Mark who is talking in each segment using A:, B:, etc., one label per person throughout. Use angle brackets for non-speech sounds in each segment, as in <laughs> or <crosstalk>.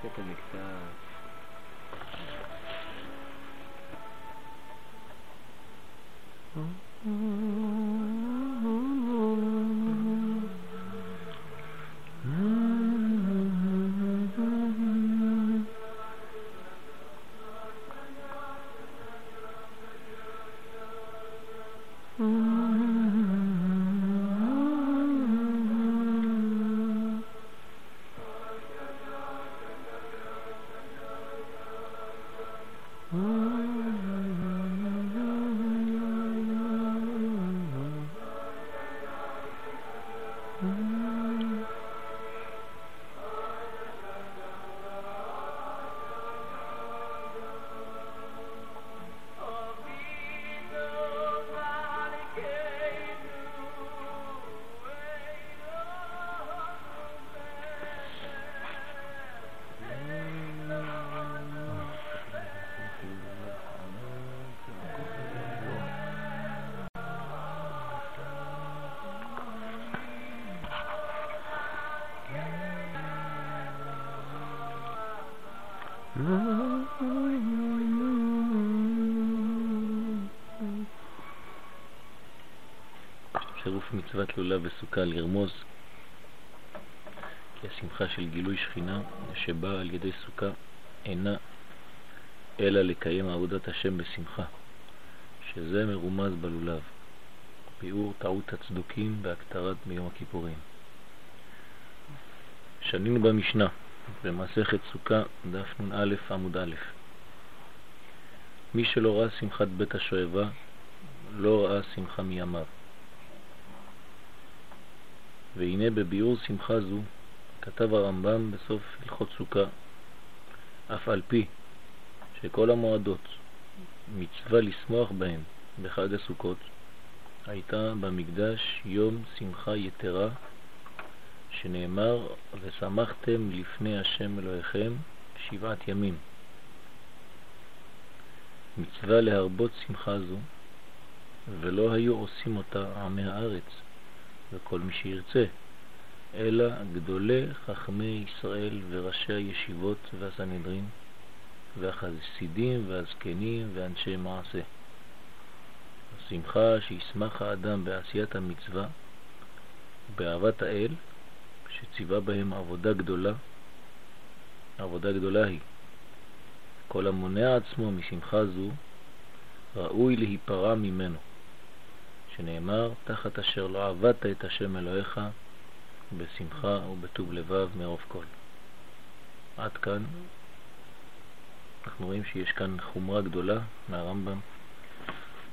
A: קצת המקצוע. צירוף מצוות לולב וסוכה לרמוז כי השמחה של גילוי שכינה שבאה על ידי סוכה אינה אלא לקיים עבודת השם בשמחה, שזה מרומז בלולב. ביאור טעות הצדוקים בהקטרת מיום הכיפורים. שנינו במשנה, במסכת סוכה, דף נ"א עמוד א'. מי שלא ראה שמחת בית השואבה, לא ראה שמחה מימיו. והנה בביאור שמחה זו כתב הרמב"ם בסוף הלכות סוכה, אף על פי שכל המועדות מצווה לשמוח בהם בחג הסוכות, הייתה במקדש יום שמחה יתרה, שנאמר, ושמחתם לפני השם אלוהיכם שבעת ימים. מצווה להרבות שמחה זו, ולא היו עושים אותה עמי הארץ, וכל מי שירצה, אלא גדולי חכמי ישראל וראשי הישיבות והסנהדרין, והחסידים והזקנים ואנשי מעשה. השמחה שישמח האדם בעשיית המצווה, באהבת האל, שציווה בהם עבודה גדולה, עבודה גדולה היא. כל המונע עצמו משמחה זו, ראוי להיפרע ממנו, שנאמר, תחת אשר לא עבדת את השם אלוהיך, בשמחה ובטוב לבב מרוב כל. עד כאן אנחנו רואים שיש כאן חומרה גדולה מהרמב"ם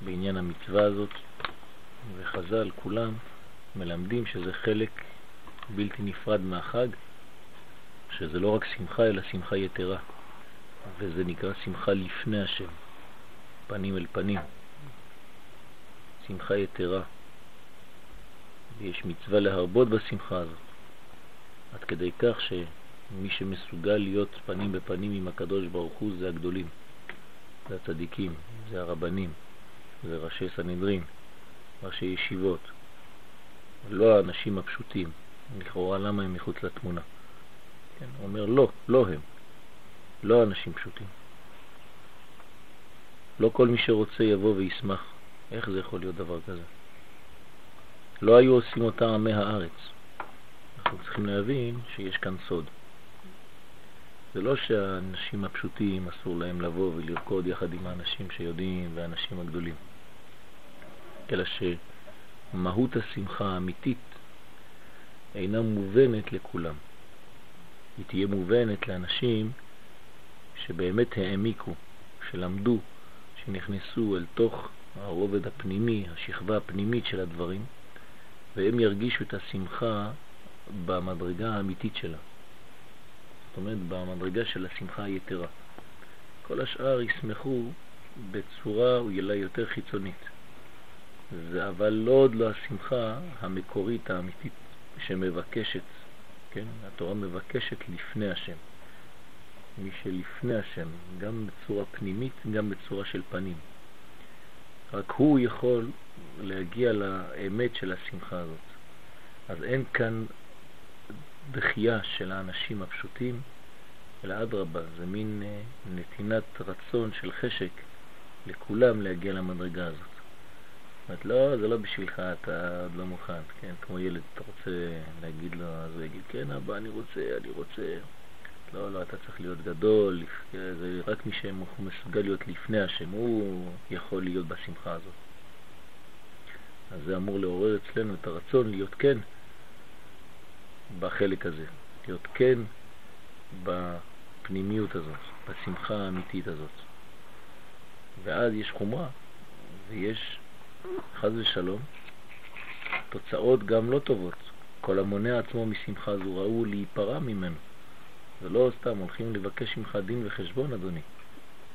A: בעניין המצווה הזאת, וחז"ל כולם מלמדים שזה חלק בלתי נפרד מהחג, שזה לא רק שמחה אלא שמחה יתרה, וזה נקרא שמחה לפני השם, פנים אל פנים, שמחה יתרה. ויש מצווה להרבות בשמחה הזאת, עד כדי כך שמי שמסוגל להיות פנים בפנים עם הקדוש ברוך הוא זה הגדולים, זה הצדיקים, זה הרבנים, זה ראשי סנהדרין, ראשי ישיבות, לא האנשים הפשוטים, לכאורה למה הם מחוץ לתמונה. כן, הוא אומר לא, לא הם, לא אנשים פשוטים. לא כל מי שרוצה יבוא וישמח. איך זה יכול להיות דבר כזה? לא היו עושים אותה עמי הארץ. אנחנו צריכים להבין שיש כאן סוד. זה לא שהאנשים הפשוטים אסור להם לבוא ולרקוד יחד עם האנשים שיודעים והאנשים הגדולים, אלא שמהות השמחה האמיתית אינה מובנת לכולם. היא תהיה מובנת לאנשים שבאמת העמיקו, שלמדו, שנכנסו אל תוך הרובד הפנימי, השכבה הפנימית של הדברים, והם ירגישו את השמחה במדרגה האמיתית שלה. זאת אומרת, במדרגה של השמחה היתרה. כל השאר ישמחו בצורה אולי יותר חיצונית. זה אבל לא עוד לא השמחה המקורית האמיתית שמבקשת, כן? התורה מבקשת לפני השם. מי שלפני השם, גם בצורה פנימית, גם בצורה של פנים. רק הוא יכול להגיע לאמת של השמחה הזאת. אז אין כאן דחייה של האנשים הפשוטים אלא אדרבה, זה מין אה, נתינת רצון של חשק לכולם להגיע למדרגה הזאת. זאת אומרת, לא, זה לא בשבילך, אתה עוד לא מוכן, כן? כמו ילד, אתה רוצה להגיד לו, אז הוא יגיד, כן, אבא, אני רוצה, אני רוצה. לא, לא, אתה צריך להיות גדול, זה רק מי שמסוגל להיות לפני השם, הוא יכול להיות בשמחה הזאת. אז זה אמור לעורר אצלנו את הרצון להיות כן בחלק הזה, להיות כן בפנימיות הזאת, בשמחה האמיתית הזאת. ואז יש חומרה, ויש, חז ושלום, תוצאות גם לא טובות. כל המונע עצמו משמחה זו ראו להיפרע ממנו. ולא סתם הולכים לבקש ממך דין וחשבון, אדוני.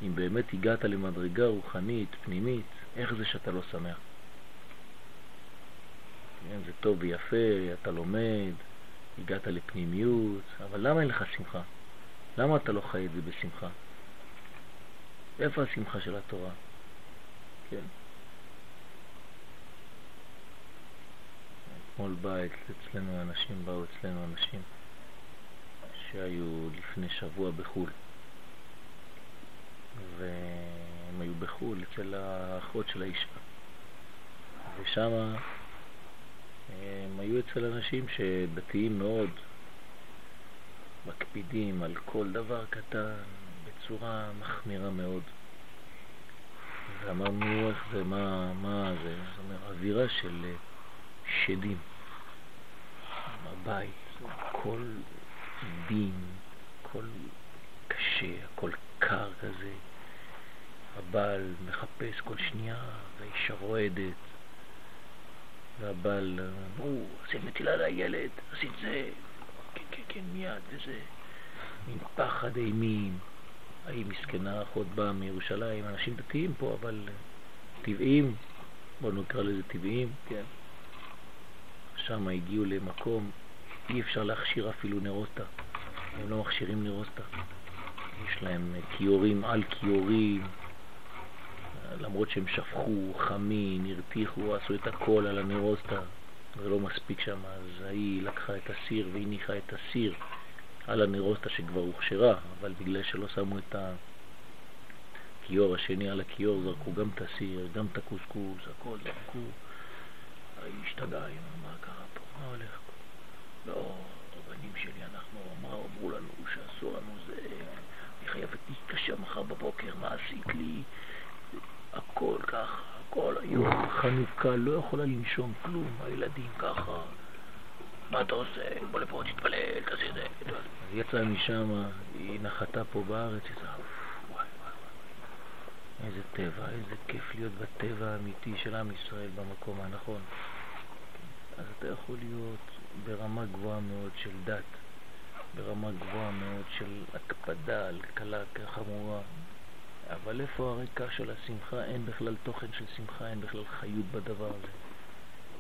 A: אם באמת הגעת למדרגה רוחנית, פנימית, איך זה שאתה לא שמח? כן, זה טוב ויפה, אתה לומד, הגעת לפנימיות, אבל למה אין לך שמחה? למה אתה לא חי את זה בשמחה? איפה השמחה של התורה? כן. אתמול בא אצלנו אנשים, באו אצלנו אנשים שהיו לפני שבוע בחו"ל. והם היו בחו"ל אצל האחות של האישה. ושם הם היו אצל אנשים שדתיים מאוד מקפידים על כל דבר קטן בצורה מחמירה מאוד. ואמרנו איך זה, מה, מה זה, זאת אומרת, אווירה של שדים. בבית, כל דין, הכל קשה, הכל קר כזה. הבעל מחפש כל שנייה, והאישה רועדת, והבעל, אמרו, עשית מטילה לילד, עשית זה, כן, כן, כן, מיד, וזה, עם פחד אימים. ההיא מסכנה, אחות באה מירושלים, אנשים דתיים פה, אבל טבעיים, בואו נקרא לזה טבעיים, כן. שם הגיעו למקום אי אפשר להכשיר אפילו נרוטה. הם לא מכשירים נרוטה. יש להם כיורים על כיורים, למרות שהם שפכו, חמין, הרתיחו, עשו את הכל על הנרוסטה. זה לא מספיק שם, אז היא לקחה את הסיר והניחה את הסיר על הנרוסטה שכבר הוכשרה, אבל בגלל שלא שמו את הכיור השני על הכיור, זרקו גם את הסיר, גם את הקוסקוס, הכל זרקו. היא השתגעה, מה קרה פה, מה הולך? לא, רבנים שלי, אנחנו, מה אמרו לנו שאסור לנו זה, אני חייבת להתקשר מחר בבוקר, מה עשית לי? הכל ככה, הכל היום, חנוכה, לא יכולה לנשום כלום, הילדים ככה. מה אתה עושה? בוא לפה, תתפלל, תעשה זה. אז יצאה משם, היא נחתה פה בארץ, היא וואי וואי. איזה טבע, איזה כיף להיות בטבע האמיתי של עם ישראל במקום הנכון. אז אתה יכול להיות ברמה גבוהה מאוד של דת, ברמה גבוהה מאוד של הקפדה על קלה כחמורה. אבל איפה הרקע של השמחה? אין בכלל תוכן של שמחה, אין בכלל חיות בדבר הזה.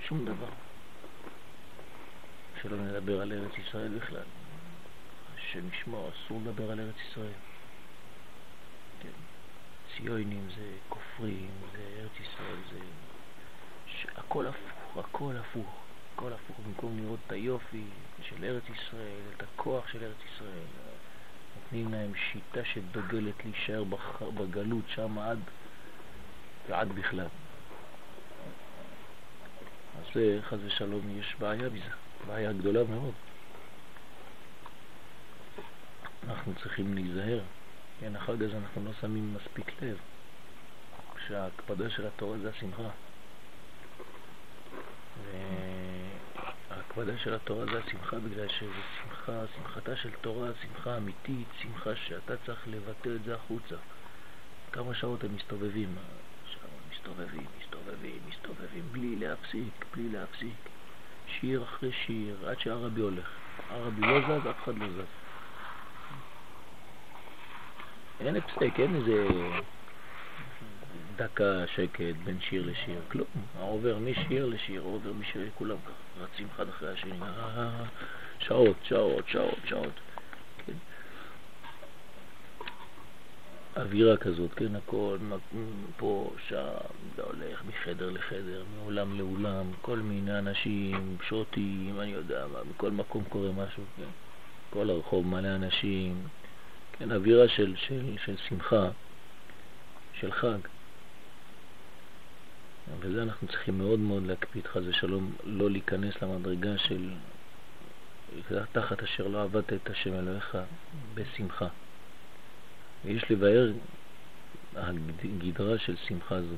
A: שום דבר. שלא נדבר על ארץ ישראל בכלל. שנשמור, אסור לדבר על ארץ ישראל. כן. ציונים זה כופרים, זה ארץ ישראל, זה... הכל הפוך, הכל הפוך. הכל הפוך, במקום לראות את היופי של ארץ ישראל, את הכוח של ארץ ישראל, נותנים להם שיטה שדוגלת להישאר בגלות שם עד ועד בכלל. אז זה, חס ושלום, יש בעיה בזה, בעיה גדולה מאוד. אנחנו צריכים להיזהר, כן, החג הזה אנחנו לא שמים מספיק לב, שההקפדה של התורה זה השמחה. ההכבדה של התורה זה השמחה בגלל שזה שמחה, שמחתה של תורה, שמחה אמיתית, שמחה שאתה צריך לבטא את זה החוצה. כמה שעות הם מסתובבים, מסתובבים, מסתובבים, מסתובבים, בלי להפסיק, בלי להפסיק. שיר אחרי שיר, עד שהרבי הולך. הרבי לא זז, אף אחד לא זז. אין הפסק, אין איזה דקה שקט בין שיר לשיר, כלום. עובר משיר לשיר, עובר משיר, כולם רצים אחד אחרי השני, אה, שעות, שעות, שעות, שעות. כן. אווירה כזאת, כן, הכל פה, שם, זה הולך מחדר לחדר, מעולם לאולם, כל מיני אנשים, שוטים, אני יודע מה, מכל מקום קורה משהו, כן. כל הרחוב מלא אנשים, כן, אווירה של, של, של שמחה, של חג. וזה אנחנו צריכים מאוד מאוד להקפיד, חס ושלום, לא להיכנס למדרגה של תחת אשר לא עבדת את השם אלוהיך בשמחה. ויש לבאר הגדרה של שמחה זו,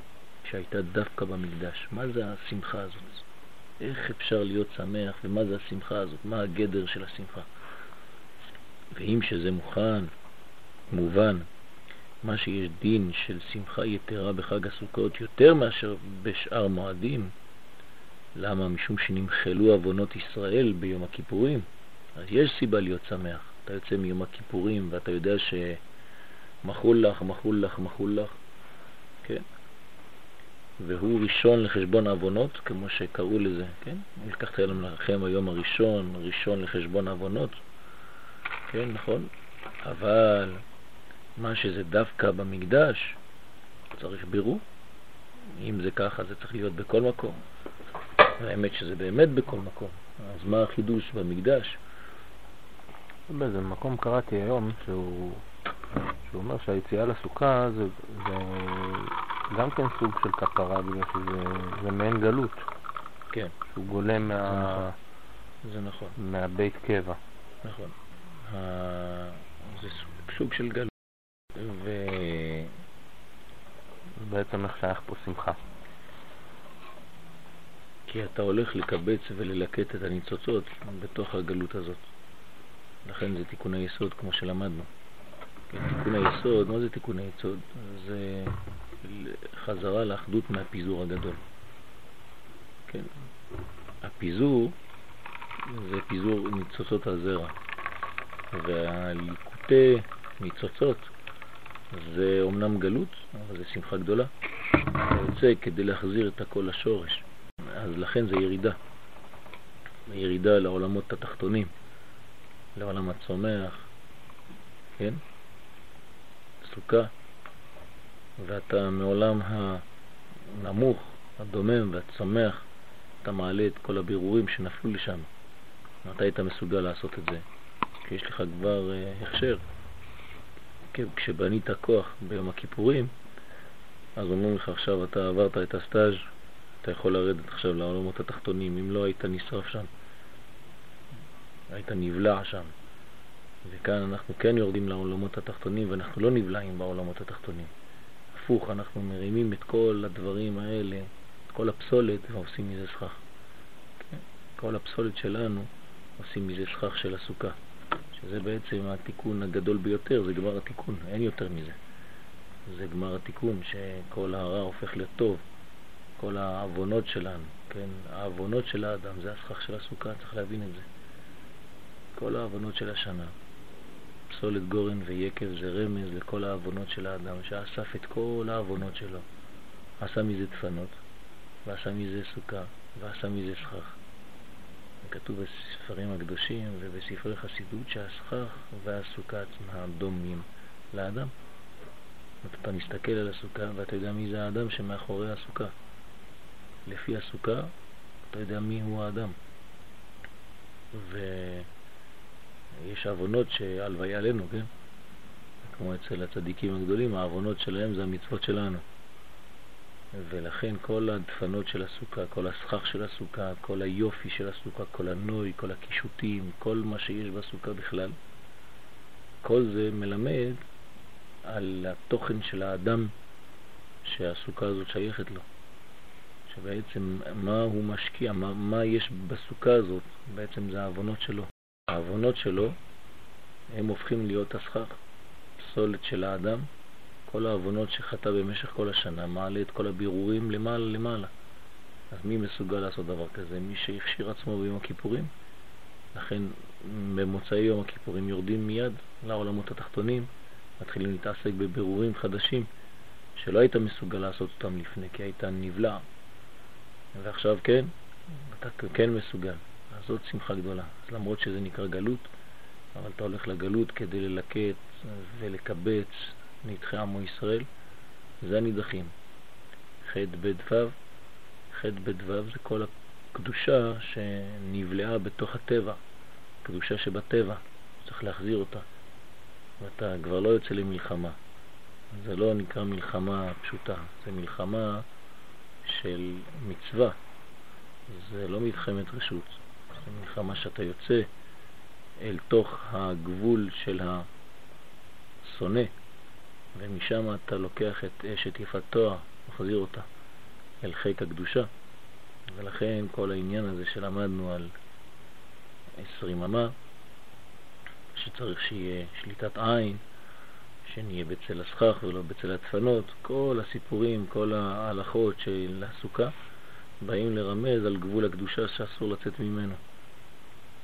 A: שהייתה דווקא במקדש. מה זה השמחה הזאת? איך אפשר להיות שמח, ומה זה השמחה הזאת? מה הגדר של השמחה? ואם שזה מוכן, מובן, מה שיש דין של שמחה יתרה בחג הסוכות יותר מאשר בשאר מועדים, למה? משום שנמחלו אבונות ישראל ביום הכיפורים. אז יש סיבה להיות שמח. אתה יוצא מיום הכיפורים ואתה יודע שמחול לך, מחול לך, מחול לך, כן? והוא ראשון לחשבון אבונות, כמו שקראו לזה, כן? לקחתי לכם היום הראשון, ראשון לחשבון אבונות, כן, נכון? אבל מה שזה דווקא במקדש, צריך בירור. אם זה ככה, זה צריך להיות בכל מקום. האמת שזה באמת בכל מקום. אז מה החידוש במקדש?
B: באיזה מקום קראתי היום שהוא, שהוא אומר שהיציאה לסוכה זה, זה גם כן סוג של כפרה בגלל שזה מעין גלות.
A: כן.
B: שהוא גולה מה...
A: זה נכון.
B: מהבית קבע.
A: נכון. זה סוג של גלות.
B: ובעצם איך שייך פה שמחה.
A: כי אתה הולך לקבץ וללקט את הניצוצות בתוך הגלות הזאת. לכן זה תיקון היסוד כמו שלמדנו. כן, תיקון היסוד, מה זה תיקון היסוד? זה חזרה לאחדות מהפיזור הגדול. כן. הפיזור זה פיזור ניצוצות הזרע, והליקוטי ניצוצות זה אומנם גלות, אבל זה שמחה גדולה. אתה יוצא כדי להחזיר את הכל לשורש, אז לכן זה ירידה. ירידה לעולמות התחתונים, לעולם הצומח, כן? סוכה, ואתה מעולם הנמוך, הדומם והצומח, אתה מעלה את כל הבירורים שנפלו לשם. מתי היית מסוגל לעשות את זה? כי יש לך כבר uh, הכשר. כשבנית כוח ביום הכיפורים, אז אומרים לך עכשיו אתה עברת את הסטאז', אתה יכול לרדת עכשיו לעולמות התחתונים, אם לא היית נשרף שם, היית נבלע שם. וכאן אנחנו כן יורדים לעולמות התחתונים ואנחנו לא נבלעים בעולמות התחתונים. הפוך, אנחנו מרימים את כל הדברים האלה, את כל הפסולת ועושים מזה סכך. כן? כל הפסולת שלנו עושים מזה סכך של הסוכה. שזה בעצם התיקון הגדול ביותר, זה גמר התיקון, אין יותר מזה. זה גמר התיקון, שכל הרע הופך לטוב, כל העוונות שלנו, כן, העוונות של האדם, זה הסכך של הסוכה, צריך להבין את זה. כל העוונות של השנה. פסולת גורן ויקב זה רמז לכל העוונות של האדם, שאסף את כל העוונות שלו. עשה מזה דפנות, ועשה מזה סוכה, ועשה מזה סכך. כתוב בספרים הקדושים ובספרי חסידות שהסכך והסוכה עצמה דומים לאדם. אתה מסתכל על הסוכה ואתה יודע מי זה האדם שמאחורי הסוכה. לפי הסוכה אתה יודע מי הוא האדם. ויש עוונות שהלוויה עלינו, כן? כמו אצל הצדיקים הגדולים, העוונות שלהם זה המצוות שלנו. ולכן כל הדפנות של הסוכה, כל הסכך של הסוכה, כל היופי של הסוכה, כל הנוי, כל הקישוטים, כל מה שיש בסוכה בכלל, כל זה מלמד על התוכן של האדם שהסוכה הזאת שייכת לו. שבעצם מה הוא משקיע, מה, מה יש בסוכה הזאת, בעצם זה העוונות שלו. העוונות שלו הם הופכים להיות הסכך, פסולת של האדם, כל העוונות שחטא במשך כל השנה, מעלה את כל הבירורים למעלה למעלה. אז מי מסוגל לעשות דבר כזה? מי שהכשיר עצמו ביום הכיפורים. לכן במוצאי יום הכיפורים יורדים מיד לעולמות התחתונים, מתחילים להתעסק בבירורים חדשים שלא היית מסוגל לעשות אותם לפני, כי היית נבלע. ועכשיו כן, אתה כן מסוגל. אז זאת שמחה גדולה. אז למרות שזה נקרא גלות, אבל אתה הולך לגלות כדי ללקט ולקבץ נדחי עמו ישראל, זה הנידחים. ח' ב' ו', ח' ב' זה כל הקדושה שנבלעה בתוך הטבע, קדושה שבטבע, צריך להחזיר אותה. ואתה כבר לא יוצא למלחמה. זה לא נקרא מלחמה פשוטה, זה מלחמה של מצווה. זה לא מלחמת רשות, זה מלחמה שאתה יוצא אל תוך הגבול של השונא, ומשם אתה לוקח את אשת יפת תואר, מחזיר אותה אל חיק הקדושה. ולכן כל העניין הזה שלמדנו על עשרים אמה, שצריך שיהיה שליטת עין, שנהיה בצל הסכך ולא בצל הדפנות, כל הסיפורים, כל ההלכות של הסוכה, באים לרמז על גבול הקדושה שאסור לצאת ממנו.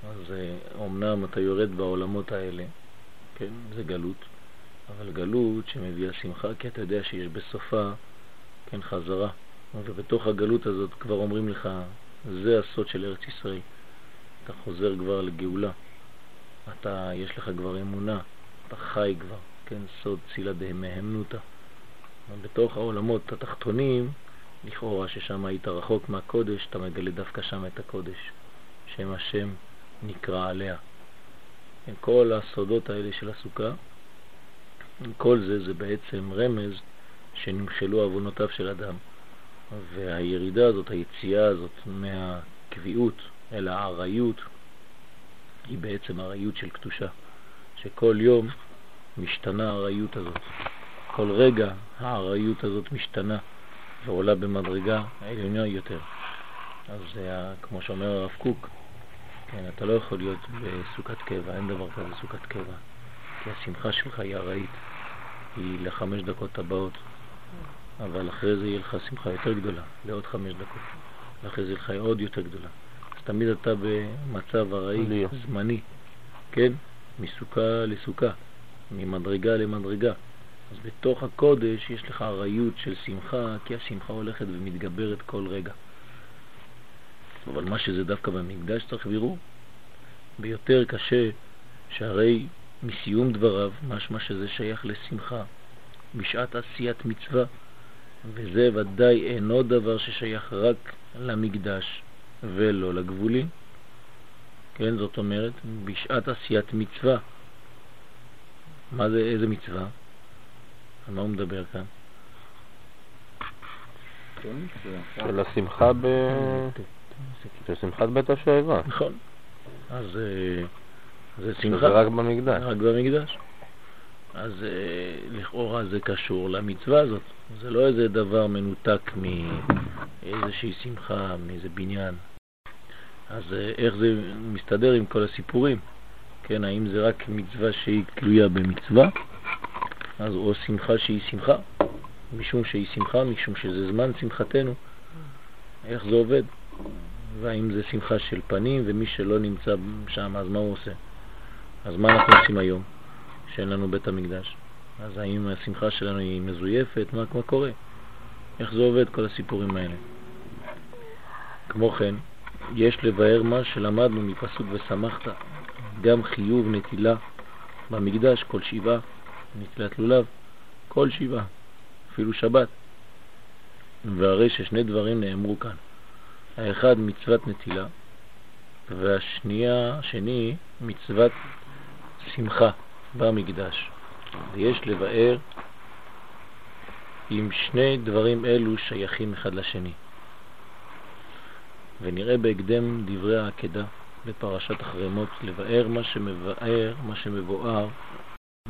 A: אז אומנם אתה יורד בעולמות האלה, כן, זה גלות, אבל גלות שמביאה שמחה, כי אתה יודע שיש בסופה, כן, חזרה. ובתוך הגלות הזאת כבר אומרים לך, זה הסוד של ארץ ישראל. אתה חוזר כבר לגאולה, אתה, יש לך כבר אמונה, אתה חי כבר, כן, סוד צילה דהמהמנותא. בתוך העולמות התחתונים, לכאורה ששם היית רחוק מהקודש, אתה מגלה דווקא שם את הקודש, שם השם נקרא עליה. כן, כל הסודות האלה של הסוכה, כל זה זה בעצם רמז שנמחלו עוונותיו של אדם. והירידה הזאת, היציאה הזאת מהקביעות אל הארעיות, היא בעצם ארעיות של קדושה, שכל יום משתנה הארעיות הזאת. כל רגע הארעיות הזאת משתנה ועולה במדרגה העליונה יותר. אז זה כמו שאומר הרב קוק, כן, אתה לא יכול להיות בסוכת קבע, אין דבר כזה סוכת קבע, כי השמחה שלך היא ארעית, היא לחמש דקות הבאות, אבל אחרי זה יהיה לך שמחה יותר גדולה, לעוד חמש דקות, ואחרי זה יהיה לך עוד יותר גדולה. אז תמיד אתה במצב ארעי, זמני, כן? מסוכה לסוכה, ממדרגה למדרגה. אז בתוך הקודש יש לך ארעיות של שמחה, כי השמחה הולכת ומתגברת כל רגע. אבל מה שזה דווקא במקדש צריך בירור. ביותר קשה, שהרי מסיום דבריו, משמע שזה שייך לשמחה, בשעת עשיית מצווה, וזה ודאי אינו דבר ששייך רק למקדש ולא לגבולים. כן, זאת אומרת, בשעת עשיית מצווה. מה זה, איזה מצווה? על מה הוא מדבר כאן?
B: של השמחה ב... של שמחת בית השואבה.
A: נכון. אז אה, זה שמחה.
B: זה רק במקדש.
A: רק במקדש. אז אה, לכאורה זה קשור למצווה הזאת. זה לא איזה דבר מנותק מאיזושהי שמחה, מאיזה בניין. אז אה, איך זה מסתדר עם כל הסיפורים? כן, האם זה רק מצווה שהיא תלויה במצווה, אז או שמחה שהיא שמחה, משום שהיא שמחה, משום שזה זמן שמחתנו. איך זה עובד? והאם זה שמחה של פנים, ומי שלא נמצא שם, אז מה הוא עושה? אז מה אנחנו עושים היום? שאין לנו בית המקדש. אז האם השמחה שלנו היא מזויפת? מה, מה קורה? איך זה עובד, כל הסיפורים האלה? כמו כן, יש לבאר מה שלמדנו מפסוק ושמחת, גם חיוב נטילה במקדש כל שבעה, נטילת לולב, כל שבעה, אפילו שבת. והרי ששני דברים נאמרו כאן. האחד מצוות נטילה, והשנייה, השני, מצוות שמחה. במקדש. ויש לבאר אם שני דברים אלו שייכים אחד לשני. ונראה בהקדם דברי העקדה בפרשת החרמות לבאר מה שמבאר, מה שמבואר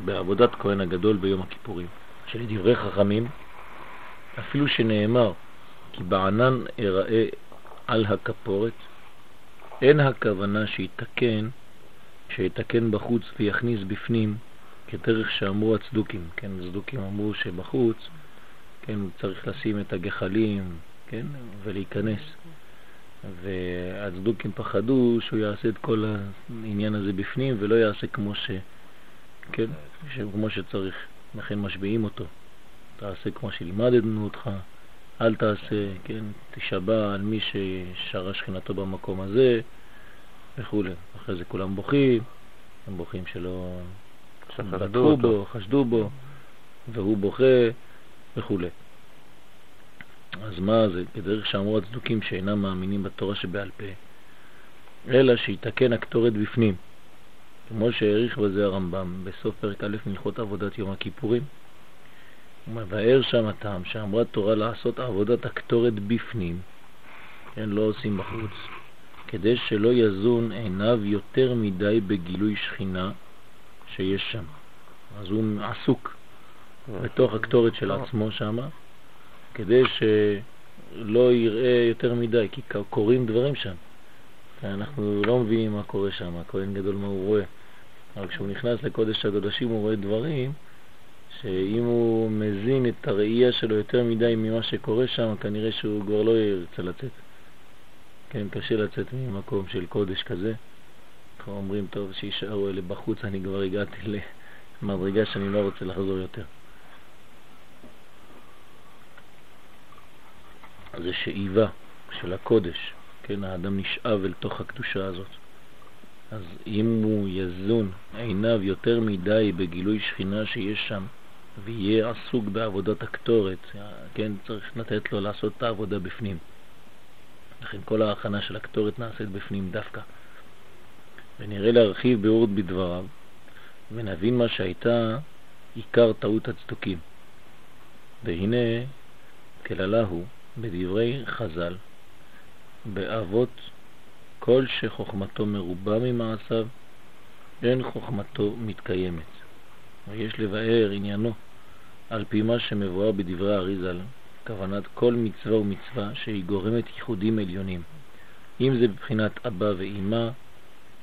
A: בעבודת כהן הגדול ביום הכיפורים. שלדברי חכמים, אפילו שנאמר כי בענן אראה על הכפורת, אין הכוונה שיתקן שיתקן בחוץ ויכניס בפנים, כדרך שאמרו הצדוקים, כן, הצדוקים אמרו שבחוץ, כן, צריך לשים את הגחלים, כן, ולהיכנס. והצדוקים פחדו שהוא יעשה את כל העניין הזה בפנים ולא יעשה כמו ש... כן, כמו שצריך, לכן משביעים אותו. תעשה כמו שלימדנו אותך, אל תעשה, כן, תשבע על מי ששרה שכינתו במקום הזה, וכו'. אחרי זה כולם בוכים, הם בוכים שלא בטחו בו, חשדו בו, והוא בוכה וכו'. אז מה זה? כדרך שאמרו הצדוקים שאינם מאמינים בתורה שבעל פה, אלא שיתקן הקטורת בפנים, כמו שהעריך בזה הרמב"ם בסוף פרק א' מלכות עבודת יום הכיפורים. הוא מבאר שם הטעם שאמרה תורה לעשות עבודת הקטורת בפנים, כן, לא עושים בחוץ, כדי שלא יזון עיניו יותר מדי בגילוי שכינה שיש שם. אז הוא עסוק בתוך הקטורת של עצמו שם, כדי שלא יראה יותר מדי, כי קורים דברים שם. אנחנו לא מבינים מה קורה שם, הכהן גדול מה הוא רואה. אבל כשהוא נכנס לקודש הקודשים הוא רואה דברים שאם הוא מזין את הראייה שלו יותר מדי ממה שקורה שם, כנראה שהוא כבר לא ירצה לצאת. כן, קשה לצאת ממקום של קודש כזה. אנחנו אומרים, טוב, שישארו אלה בחוץ, אני כבר הגעתי למדרגה שאני לא רוצה לחזור יותר. זה שאיבה של הקודש, כן, האדם נשאב אל תוך הקדושה הזאת. אז אם הוא יזון עיניו יותר מדי בגילוי שכינה שיש שם, ויהיה עסוק בעבודת הקטורת, כן, צריך לתת לו לעשות את העבודה בפנים. לכן כל ההכנה של הקטורת נעשית בפנים דווקא. ונראה להרחיב ביאור בדבריו, ונבין מה שהייתה עיקר טעות הצדוקים. והנה כללה הוא בדברי חז"ל, באבות כל שחוכמתו מרובה ממעשיו, אין חוכמתו מתקיימת. ויש לבאר עניינו על פי מה שמבואר בדברי האריזל, כוונת כל מצווה ומצווה שהיא גורמת ייחודים עליונים, אם זה בבחינת אבא ואימא,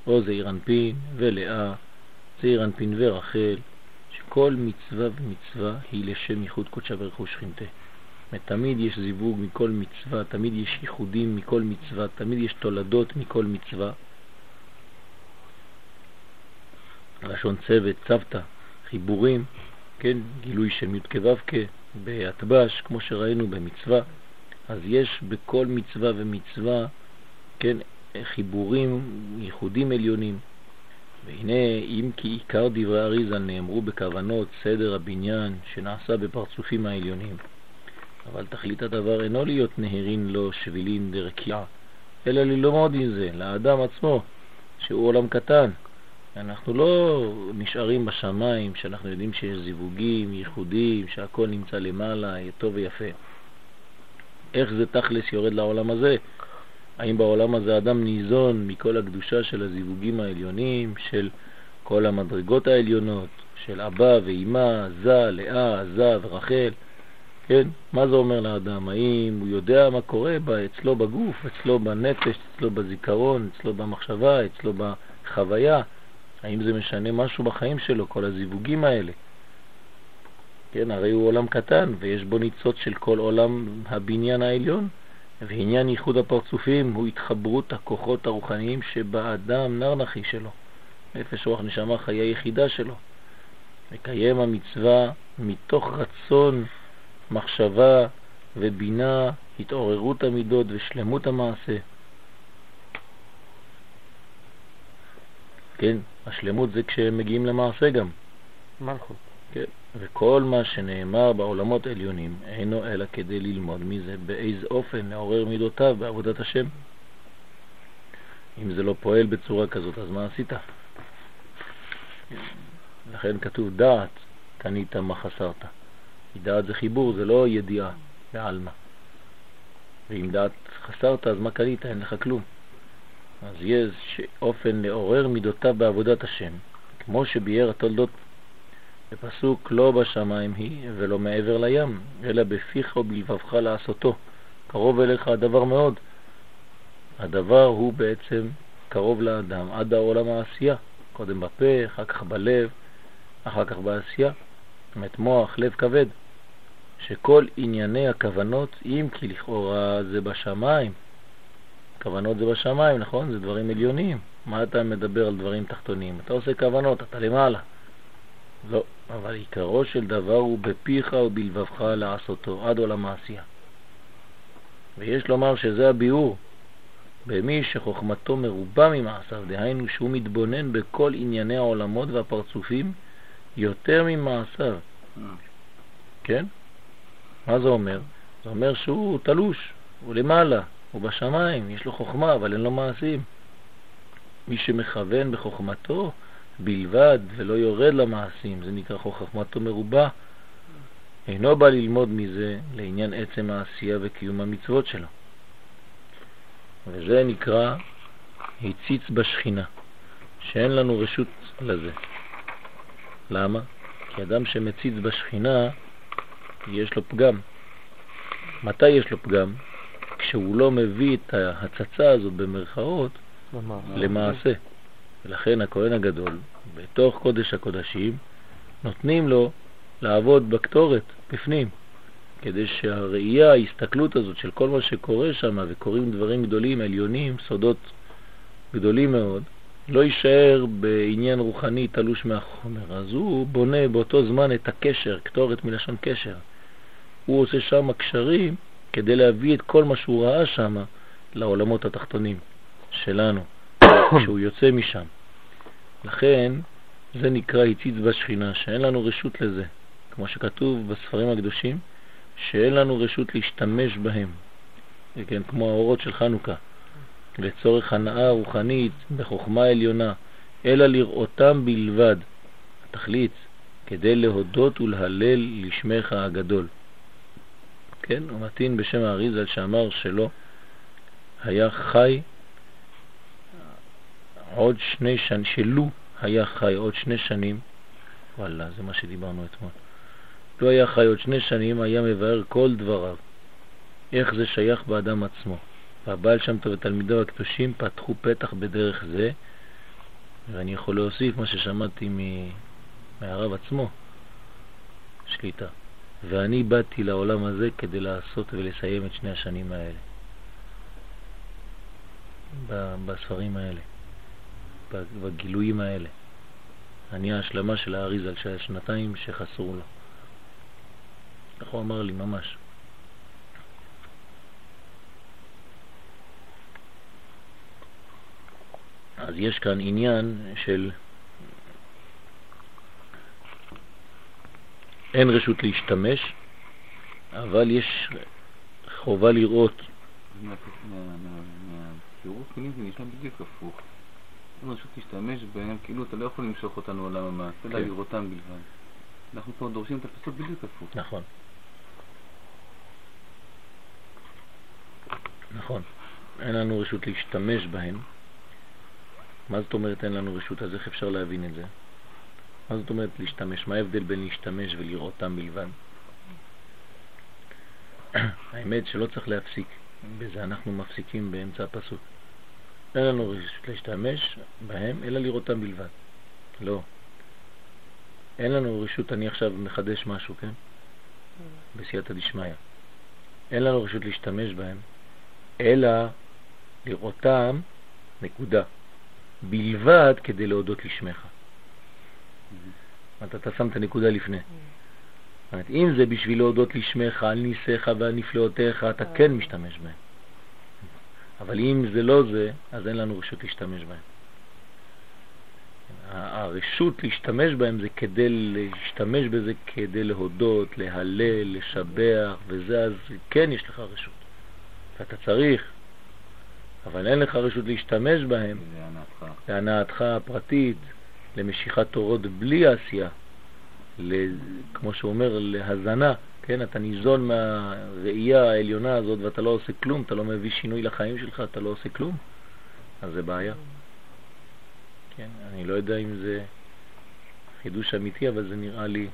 A: או זעיר אנפין ולאה, זעיר אנפין ורחל, שכל מצווה ומצווה היא לשם ייחוד קודשה ברכוש שכינתה. תמיד יש זיווג מכל מצווה, תמיד יש ייחודים מכל מצווה, תמיד יש תולדות מכל מצווה. לשון צוות, צוותא, חיבורים, כן, גילוי של י' כו' בהטבש, כמו שראינו במצווה, אז יש בכל מצווה ומצווה, כן, חיבורים, ייחודים עליונים. והנה, אם כי עיקר דברי אריזה נאמרו בכוונות סדר הבניין שנעשה בפרצופים העליונים, אבל תכלית הדבר אינו להיות נהרין לו שבילין דרקיעה, אלא ללמוד עם זה, לאדם עצמו, שהוא עולם קטן. אנחנו לא נשארים בשמיים, שאנחנו יודעים שיש זיווגים, ייחודים, שהכל נמצא למעלה, טוב ויפה. איך זה תכלס יורד לעולם הזה? האם בעולם הזה אדם ניזון מכל הקדושה של הזיווגים העליונים, של כל המדרגות העליונות, של אבא ואימא, זה, לאה, זה ורחל? כן? מה זה אומר לאדם? האם הוא יודע מה קורה בה, אצלו בגוף, אצלו בנפש, אצלו בזיכרון, אצלו במחשבה, אצלו בחוויה? האם זה משנה משהו בחיים שלו, כל הזיווגים האלה? כן, הרי הוא עולם קטן ויש בו ניצוץ של כל עולם הבניין העליון, ועניין ייחוד הפרצופים הוא התחברות הכוחות הרוחניים שבאדם נרנחי שלו, נפש רוח נשמה חיי יחידה שלו. מקיים המצווה מתוך רצון מחשבה ובינה, התעוררות המידות ושלמות המעשה. כן, השלמות זה כשהם מגיעים למעשה גם.
B: מלכות.
A: כן, וכל מה שנאמר בעולמות עליונים אינו אלא כדי ללמוד מזה באיזה אופן לעורר מידותיו בעבודת השם. אם זה לא פועל בצורה כזאת, אז מה עשית? לכן כתוב דעת, קנית מה חסרת. דעת זה חיבור, זה לא ידיעה בעלמא. ואם דעת חסרת, אז מה קנית? אין לך כלום. אז יש אופן לעורר מידותיו בעבודת השם, כמו שביאר התולדות בפסוק לא בשמיים היא ולא מעבר לים, אלא בפיך ובלבבך לעשותו. קרוב אליך הדבר מאוד. הדבר הוא בעצם קרוב לאדם עד העולם העשייה, קודם בפה, אחר כך בלב, אחר כך בעשייה. זאת אומרת מוח, לב כבד. שכל ענייני הכוונות, אם כי לכאורה זה בשמיים, כוונות זה בשמיים, נכון? זה דברים עליוניים. מה אתה מדבר על דברים תחתונים? אתה עושה כוונות, אתה למעלה. לא, אבל עיקרו של דבר הוא בפיך ובלבבך לעשותו, עד עולם העשייה. ויש לומר שזה הביאור במי שחוכמתו מרובה ממעשיו, דהיינו שהוא מתבונן בכל ענייני העולמות והפרצופים יותר ממעשיו. כן? מה זה אומר? זה אומר שהוא תלוש, הוא למעלה, הוא בשמיים, יש לו חוכמה, אבל אין לו מעשים. מי שמכוון בחוכמתו, בלבד ולא יורד למעשים, זה נקרא חוכמתו מרובה, אינו בא ללמוד מזה לעניין עצם העשייה וקיום המצוות שלו. וזה נקרא הציץ בשכינה, שאין לנו רשות לזה. למה? כי אדם שמציץ בשכינה, יש לו פגם. מתי יש לו פגם? כשהוא לא מביא את ההצצה הזאת במרכאות למעשה. ולכן הכהן הגדול, בתוך קודש הקודשים, נותנים לו לעבוד בקטורת, בפנים, כדי שהראייה, ההסתכלות הזאת של כל מה שקורה שם, וקורים דברים גדולים, עליונים, סודות גדולים מאוד, לא יישאר בעניין רוחני תלוש מהחומר. אז הוא בונה באותו זמן את הקשר, קטורת מלשון קשר. הוא עושה שם קשרים כדי להביא את כל מה שהוא ראה שם לעולמות התחתונים שלנו, <coughs> כשהוא יוצא משם. לכן זה נקרא הציץ בשכינה, שאין לנו רשות לזה, כמו שכתוב בספרים הקדושים, שאין לנו רשות להשתמש בהם, כן, כמו האורות של חנוכה, לצורך הנאה רוחנית בחוכמה עליונה, אלא לראותם בלבד, התכלית, כדי להודות ולהלל לשמך הגדול. כן, הוא מתאים בשם האריזל שאמר שלא היה חי עוד שני שנים, שלו היה חי עוד שני שנים, וואלה, זה מה שדיברנו אתמול, לו היה חי עוד שני שנים, היה מבאר כל דבריו, איך זה שייך באדם עצמו. והבעל שם טוב ותלמידיו הקדושים פתחו פתח בדרך זה, ואני יכול להוסיף מה ששמעתי מהרב עצמו, שליטה. ואני באתי לעולם הזה כדי לעשות ולסיים את שני השנים האלה, בספרים האלה, בגילויים האלה. אני ההשלמה של האריזה של השנתיים שחסרו לו. איך הוא אמר לי ממש. אז יש כאן עניין של אין רשות להשתמש, אבל יש חובה לראות.
B: מהצירוף מילים זה נשמע בדיוק הפוך. אין רשות להשתמש בהם, כאילו אתה לא יכול למשוך אותנו לעולם המעשה, אלא כן. לראותם בלבד. אנחנו פה דורשים את הפסוק בדיוק הפוך.
A: נכון. נכון. אין לנו רשות להשתמש בהם. מה זאת אומרת אין לנו רשות? אז איך אפשר להבין את זה? מה זאת אומרת להשתמש? מה ההבדל בין להשתמש ולראותם בלבד? האמת שלא צריך להפסיק, בזה אנחנו מפסיקים באמצע הפסוק. אין לנו רשות להשתמש בהם, אלא לראותם בלבד. לא. אין לנו רשות, אני עכשיו מחדש משהו, כן? בסייעתא דשמיא. אין לנו רשות להשתמש בהם, אלא לראותם, נקודה, בלבד כדי להודות לשמך. אתה, אתה שם את הנקודה לפני. אומרת, אם זה בשביל להודות לשמך, על ניסיך ועל נפלאותיך, אתה כן משתמש בהם. אבל אם זה לא זה, אז אין לנו רשות להשתמש בהם. הרשות להשתמש בהם זה כדי להשתמש בזה כדי להודות, להלל, לשבח, וזה אז כן יש לך רשות. ואתה צריך, אבל אין לך רשות להשתמש בהם להנאתך הפרטית, למשיכת תורות בלי עשייה, כמו שהוא אומר, להזנה, כן? אתה ניזון מהראייה העליונה הזאת ואתה לא עושה כלום, אתה לא מביא שינוי לחיים שלך, אתה לא עושה כלום, אז זה בעיה. כן, אני לא יודע אם זה חידוש אמיתי, אבל זה נראה לי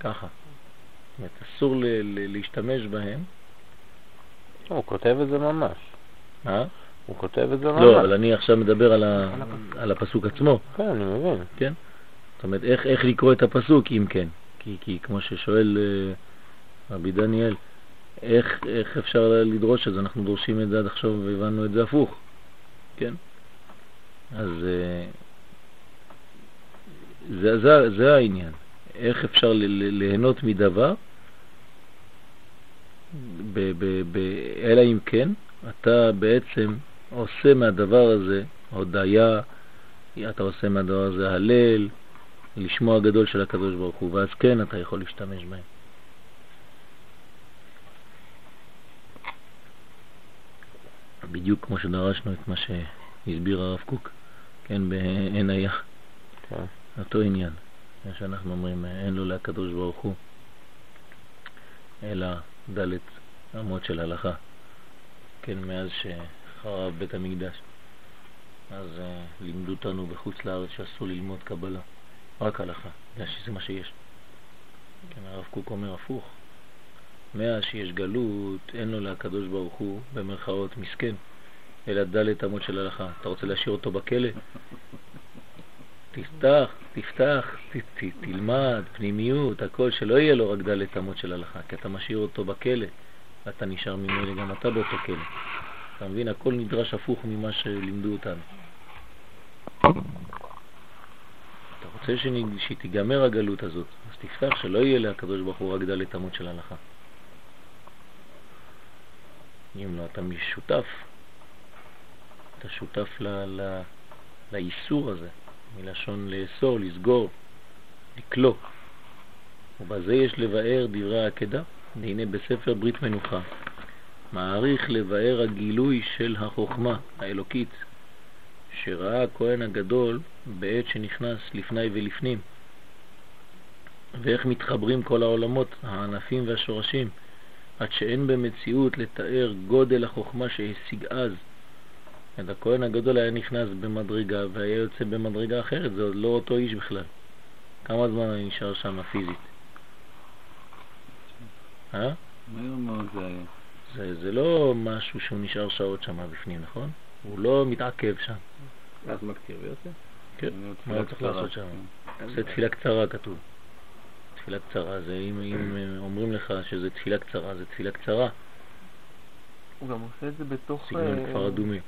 A: ככה. זאת אומרת, אסור להשתמש בהם.
B: הוא כותב את זה ממש.
A: מה?
B: הוא כותב את זה לא,
A: ממש. לא, אבל אני עכשיו מדבר על, ה... על הפסוק עצמו.
B: כן, אני מבין.
A: כן? זאת אומרת, איך, איך לקרוא את הפסוק אם כן? כי, כי כמו ששואל uh, רבי דניאל, איך, איך אפשר לדרוש את זה? אנחנו דורשים את זה עד עכשיו והבנו את זה הפוך, כן? אז uh, זה, זה, זה העניין. איך אפשר ליהנות מדבר, ב, ב, ב, אלא אם כן אתה בעצם עושה מהדבר הזה הודיה, אתה עושה מהדבר הזה הלל, לשמוע הגדול של הקדוש ברוך הוא, ואז כן אתה יכול להשתמש בהם. בדיוק כמו שדרשנו את מה שהסביר הרב קוק, כן, בעין היה,
B: כן.
A: אותו עניין. כמו שאנחנו אומרים, אין לו לקדוש ברוך הוא, אלא דלת אמות של הלכה. כן, מאז שחרב בית המקדש. אז uh, לימדו אותנו בחוץ לארץ שאסור ללמוד קבלה, רק הלכה, בגלל שזה מה שיש. כן, הרב קוק אומר הפוך. מאז שיש גלות, אין לו לקדוש ברוך הוא, במרכאות, מסכן, אלא דלת אמות של הלכה. אתה רוצה להשאיר אותו בכלא? תפתח, תפתח, ת, ת, תלמד, פנימיות, הכל, שלא יהיה לו רק דלת אמות של הלכה, כי אתה משאיר אותו בכלא, ואתה נשאר ממילא גם אתה באותו כלא. אתה מבין? הכל נדרש הפוך ממה שלימדו אותנו. אתה רוצה שתיגמר הגלות הזאת, אז תפתח שלא יהיה לקדוש ברוך הוא רק דלת אמות של הלכה. אם לא, אתה שותף, אתה שותף ל, ל, לאיסור הזה, מלשון לאסור, לסגור, לקלוא. ובזה יש לבאר דברי העקדה, והנה בספר ברית מנוחה, מעריך לבאר הגילוי של החוכמה האלוקית, שראה הכהן הגדול בעת שנכנס לפני ולפנים, ואיך מתחברים כל העולמות, הענפים והשורשים, עד שאין במציאות לתאר גודל החוכמה שהשיג אז. את הכהן הגדול היה נכנס במדרגה והיה יוצא במדרגה אחרת, זה עוד לא אותו איש בכלל. כמה זמן אני נשאר שם פיזית?
C: אה? מהר מאוד זה היה.
A: זה, זה לא משהו שהוא נשאר שעות שם בפנים, נכון? הוא לא מתעכב שם.
C: אז מקטיר ויוצא?
A: כן, מה צריך לעשות שם? זה תפילה קצרה כתוב. תפילה קצרה, זה אם, אם אומרים לך שזה תפילה קצרה, זה תפילה קצרה.
D: הוא גם עושה את זה בתוך...
A: סגנון
D: אה,
A: כפר אדומי.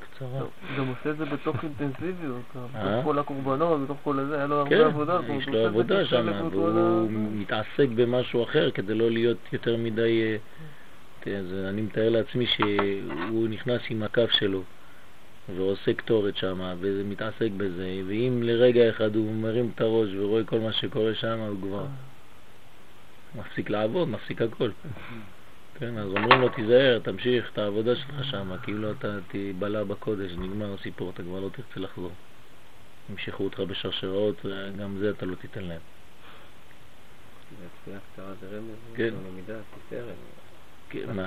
A: קצרה.
D: הוא גם עושה את זה בתוך אינטנסיביות,
A: אה?
D: בתוך כל הקורבנות, בתוך כל הזה, היה לו
A: כן,
D: הרבה עבודה. זאת אומרת,
A: יש לו עבודה שם, והוא מתעסק במשהו אחר כדי לא להיות יותר מדי... תראה, זה- אני מתאר לעצמי שהוא נכנס עם הכף שלו ועושה קטורת שם ומתעסק בזה, ואם לרגע אחד הוא מרים את הראש ורואה כל מה שקורה שם, הוא כבר מפסיק לעבוד, מפסיק הכל. כן, אז אומרים לו, תיזהר, תמשיך את העבודה שלך שם, כאילו אתה תיבלע בקודש, נגמר הסיפור, אתה כבר לא תרצה לחזור. ימשכו אותך בשרשראות, גם זה אתה לא תיתן להם. כן. כן, מה?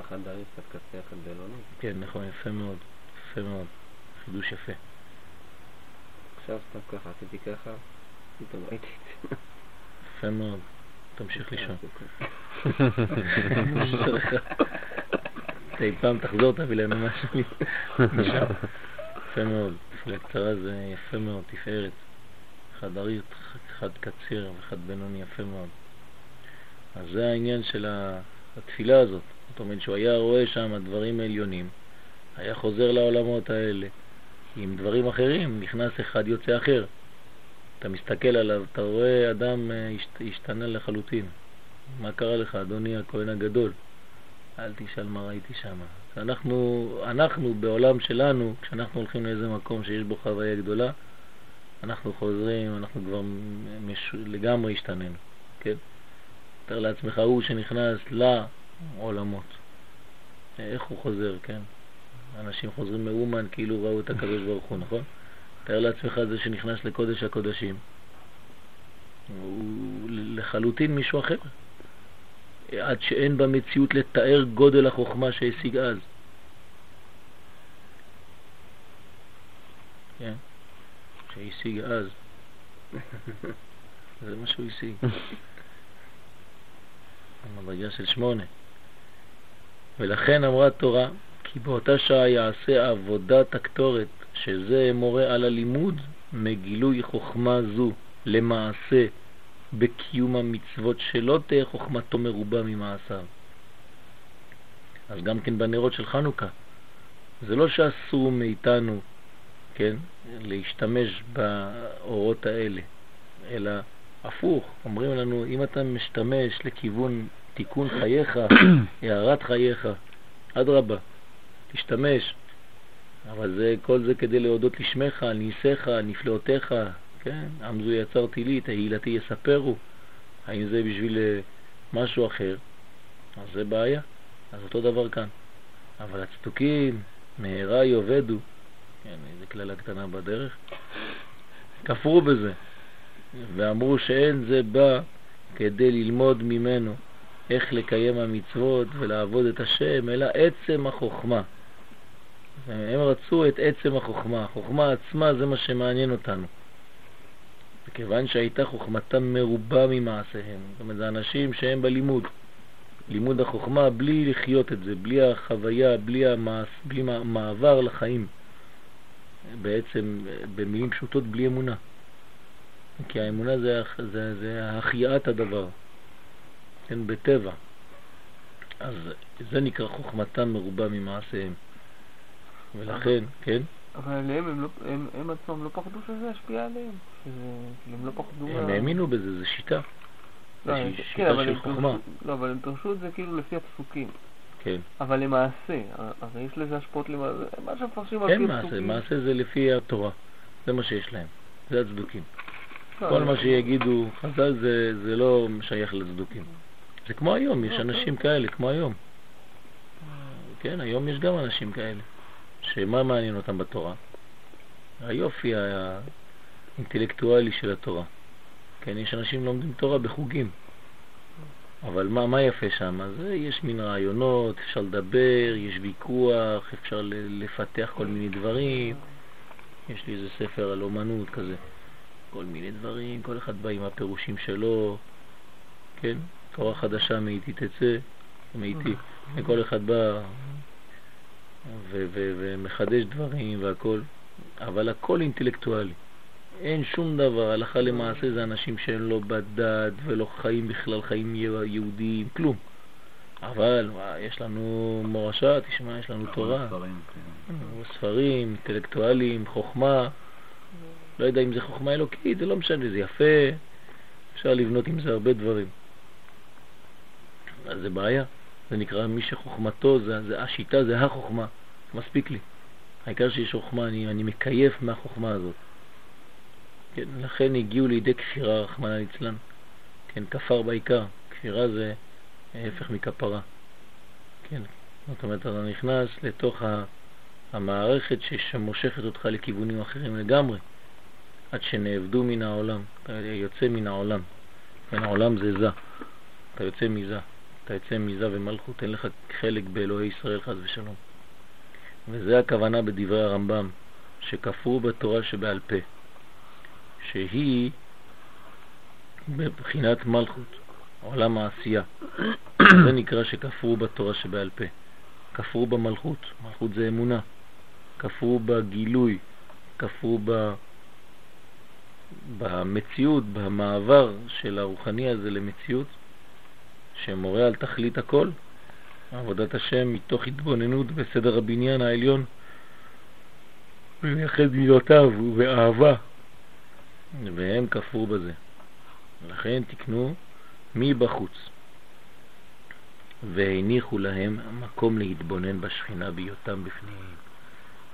C: אחד דריס, קצר, אחד בינוני.
A: כן, נכון, יפה מאוד, יפה מאוד, חידוש יפה.
C: עכשיו סתם ככה, עשיתי ככה, פתאום ראיתי את זה.
A: יפה מאוד, תמשיך לישון. <laughs> אי פעם תחזור, תביא לנו משהו משם. יפה מאוד, תפילה קצרה זה יפה מאוד, תפארת. אחד ארית, אחד קציר ואחד בינוני, יפה מאוד. אז זה העניין של ה- התפילה הזאת. זאת אומרת שהוא היה רואה שם דברים עליונים, היה חוזר לעולמות האלה עם דברים אחרים, נכנס אחד יוצא אחר. אתה מסתכל עליו, אתה רואה אדם אה, השת- השתנה לחלוטין. מה קרה לך, אדוני הכהן הגדול? אל תשאל מה ראיתי שם. אנחנו, אנחנו בעולם שלנו, כשאנחנו הולכים לאיזה מקום שיש בו חוויה גדולה, אנחנו חוזרים, אנחנו כבר מש... לגמרי השתננו, כן? תאר לעצמך הוא שנכנס לעולמות. איך הוא חוזר, כן? אנשים חוזרים מאומן כאילו ראו את הקדוש ברוך הוא, נכון? תאר לעצמך זה שנכנס לקודש הקודשים. הוא לחלוטין מישהו אחר. עד שאין במציאות לתאר גודל החוכמה שהשיג אז. כן, שהשיג אז. <laughs> זה מה שהוא השיג. המדרגה של שמונה. ולכן אמרה התורה, כי באותה שעה יעשה עבודת הקטורת, שזה מורה על הלימוד, מגילוי חוכמה זו למעשה בקיום המצוות שלא תהיה חוכמתו מרובה ממעשיו. אז גם כן בנרות של חנוכה, זה לא שאסור מאיתנו, כן, להשתמש באורות האלה, אלא הפוך, אומרים לנו, אם אתה משתמש לכיוון תיקון חייך, <coughs> הערת חייך, אדרבה, תשתמש. אבל זה, כל זה כדי להודות לשמך, ניסיך, נפלאותיך, כן? עם זו יצרתי לי, תהילתי יספרו. האם זה בשביל אה, משהו אחר? אז זה בעיה. אז אותו דבר כאן. אבל הצדוקים, מהרה יאבדו, כן, איזה כללה קטנה בדרך, כפרו בזה, ואמרו שאין זה בא כדי ללמוד ממנו איך לקיים המצוות ולעבוד את השם, אלא עצם החוכמה. הם רצו את עצם החוכמה. החוכמה עצמה זה מה שמעניין אותנו. וכיוון שהייתה חוכמתם מרובה ממעשיהם, זאת אומרת, זה אנשים שהם בלימוד. לימוד החוכמה בלי לחיות את זה, בלי החוויה, בלי, המעש, בלי מעבר לחיים. בעצם, במילים פשוטות, בלי אמונה. כי האמונה זה, זה, זה החייאת הדבר, כן, בטבע. אז זה נקרא חוכמתם מרובה ממעשיהם. ולכן, כן?
D: אבל עליהם הם, לא, הם, הם עצמם לא פחדו שזה ישפיע עליהם? שזה, הם לא פחדו...
A: הם האמינו בזה, זו שיטה.
D: לא,
A: זה
D: כן,
A: שיטה
D: אבל
A: של
D: הם
A: חוכמה.
D: לא, אבל הם פירשו את זה כאילו לפי הפסוקים.
A: כן.
D: אבל למעשה, הר- הרי יש לזה השפעות למעשה, מה שמפרשים על
A: אין
D: פי
A: מעשה,
D: הפסוקים.
A: מעשה זה לפי התורה. זה מה שיש להם. זה הצדוקים.
D: לא,
A: כל מה שיגידו חז"ל זה, זה לא שייך לצדוקים. זה כמו היום, יש
D: לא,
A: אנשים כאלה, כמו היום. כן, היום יש גם אנשים כאלה. שמה מעניין אותם בתורה? היופי האינטלקטואלי של התורה. כן, יש אנשים לומדים תורה בחוגים. אבל מה, מה יפה שם? אז אה, יש מין רעיונות, אפשר לדבר, יש ויכוח, אפשר לפתח כל מיני דברים. יש לי איזה ספר על אומנות כזה. כל מיני דברים, כל אחד בא עם הפירושים שלו, כן? תורה חדשה מאיתי תצא, מאיתי. וכל אחד בא ומחדש דברים והכל, אבל הכל אינטלקטואלי. אין שום דבר, הלכה למעשה זה אנשים שהם לא בדת ולא חיים בכלל חיים יהודיים, כלום. אבל יש לנו מורשה, תשמע, יש לנו תורה,
E: ספרים, כן.
A: ספרים, אינטלקטואליים, חוכמה. לא יודע אם זה חוכמה אלוקית, זה לא משנה, זה יפה, אפשר לבנות עם זה הרבה דברים. אז זה בעיה, זה נקרא מי שחוכמתו, זה, זה השיטה זה החוכמה, מספיק לי. העיקר שיש חוכמה, אני, אני מקייף מהחוכמה הזאת. כן, לכן הגיעו לידי כפירה, רחמנא ליצלן. כן, כפר בעיקר, כפירה זה ההפך מכפרה. כן, זאת אומרת, אתה נכנס לתוך. המערכת שמושכת אותך לכיוונים אחרים לגמרי, עד שנאבדו מן העולם, אתה יוצא מן העולם, כן, העולם זה זה, אתה יוצא מזה, אתה יוצא מזה ומלכות, אין לך חלק באלוהי ישראל חס ושלום. וזה הכוונה בדברי הרמב"ם, שכפרו בתורה שבעל פה, שהיא בבחינת מלכות, עולם העשייה. <coughs> זה נקרא שכפרו בתורה שבעל פה. כפרו במלכות, מלכות זה אמונה. כפרו בגילוי, כפרו ב... במציאות, במעבר של הרוחני הזה למציאות, שמורה על תכלית הכל, עבודת השם מתוך התבוננות בסדר הבניין העליון, ומייחד מילותיו ובאהבה, והם כפרו בזה. לכן תקנו מבחוץ, והניחו להם מקום להתבונן בשכינה בהיותם בפנים.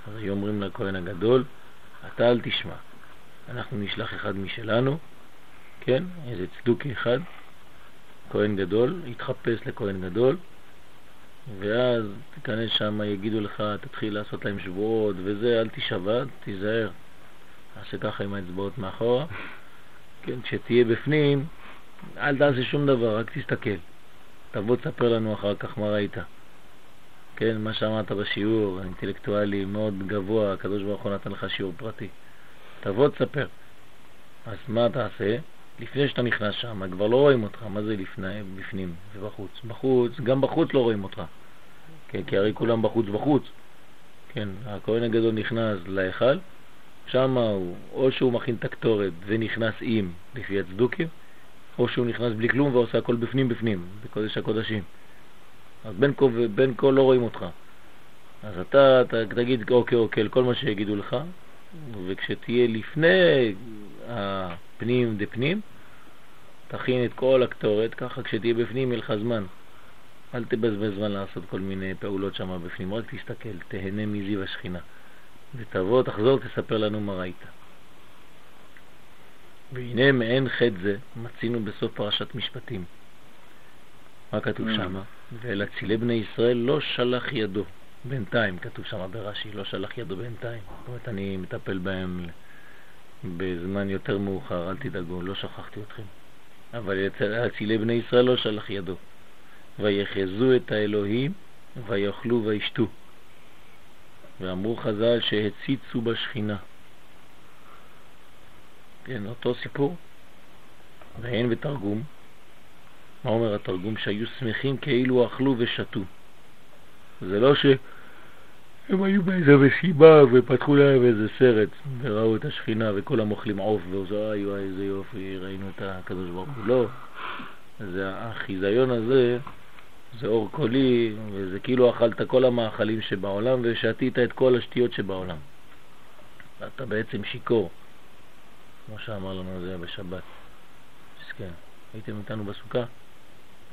A: אז היו אומרים לכהן הגדול, אתה אל תשמע, אנחנו נשלח אחד משלנו, כן, איזה צדוקי אחד, כהן גדול, יתחפש לכהן גדול, ואז תיכנס שם, יגידו לך, תתחיל לעשות להם שבועות וזה, אל תישבע, תיזהר. תעשה ככה עם האצבעות מאחורה, כן, כשתהיה בפנים, אל תעשה שום דבר, רק תסתכל. תבוא תספר לנו אחר כך מה ראית. כן, מה שאמרת בשיעור, האינטלקטואלי מאוד גבוה, הקדוש ברוך הוא נתן לך שיעור פרטי. תבוא תספר. אז מה תעשה? לפני שאתה נכנס שם, כבר לא רואים אותך, מה זה לפני, בפנים ובחוץ? בחוץ, גם בחוץ לא רואים אותך. כן, כי הרי כולם בחוץ בחוץ. כן, הכהן הגדול נכנס להיכל, שם הוא, או שהוא מכין את הקטורת ונכנס עם, לפי הצדוקים, או שהוא נכנס בלי כלום ועושה הכל בפנים בפנים, בקודש הקודשים. אז בין כה ובין כה לא רואים אותך. אז אתה, אתה תגיד אוקיי אוקיי לכל מה שיגידו לך, וכשתהיה לפני הפנים דפנים, תכין את כל הקטורת, ככה כשתהיה בפנים יהיה לך זמן. אל תבזבז זמן לעשות כל מיני פעולות שם בפנים, רק תסתכל, תהנה מזיו השכינה. ותבוא, תחזור, תספר לנו מה ראית. והנה מעין חטא זה מצינו בסוף פרשת משפטים. מה כתוב
E: Mm.
A: שם? ולצילי בני ישראל לא שלח ידו. בינתיים, כתוב שם ברש"י, לא שלח ידו בינתיים. זאת אומרת, אני מטפל בהם בזמן יותר מאוחר, אל תדאגו, לא שכחתי אתכם. אבל אצילי בני ישראל לא שלח ידו. ויחזו את האלוהים ויאכלו וישתו. ואמרו חז"ל שהציצו בשכינה. כן, אותו סיפור. ואין בתרגום. מה אומר התרגום? שהיו שמחים כאילו אכלו ושתו. זה לא שהם היו באיזה מסיבה ופתחו להם איזה סרט וראו את השכינה וכולם אוכלים עוף ועוזו, איי וואי איזה יופי, ראינו את הקדוש ברוך הוא. לא. זה החיזיון הזה זה אור קולי, וזה כאילו אכלת כל המאכלים שבעולם ושתית את כל השטויות שבעולם. ואתה בעצם שיכור, כמו שאמר לנו זה בשבת. מסכן. הייתם איתנו בסוכה?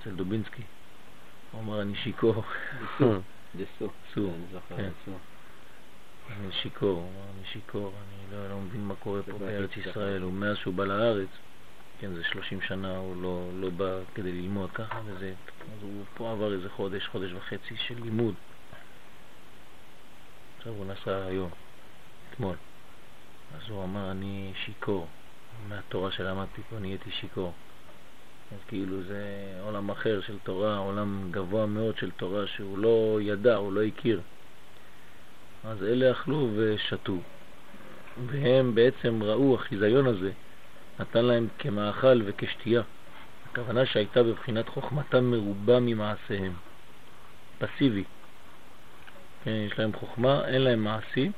A: אצל דובינסקי. הוא אמר, אני שיכור.
C: דסו.
A: סו.
C: אני זוכר,
A: כן.
C: דסו.
A: אני שיכור, הוא אמר, אני שיכור, אני לא, לא מבין מה קורה פה בארץ ישראל. ומאז שהוא בא לארץ, כן, זה 30 שנה, הוא לא, לא בא כדי ללמוד ככה, וזה, אז הוא פה עבר איזה חודש, חודש וחצי של לימוד. עכשיו הוא נסע היום, אתמול. אז הוא אמר, אני שיכור. מהתורה שלמדתי פה נהייתי שיכור. כאילו זה עולם אחר של תורה, עולם גבוה מאוד של תורה שהוא לא ידע, הוא לא הכיר. אז אלה אכלו ושתו, והם בעצם ראו, החיזיון הזה נתן להם כמאכל וכשתייה. הכוונה שהייתה בבחינת חוכמתם מרובה ממעשיהם. פסיבי. כן, יש להם חוכמה, אין להם מעשי,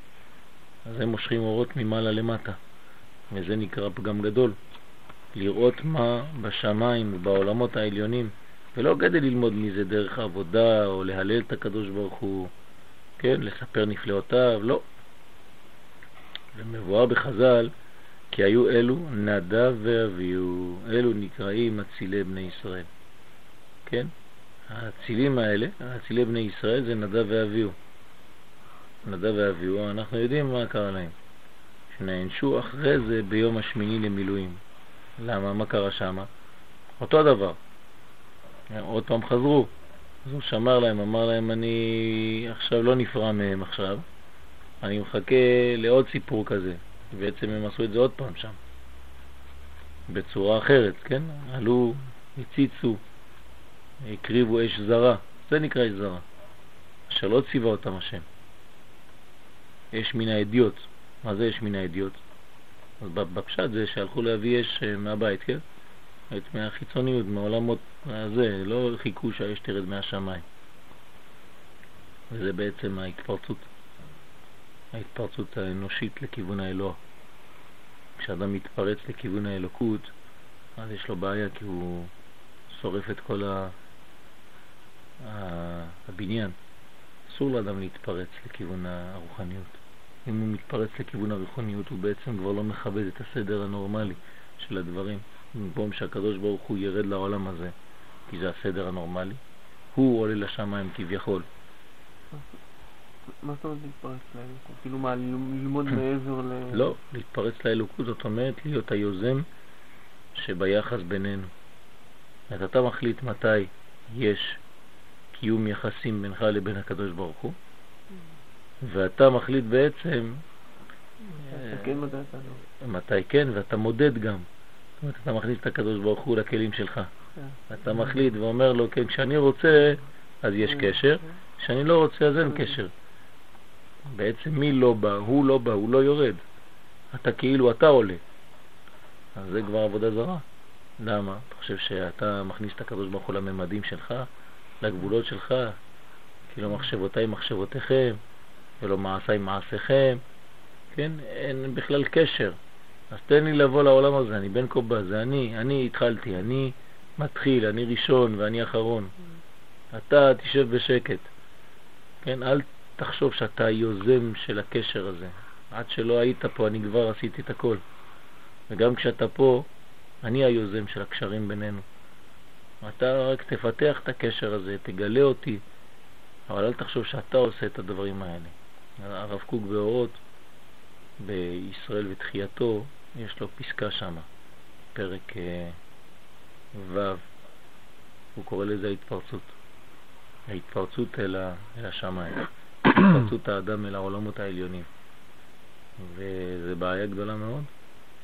A: אז הם מושכים אורות ממעלה למטה. וזה נקרא פגם גדול. לראות מה בשמיים ובעולמות העליונים, ולא כדי ללמוד מזה דרך העבודה או להלל את הקדוש ברוך הוא, כן, לספר נפלאותיו, לא. ומבואר בחז"ל כי היו אלו נדב ואביהו, אלו נקראים אצילי בני ישראל. כן? האצילים האלה, האצילי בני ישראל זה נדב ואביהו. נדב ואביהו, אנחנו יודעים מה קרה להם. שנענשו אחרי זה ביום השמיני למילואים. למה? מה קרה שם? אותו דבר. עוד פעם חזרו. אז הוא שמר להם, אמר להם, אני עכשיו לא נפרע מהם עכשיו, אני מחכה לעוד סיפור כזה. בעצם הם עשו את זה עוד פעם שם, בצורה אחרת, כן? עלו, הציצו, הקריבו אש זרה, זה נקרא אש זרה, אשר לא ציווה אותם השם. אש מן האדיוט, מה זה אש מן האדיוט? אז בפשט זה שהלכו להביא אש אה, מהבית, כן? את מהחיצוניות, מעולמות הזה, לא חיכו שהאש תרד מהשמיים. וזה בעצם ההתפרצות. ההתפרצות האנושית לכיוון האלוה. כשאדם מתפרץ לכיוון האלוקות, אז יש לו בעיה כי הוא שורף את כל ה... הבניין. אסור לאדם להתפרץ לכיוון הרוחניות. אם הוא מתפרץ לכיוון הרוחניות הוא בעצם כבר לא מכבד את הסדר הנורמלי של הדברים. במקום שהקדוש ברוך הוא ירד לעולם הזה, כי זה הסדר הנורמלי, הוא עולה לשמיים כביכול.
D: מה זאת אומרת להתפרץ לאלוקות? כאילו מה, ללמוד <clears throat> מעבר ל...
A: לא, להתפרץ לאלוקות זאת אומרת להיות היוזם שביחס בינינו. אז אתה מחליט מתי יש קיום יחסים בינך לבין הקדוש ברוך הוא, ואתה מחליט בעצם
D: כן, מתי
A: כן, ואתה מודד גם. זאת אומרת, אתה מכניס את הקדוש ברוך הוא לכלים שלך.
D: כן.
A: אתה מחליט ואומר לו, כן, כשאני רוצה, אז יש קשר, כשאני לא רוצה, אז אין קשר. בעצם מי לא בא? הוא לא בא, הוא לא יורד. אתה כאילו, אתה עולה. אז זה כבר עבודה זרה. למה? אתה חושב שאתה מכניס את הקדוש ברוך הוא לממדים שלך, לגבולות שלך, כאילו מחשבותיי מחשבותיכם, ולא מעשיי מעשיכם, כן? אין בכלל קשר. אז תן לי לבוא לעולם הזה, אני בן קובה, זה אני, אני התחלתי, אני מתחיל, אני ראשון ואני אחרון. אתה תשב בשקט. כן, אל תחשוב שאתה היוזם של הקשר הזה. עד שלא היית פה אני כבר עשיתי את הכל. וגם כשאתה פה, אני היוזם של הקשרים בינינו. אתה רק תפתח את הקשר הזה, תגלה אותי, אבל אל תחשוב שאתה עושה את הדברים האלה. הרב קוק באורות, בישראל ותחייתו, יש לו פסקה שם, פרק אה, ו', הוא קורא לזה ההתפרצות. ההתפרצות אל, אל השמיים, <coughs> התפרצות האדם אל העולמות העליונים. וזה בעיה גדולה מאוד,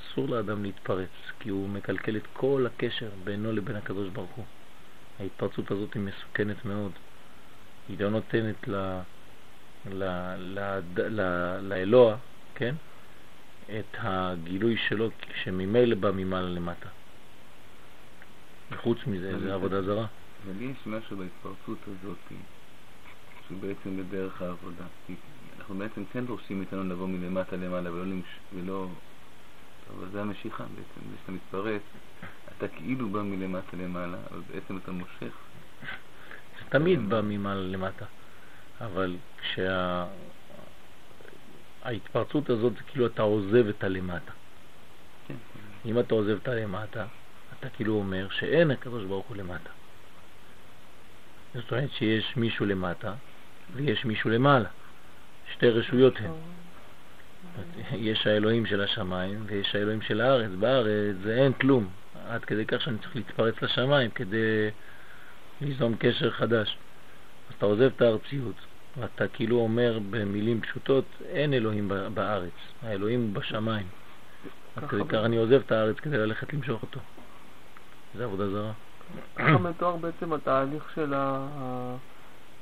A: אסור לאדם להתפרץ, כי הוא מקלקל את כל הקשר בינו לבין הקדוש ברוך הוא. ההתפרצות הזאת היא מסוכנת מאוד. היא לא נותנת ל... לאלוה, כן? את הגילוי שלו שממילא בא ממעלה למטה. וחוץ מזה, זה עבודה זרה.
D: אבל יש משהו בהתפרצות הזאת שהוא בעצם בדרך העבודה. אנחנו בעצם כן דורשים מאיתנו לבוא מלמטה למעלה ולא. ולא... אבל זה המשיכה בעצם, זה שאתה מתפרץ, אתה כאילו בא מלמטה למעלה, אבל בעצם אתה מושך.
A: זה תמיד בא ממעלה למטה, אבל כשההתפרצות הזאת זה כאילו אתה עוזב את הלמטה.
D: כן.
A: אם אתה עוזב את הלמטה, אתה כאילו אומר שאין הקדוש ברוך הוא למטה. זאת אומרת שיש מישהו למטה ויש מישהו למעלה. שתי רשויות הן. יש האלוהים של השמיים ויש האלוהים של הארץ. בארץ זה אין כלום, עד כדי כך שאני צריך להתפרץ לשמיים כדי ליזום קשר חדש. אז אתה עוזב את הארציות, ואתה כאילו אומר במילים פשוטות, אין אלוהים בארץ, האלוהים הוא בשמיים. כך אני עוזב את הארץ כדי ללכת למשוך אותו. זה עבודה זרה.
D: ככה מתואר בעצם התהליך של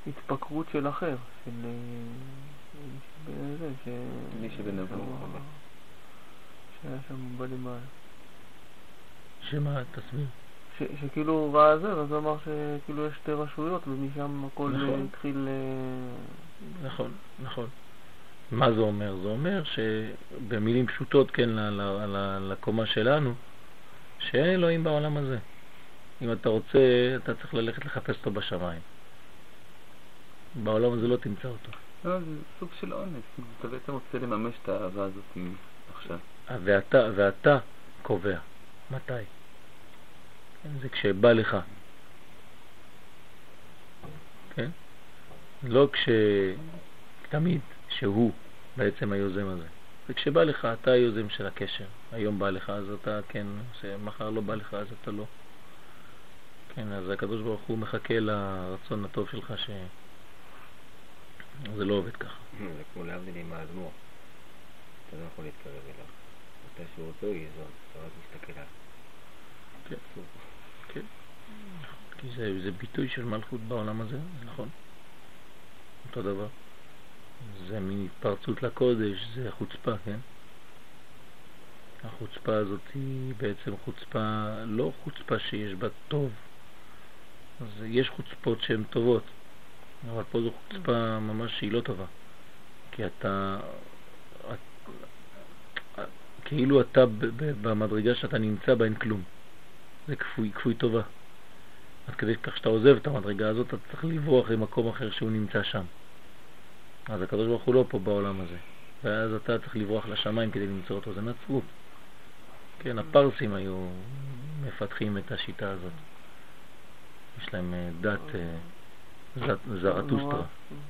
D: ההתפקרות של אחר, של... זה, ש...
C: מי שבנבוא.
D: שהיה שם בלמעלה.
A: שמה, תסביר.
D: ש- שכאילו הוא ראה זה, אז הוא אמר שכאילו יש שתי רשויות ומשם הכל
A: נכון.
D: אה, התחיל... אה,
A: נכון, נכון. מה זה אומר? זה אומר שבמילים פשוטות, כן, ל- ל- ל- לקומה שלנו, שאין אלוהים בעולם הזה. אם אתה רוצה, אתה צריך ללכת לחפש אותו בשמיים. בעולם הזה לא תמצא אותו.
D: לא, זה סוג של אונס. אתה בעצם רוצה לממש את האהבה הזאת עכשיו.
A: ואתה, ואתה קובע. מתי? זה כשבא לך. כן? לא כש... תמיד, שהוא בעצם היוזם הזה. זה כשבא לך, אתה היוזם של הקשר. היום בא לך, אז אתה כן, עושה, מחר לא בא לך, אז אתה לא. כן, אז הקדוש ברוך הוא מחכה לרצון הטוב שלך ש... זה לא עובד ככה.
C: זה כמו להבדיל עם האדמו"ר. אתה לא יכול להתקרב אליו. מתי שהוא רוצה הוא ייזון, אתה רק מסתכל עליו.
A: כן. כן. כי זה, זה ביטוי של מלכות בעולם הזה, זה נכון. אותו דבר. זה מין התפרצות לקודש, זה חוצפה, כן? החוצפה הזאת היא בעצם חוצפה, לא חוצפה שיש בה טוב. אז יש חוצפות שהן טובות, אבל פה זו חוצפה ממש שהיא לא טובה. כי אתה, את, כאילו אתה במדרגה שאתה נמצא בה אין כלום. זה כפוי, כפוי טובה. עד כדי כך שאתה עוזב את המדרגה הזאת, אתה צריך לברוח למקום אחר שהוא נמצא שם. אז הקדוש ברוך הוא לא פה בעולם הזה. ואז אתה צריך לברוח לשמיים כדי למצוא אותו, זה נצרות. כן, הפרסים היו מפתחים את השיטה הזאת. יש להם אה, דת אה, זרטוסטרה.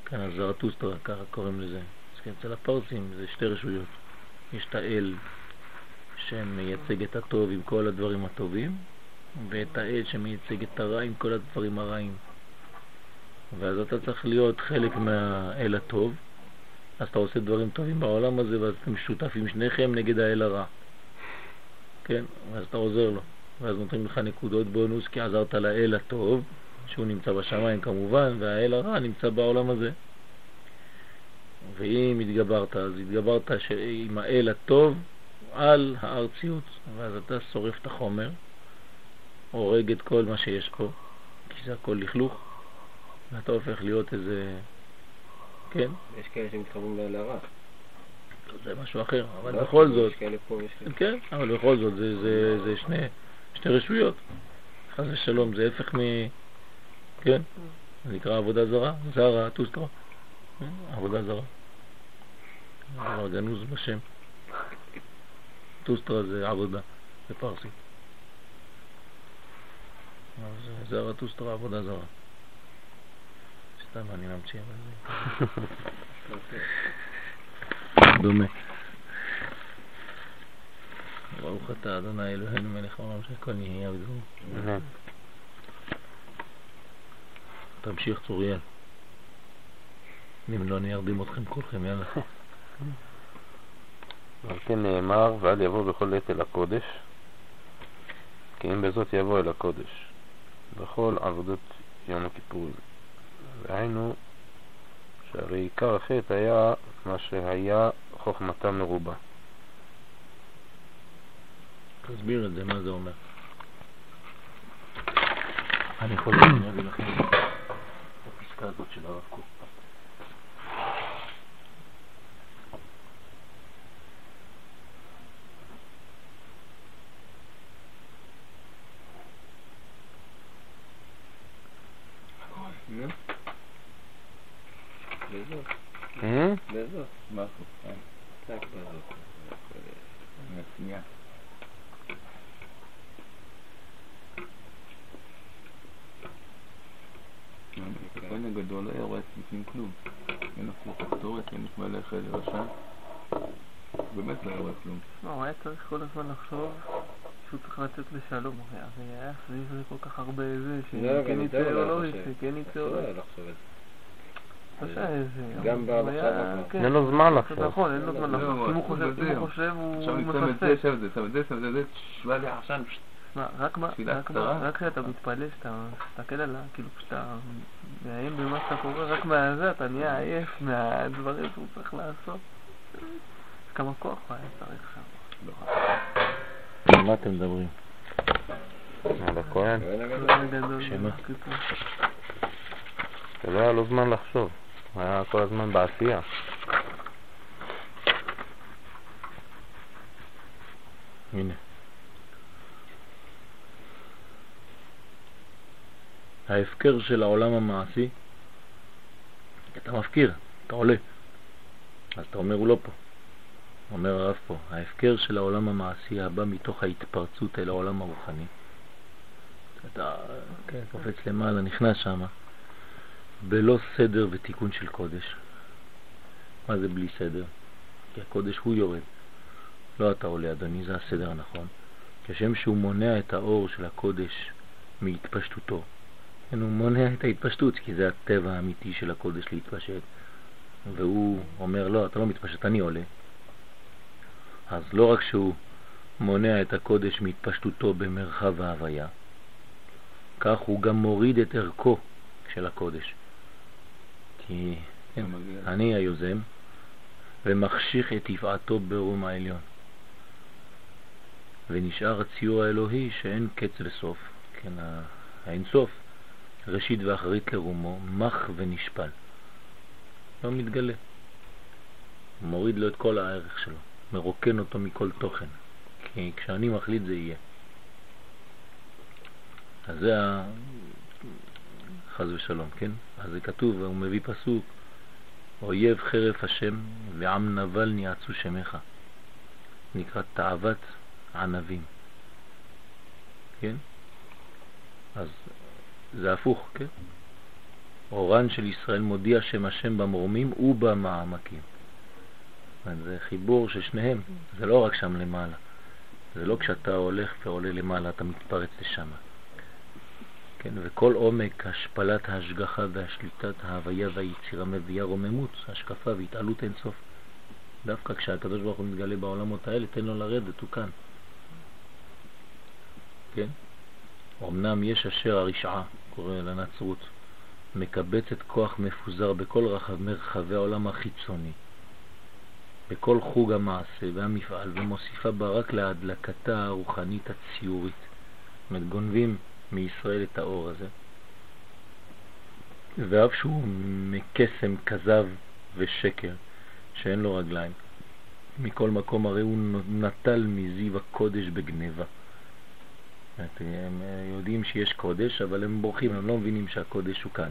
A: כן, אז זרטוסטרה, ככה קוראים לזה. אז כן, אצל הפרסים זה שתי רשויות. יש את האל שמייצג את הטוב עם כל הדברים הטובים, ואת האל שמייצג את הרע עם כל הדברים הרעים. ואז אתה צריך להיות חלק מהאל הטוב, אז אתה עושה דברים טובים בעולם הזה, ואז אתם שותפים שניכם נגד האל הרע. כן? ואז אתה עוזר לו. ואז נותנים לך נקודות בונוס כי עזרת לאל הטוב, שהוא נמצא בשמיים כמובן, והאל הרע נמצא בעולם הזה. ואם התגברת, אז התגברת עם האל הטוב על הארציות, ואז אתה שורף את החומר, הורג את כל מה שיש פה, כי זה הכל לכלוך, ואתה הופך להיות איזה... כן,
C: יש כאלה שמתחברים לאל הרע.
A: זה משהו אחר, אבל
C: לא,
A: בכל זאת. כן, אבל בכל זאת, זה, זה, זה שני, שתי רשויות. חס ושלום, זה הפך מ... כן, זה נקרא עבודה זרה, זרה, טוסטרה. עבודה זרה. זה גנוז בשם. טוסטרה זה עבודה, בפרסית. אז אה, זרה טוסטרה, עבודה זרה. סתם אני ממציא, אבל זה <laughs> דומה. ברוך אתה אדוני אלוהינו מלך העולם שהכל נהיה בדברו.
B: אמן.
A: תמשיך צוריאל. אם לא אני ארדים אתכם כולכם, יאללה. <laughs>
B: על כן נאמר, ואל יבוא בכל עת אל הקודש, כי אם בזאת יבוא אל הקודש, בכל עבודות יום הכיפורים. והיינו, שהרי עיקר החטא היה מה שהיה חוכמתם מרובה.
A: תסביר את זה, מה זה אומר. אני יכול להביא לכם את הפסקה הזאת של הרב קוק.
C: נו. בזאת.
B: אה?
C: בזאת.
D: מה החוצה?
C: רק בזאת.
D: מהשנייה. הכהן הגדול לא היה רואה בפנים כלום. אין אפילו כפתורת, אין את מלך רשע. באמת לא היה רואה כלום.
E: לא, הוא היה צריך כל הזמן לחשוב שהוא לשלום, הרי היה סביב זה כל כך הרבה זה,
C: לא,
E: שכן יצא או לא
C: לא
E: יצא. כן יצא או לא יצא.
C: זה.
E: לא.
C: גם.
E: כן,
B: אין לו זמן לחשוב.
E: נכון, אין לו
C: לא,
E: זמן
C: לא,
E: לחשוב. אם הוא
D: הוא
E: חושב, אם. הוא חושב, הוא
D: עכשיו אני שם את זה,
E: מפספס.
D: שם את זה, שם את זה, שם את זה, שבא לי.
E: מה, רק כשאתה מתפלל, שאתה מסתכל על ה... כאילו, כשאתה מאיים במה שאתה קורא, רק מהזה אתה נהיה עייף מהדברים שהוא צריך לעשות. כמה כוח הוא היה צריך שם.
A: על מה אתם מדברים?
B: על הכהן,
E: גדול.
A: שמה?
E: כאילו.
B: שלא היה לו זמן לחשוב. הוא היה כל הזמן בעשייה.
A: הנה. ההפקר של העולם המעשי, אתה מפקיר, אתה עולה. אז אתה אומר, הוא לא פה. אומר הרב פה, ההפקר של העולם המעשי הבא מתוך ההתפרצות אל העולם הרוחני. אתה כן, קופץ למעלה, נכנס שם, בלא סדר ותיקון של קודש. מה זה בלי סדר? כי הקודש הוא יורד. לא אתה עולה, אדוני, זה הסדר הנכון. כשם שהוא מונע את האור של הקודש מהתפשטותו. כן, הוא מונע את ההתפשטות, כי זה הטבע האמיתי של הקודש להתפשט. והוא אומר, לא, אתה לא מתפשט, אני עולה. אז לא רק שהוא מונע את הקודש מהתפשטותו במרחב ההוויה, כך הוא גם מוריד את ערכו של הקודש. כי כן. אני היוזם, ומחשיך את יפעתו ברום העליון. ונשאר הציור האלוהי שאין קץ וסוף, כן, ה- האינסוף, ראשית ואחרית לרומו, מח ונשפל. לא מתגלה. מוריד לו את כל הערך שלו, מרוקן אותו מכל תוכן. כי כשאני מחליט זה יהיה. אז זה ה... חז ושלום, כן? אז זה כתוב, הוא מביא פסוק, אויב חרף השם ועם נבל ניעצו שמך. נקרא תאוות ענבים. כן? אז זה הפוך, כן? אורן של ישראל מודיע שם השם במרומים ובמעמקים. אומרת, זה חיבור של שניהם, זה לא רק שם למעלה. זה לא כשאתה הולך ועולה למעלה, אתה מתפרץ לשם. כן, וכל עומק השפלת ההשגחה והשליטת ההוויה והיצירה מביאה רוממות, השקפה והתעלות אינסוף. דווקא כשהקדוש ברוך הוא מתגלה בעולמות האלה, תן לו לרדת, הוא כאן. כן? אמנם יש אשר הרשעה, קורא לנצרות, מקבצת כוח מפוזר בכל רחב מרחבי העולם החיצוני, בכל חוג המעשה והמפעל, ומוסיפה בה רק להדלקתה הרוחנית הציורית. זאת אומרת, גונבים מישראל את האור הזה. ואף שהוא מקסם כזב ושקר, שאין לו רגליים. מכל מקום הרי הוא נטל מזיו הקודש בגניבה. הם יודעים שיש קודש, אבל הם בורחים, הם לא מבינים שהקודש הוא כאן.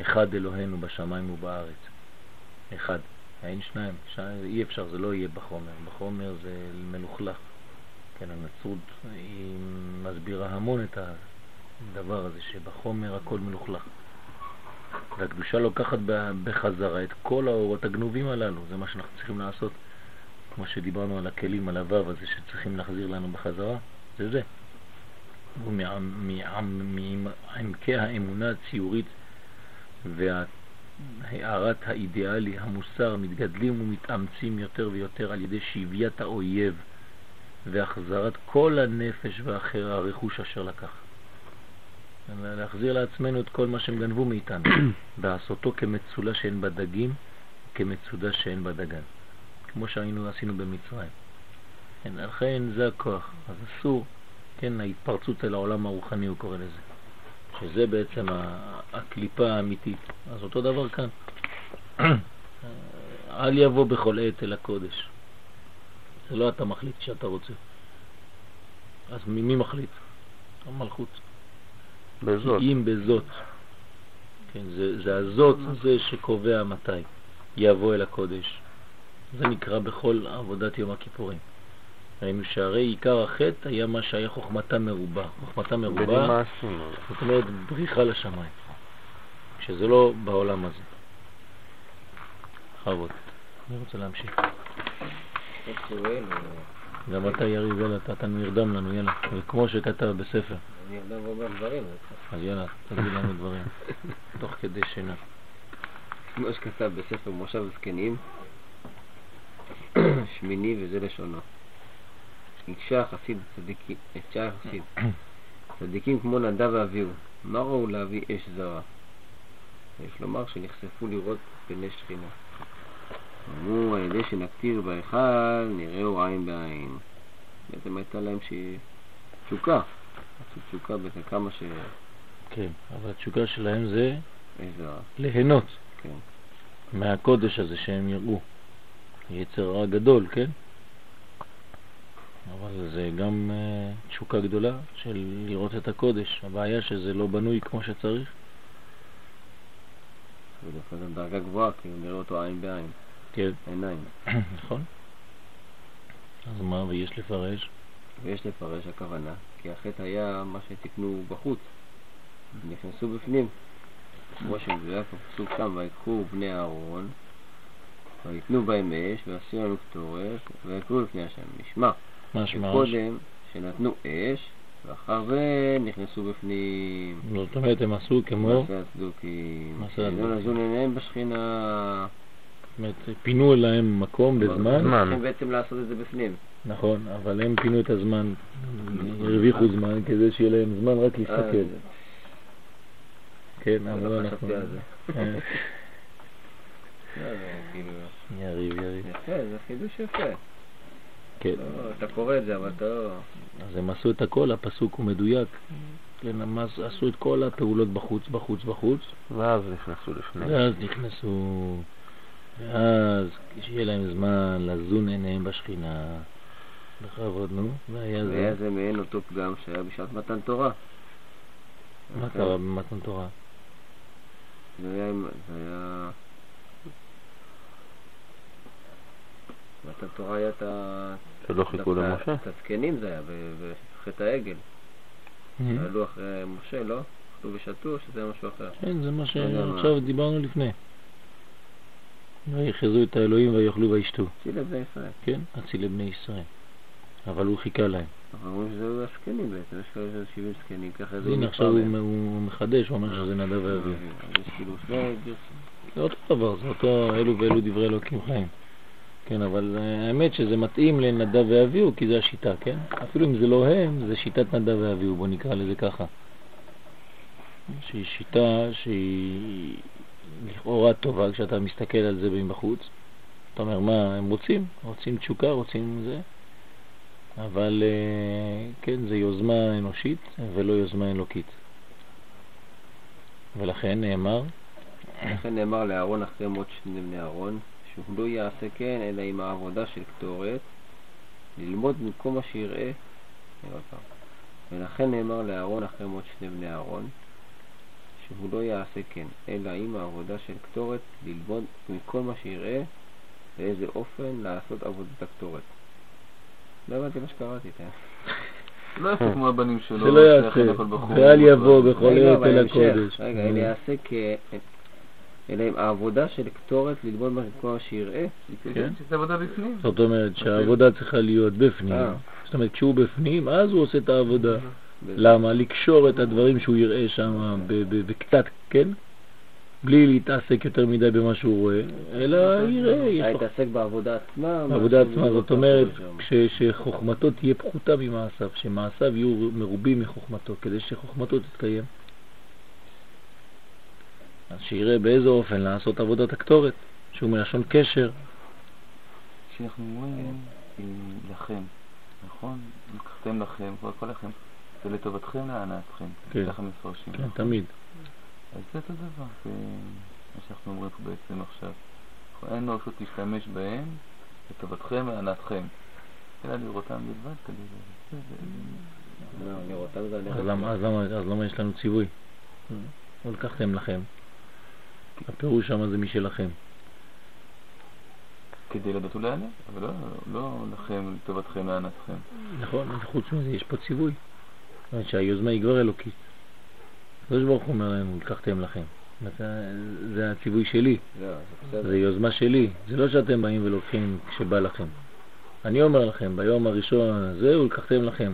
A: אחד אלוהינו בשמיים ובארץ. אחד. אין שניים. שניים אי אפשר, זה לא יהיה בחומר. בחומר זה מלוכלך. כן, הנצרות היא מסבירה המון את הדבר הזה, שבחומר הכל מלוכלך. והקדושה לוקחת בחזרה את כל האורות הגנובים הללו, זה מה שאנחנו צריכים לעשות. כמו שדיברנו על הכלים, על הוו הזה שצריכים להחזיר לנו בחזרה, זה זה. ומעמקי האמונה הציורית הערת האידיאלי, המוסר, מתגדלים ומתאמצים יותר ויותר על ידי שביית האויב והחזרת כל הנפש והאחר הרכוש אשר לקח. להחזיר לעצמנו את כל מה שהם גנבו מאיתנו, <coughs> ועשותו כמצולה שאין בה דגים, כמצודה שאין בה דגן, כמו שהיינו עשינו במצרים. כן, לכן זה הכוח, אז אסור, כן, ההתפרצות אל העולם הרוחני הוא קורא לזה, שזה בעצם הקליפה האמיתית. אז אותו דבר כאן, <clears throat> אל יבוא בכל עת אל הקודש. זה לא אתה מחליט שאתה רוצה. אז מי מחליט? המלכות.
B: בזאת.
A: אם בזאת. כן, זה, זה הזאת זה שקובע מתי יבוא אל הקודש. זה נקרא בכל עבודת יום הכיפורים. ראינו שהרי עיקר החטא היה מה שהיה חוכמתה מרובה. חוכמתה מרובה. זאת אומרת בריחה לשמיים, שזה לא בעולם הזה. בכבוד. אני רוצה להמשיך. גם אתה יריב, יאללה, אתה אתה נרדם לנו, יאללה. וכמו שכתב בספר.
C: אני אדם ואומר דברים.
A: אז יאללה, תגיד לנו דברים. <laughs> תוך כדי שינה.
C: כמו שכתב בספר מושב זקנים, <clears throat> שמיני וזה לשונו. הקשה החסיד צדיקים, הקשה החסיד. צדיקים כמו נדב ואביהו, מה ראו להביא אש זרה? יש לומר שנחשפו לראות פני שכינה. אמרו, על ידי שנקטיר בהיכל, נראהו עין בעין. בעצם הייתה להם ש... תשוקה. תשוקה בזה כמה ש...
A: כן, אבל התשוקה שלהם זה. ליהנות
C: כן.
A: מהקודש הזה שהם יראו. יצר רע גדול, כן? אבל זה גם uh, תשוקה גדולה של לראות את הקודש. הבעיה שזה לא בנוי כמו שצריך.
C: זה דווקא דרגה גבוהה, כי הוא נראה אותו עין בעין,
A: כן,
C: עיניים. <coughs>
A: נכון. אז מה, ויש לפרש?
C: ויש לפרש הכוונה, כי החטא היה מה שתיקנו בחוץ, נכנסו בפנים. כמו שמדויק בפסוק שם, ויקחו בני אהרון, ויתנו בהם אש, ועשו לנו קטורת, ויקרו לפני השם. נשמע,
A: משמע,
C: שקודם שנתנו אש, ואחר זה נכנסו בפנים.
A: זאת אומרת הם עשו כמו,
C: מעשה הצדוקים.
A: מעשה הצדוקים.
C: נזון עיניהם בשכינה.
A: זאת אומרת, פינו להם מקום בזמן,
B: זמן.
C: צריכים בעצם לעשות את זה בפנים.
A: נכון, אבל הם פינו את הזמן, הרוויחו זמן כדי שיהיה להם זמן רק להסתכל.
C: אה,
A: כן,
C: לא
A: אבל
C: לא, לא, כאילו,
A: יריב, יריב.
C: יפה, זה חידוש יפה.
A: כן.
C: לא, אתה קורא את זה, אבל אתה לא...
A: אז הם עשו את הכל, הפסוק הוא מדויק. כן, הם עש- עשו את כל הפעולות בחוץ, בחוץ, בחוץ,
B: ואז נכנסו לפני.
A: ואז נכנסו, ואז כשיהיה להם זמן לזון עיניהם בשכינה, בכבוד, נו, והיה
C: והיה
A: זה.
C: זה מעין אותו פגם שהיה בשעת מתן תורה.
A: מה קרה במתן תורה?
C: זה היה... עם- זה היה... מתן תורה היה את ה...
B: שלא חיכו למשה.
C: את הזקנים זה היה, בחטא העגל. שעלו אחרי משה, לא? אכלו ושתו, שזה היה משהו אחר.
A: כן, זה מה
C: לא.
A: שעכשיו דיברנו לפני. ויחזו את האלוהים ויאכלו וישתו.
C: צילה בני ישראל.
A: כן, אצילי בני ישראל. אבל הוא חיכה להם.
C: אנחנו אומרים שזה היו הזקנים בעצם, יש כאלה שזה 70 זקנים, ככה זה
A: הנה עכשיו הוא מחדש, הוא אומר שזה נדב
C: כאילו גרסים.
A: זה אותו דבר, זה אותו אלו ואלו דברי אלוקים חיים. כן, אבל אה, האמת שזה מתאים לנדב ואביהו, כי זה השיטה, כן? אפילו אם זה לא הם, זה שיטת נדב ואביהו, בוא נקרא לזה ככה. שהיא שיטה שהיא לכאורה טובה כשאתה מסתכל על זה מבחוץ. אתה אומר, מה הם רוצים? רוצים תשוקה, רוצים זה. אבל אה, כן, זה יוזמה אנושית ולא יוזמה אלוקית. ולכן נאמר,
C: לכן נאמר לאהרון אחרי מות שני בני אהרון, שהוא לא יעשה כן אלא עם העבודה של קטורת, ללמוד במקום מה שיראה. ולכן נאמר לאהרון אחרי מות שני בני אהרון, שהוא לא יעשה כן אלא עם העבודה של קטורת, ללמוד מכל מה שיראה באיזה אופן לעשות עבודת הקטורת. לא הבנתי מה שקראתי, תראה. <laughs>
D: לא יעשה כמו הבנים שלו.
A: שלא יעשה. ואל יבוא בכל עת
C: אבל
A: אל. הקודש.
C: רגע, אלא יעשה כ... אלא עם העבודה של קטורת ללמוד מה שיראה.
A: כן.
D: שזה עבודה בפנים.
A: זאת אומרת שהעבודה צריכה להיות בפנים.
C: אה.
A: זאת אומרת, כשהוא בפנים, אז הוא עושה את העבודה. למה? לקשור את הדברים שהוא יראה שם בקצת, כן? בלי להתעסק יותר מדי במה שהוא רואה, אלא יראה, יש לו
C: להתעסק בעבודה עצמה.
A: העבודה
C: משהו
A: עצמה,
C: לא
A: זאת אומרת, שחוכמתו תהיה פחותה ממעשיו, שמעשיו יהיו מרובים מחוכמתו, כדי שחוכמתו תתקיים. אז שיראה באיזה אופן לעשות עבודת הקטורת, שהוא מלשון קשר.
D: כשאנחנו אומרים אה, לכם, נכון? לקחתם לכם, כל כל לכם, זה לטובתכם להנאתכם,
A: כן.
D: ככה מפרשים.
A: כן,
D: נכון?
A: תמיד.
D: אז זה אותו דבר, זה מה שאנחנו אומרים פה בעצם עכשיו. אין לו רשות להשתמש בהם לטובתכם ולהנאתכם. אלא לראותם בלבד כדי
C: לא,
A: אז. למה, אז למה, אז למה יש לנו ציווי? ולקחתם לכם. הפירוש שם זה משלכם.
D: כדי לדעת ולהיענר, אבל לא, לא לכם, לטובתכם להנאתכם.
A: נכון, חוץ מזה יש פה ציווי. זאת אומרת שהיוזמה היא כבר אלוקית. הקדוש ברוך הוא אומר לנו, לקחתם לכם. זה- הציווי שלי,
C: לא, זה
A: יוזמה שלי. זה לא שאתם באים ולוקחים כשבא לכם. אני אומר לכם, ביום הראשון הזה, ולקחתם לכם.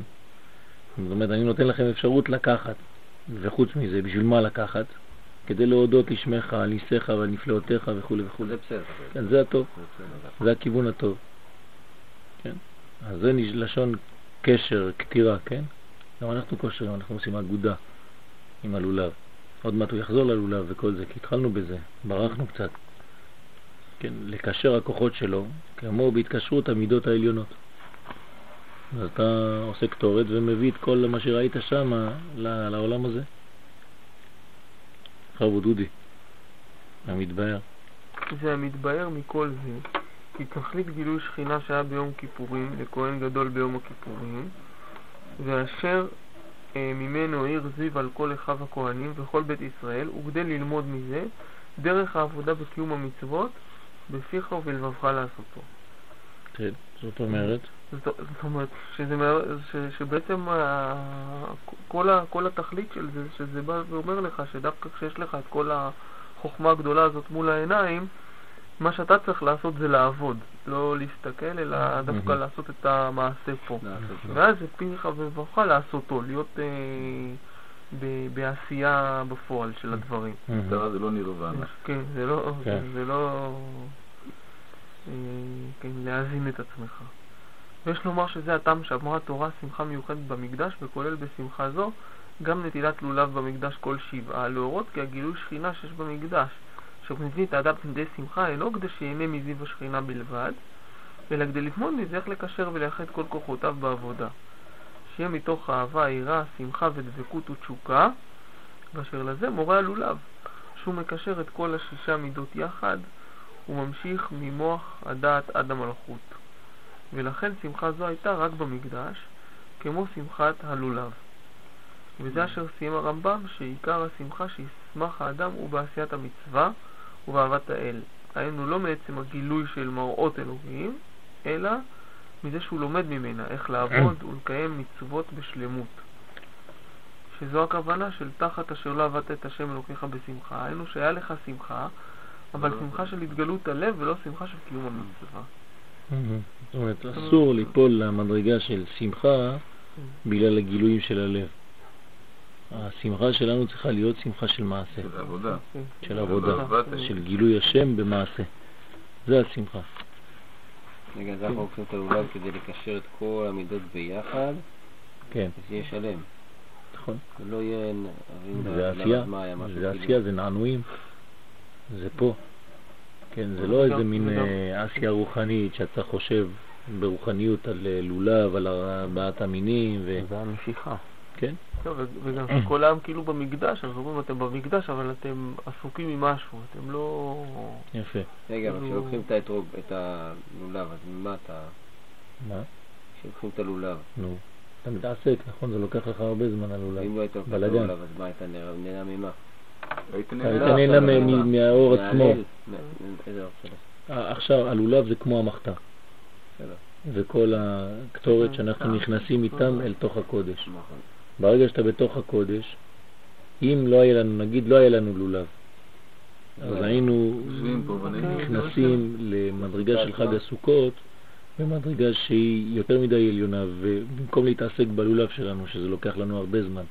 A: זאת אומרת, אני נותן לכם אפשרות לקחת. וחוץ מזה, בשביל מה לקחת? כדי להודות לשמך, על ניסיך ועל נפלאותיך וכו' וכו'.
C: זה בסדר.
A: כן, זה הטוב.
C: זה
A: הכיוון הטוב. כן? אז זה לשון קשר, קטירה, כן? גם אנחנו קושרים, אנחנו עושים אגודה עם הלולב. עוד מעט הוא יחזור ללולב וכל זה, כי התחלנו בזה, ברחנו קצת. כן, לקשר הכוחות שלו, כמו בהתקשרות המידות העליונות. אז אתה עושה קטורת ומביא את כל מה שראית שם לעולם הזה. חרבו דודי, המתבהר.
E: זה המתבהר מכל זה, כי תכלית גילוי שכינה שהיה ביום כיפורים לכהן גדול ביום הכיפורים, ואשר אה, ממנו העיר זיו על כל אחיו הכהנים וכל בית ישראל, וכדי ללמוד מזה דרך העבודה בקיום המצוות, בפיך ובלבבך לעשותו.
A: כן, זאת אומרת,
E: זאת, אומרת, שזה, ש, שבעצם ה, כל, ה, כל התכלית של זה, שזה בא ואומר לך שדווקא כשיש לך את כל החוכמה הגדולה הזאת מול העיניים, מה שאתה צריך לעשות זה לעבוד, לא להסתכל, אלא דווקא
A: מהמם.
E: לעשות את המעשה פה. ואז זה פיך ובבך לעשותו, להיות אה, ב, בעשייה בפועל של הדברים.
D: מטרה זה לא נירוונה.
E: כן, זה לא,
A: כן.
E: זה לא, אה, כן, להאזין את עצמך. ויש לומר שזה הטעם שאמרה התורה שמחה מיוחדת במקדש, וכולל בשמחה זו גם נטילת לולב במקדש כל שבעה, להורות כי הגילוי שכינה שיש במקדש, את האדם לידי שמחה, אינו כדי שיהנה מזיו השכינה בלבד, אלא כדי ללמוד מזה איך לקשר ולייחד כל כוחותיו בעבודה. שיהיה מתוך אהבה, יראה, שמחה ודבקות ותשוקה, ואשר לזה מורה הלולב. שהוא מקשר את כל השישה מידות יחד, וממשיך ממוח הדעת עד המלכות. ולכן שמחה זו הייתה רק במקדש, כמו שמחת הלולב. וזה אשר סיים הרמב"ם, שעיקר השמחה שישמח האדם הוא בעשיית המצווה ובאהבת האל. היינו לא מעצם הגילוי של מראות אלוהים, אלא מזה שהוא לומד ממנה איך לעבוד ולקיים מצוות בשלמות. שזו הכוונה של תחת אשר לא עבדת את השם אלוקיך בשמחה, היינו שהיה לך שמחה, אבל שמחה של התגלות הלב ולא שמחה של קיום המצווה.
A: זאת אומרת, אסור ליפול למדרגה של שמחה בגלל הגילויים של הלב. השמחה שלנו צריכה להיות שמחה של מעשה,
D: של עבודה.
A: של עבודה, של גילוי השם במעשה. זה השמחה.
C: רגע, אז אנחנו לוקחים את הלולב כדי לקשר את כל המידות ביחד,
A: כן,
C: ושיהיה שלם.
A: נכון.
C: ולא יהיה
A: זה עשייה, זה עשייה, זה נענועים. זה פה. כן, זה לא איזה מין
E: וגם-
A: אה, עשייה רוחנית שאתה חושב ברוחניות על אה, לולב, על ארבעת המינים, ו...
B: זה המשיכה.
A: כן?
E: לא, וגם שכל העם כאילו במקדש, אנחנו אומרים אתם במקדש, אבל אתם עסוקים עם משהו, אתם לא...
A: יפה.
C: רגע, אבל
E: כאילו-
C: כשלוקחים את האתרוג, את הלולב, אז ממה אתה...
A: מה?
C: כשלוקחים את הלולב,
A: נו. אתה מתעסק, נכון? זה לוקח לך הרבה זמן הלולב.
C: אם לא היית לוקח את. הלולב, אז מה, נהנה- נהנה ממה?
D: היית נהנה.
C: לא, לא,
A: מהאור עצמו. אה, עכשיו, הלולב זה כמו המחתה. וכל הקטורת שאנחנו נכנסים איתם אל תוך הקודש.
C: נכון.
A: ברגע שאתה בתוך הקודש, אם לא היה לנו, נגיד לא היה לנו לולב, אז היינו. נכנסים למדרגה של חג הסוכות, במדרגה שהיא יותר מדי עליונה, ובמקום להתעסק בלולב שלנו, שזה לוקח לנו הרבה זמן,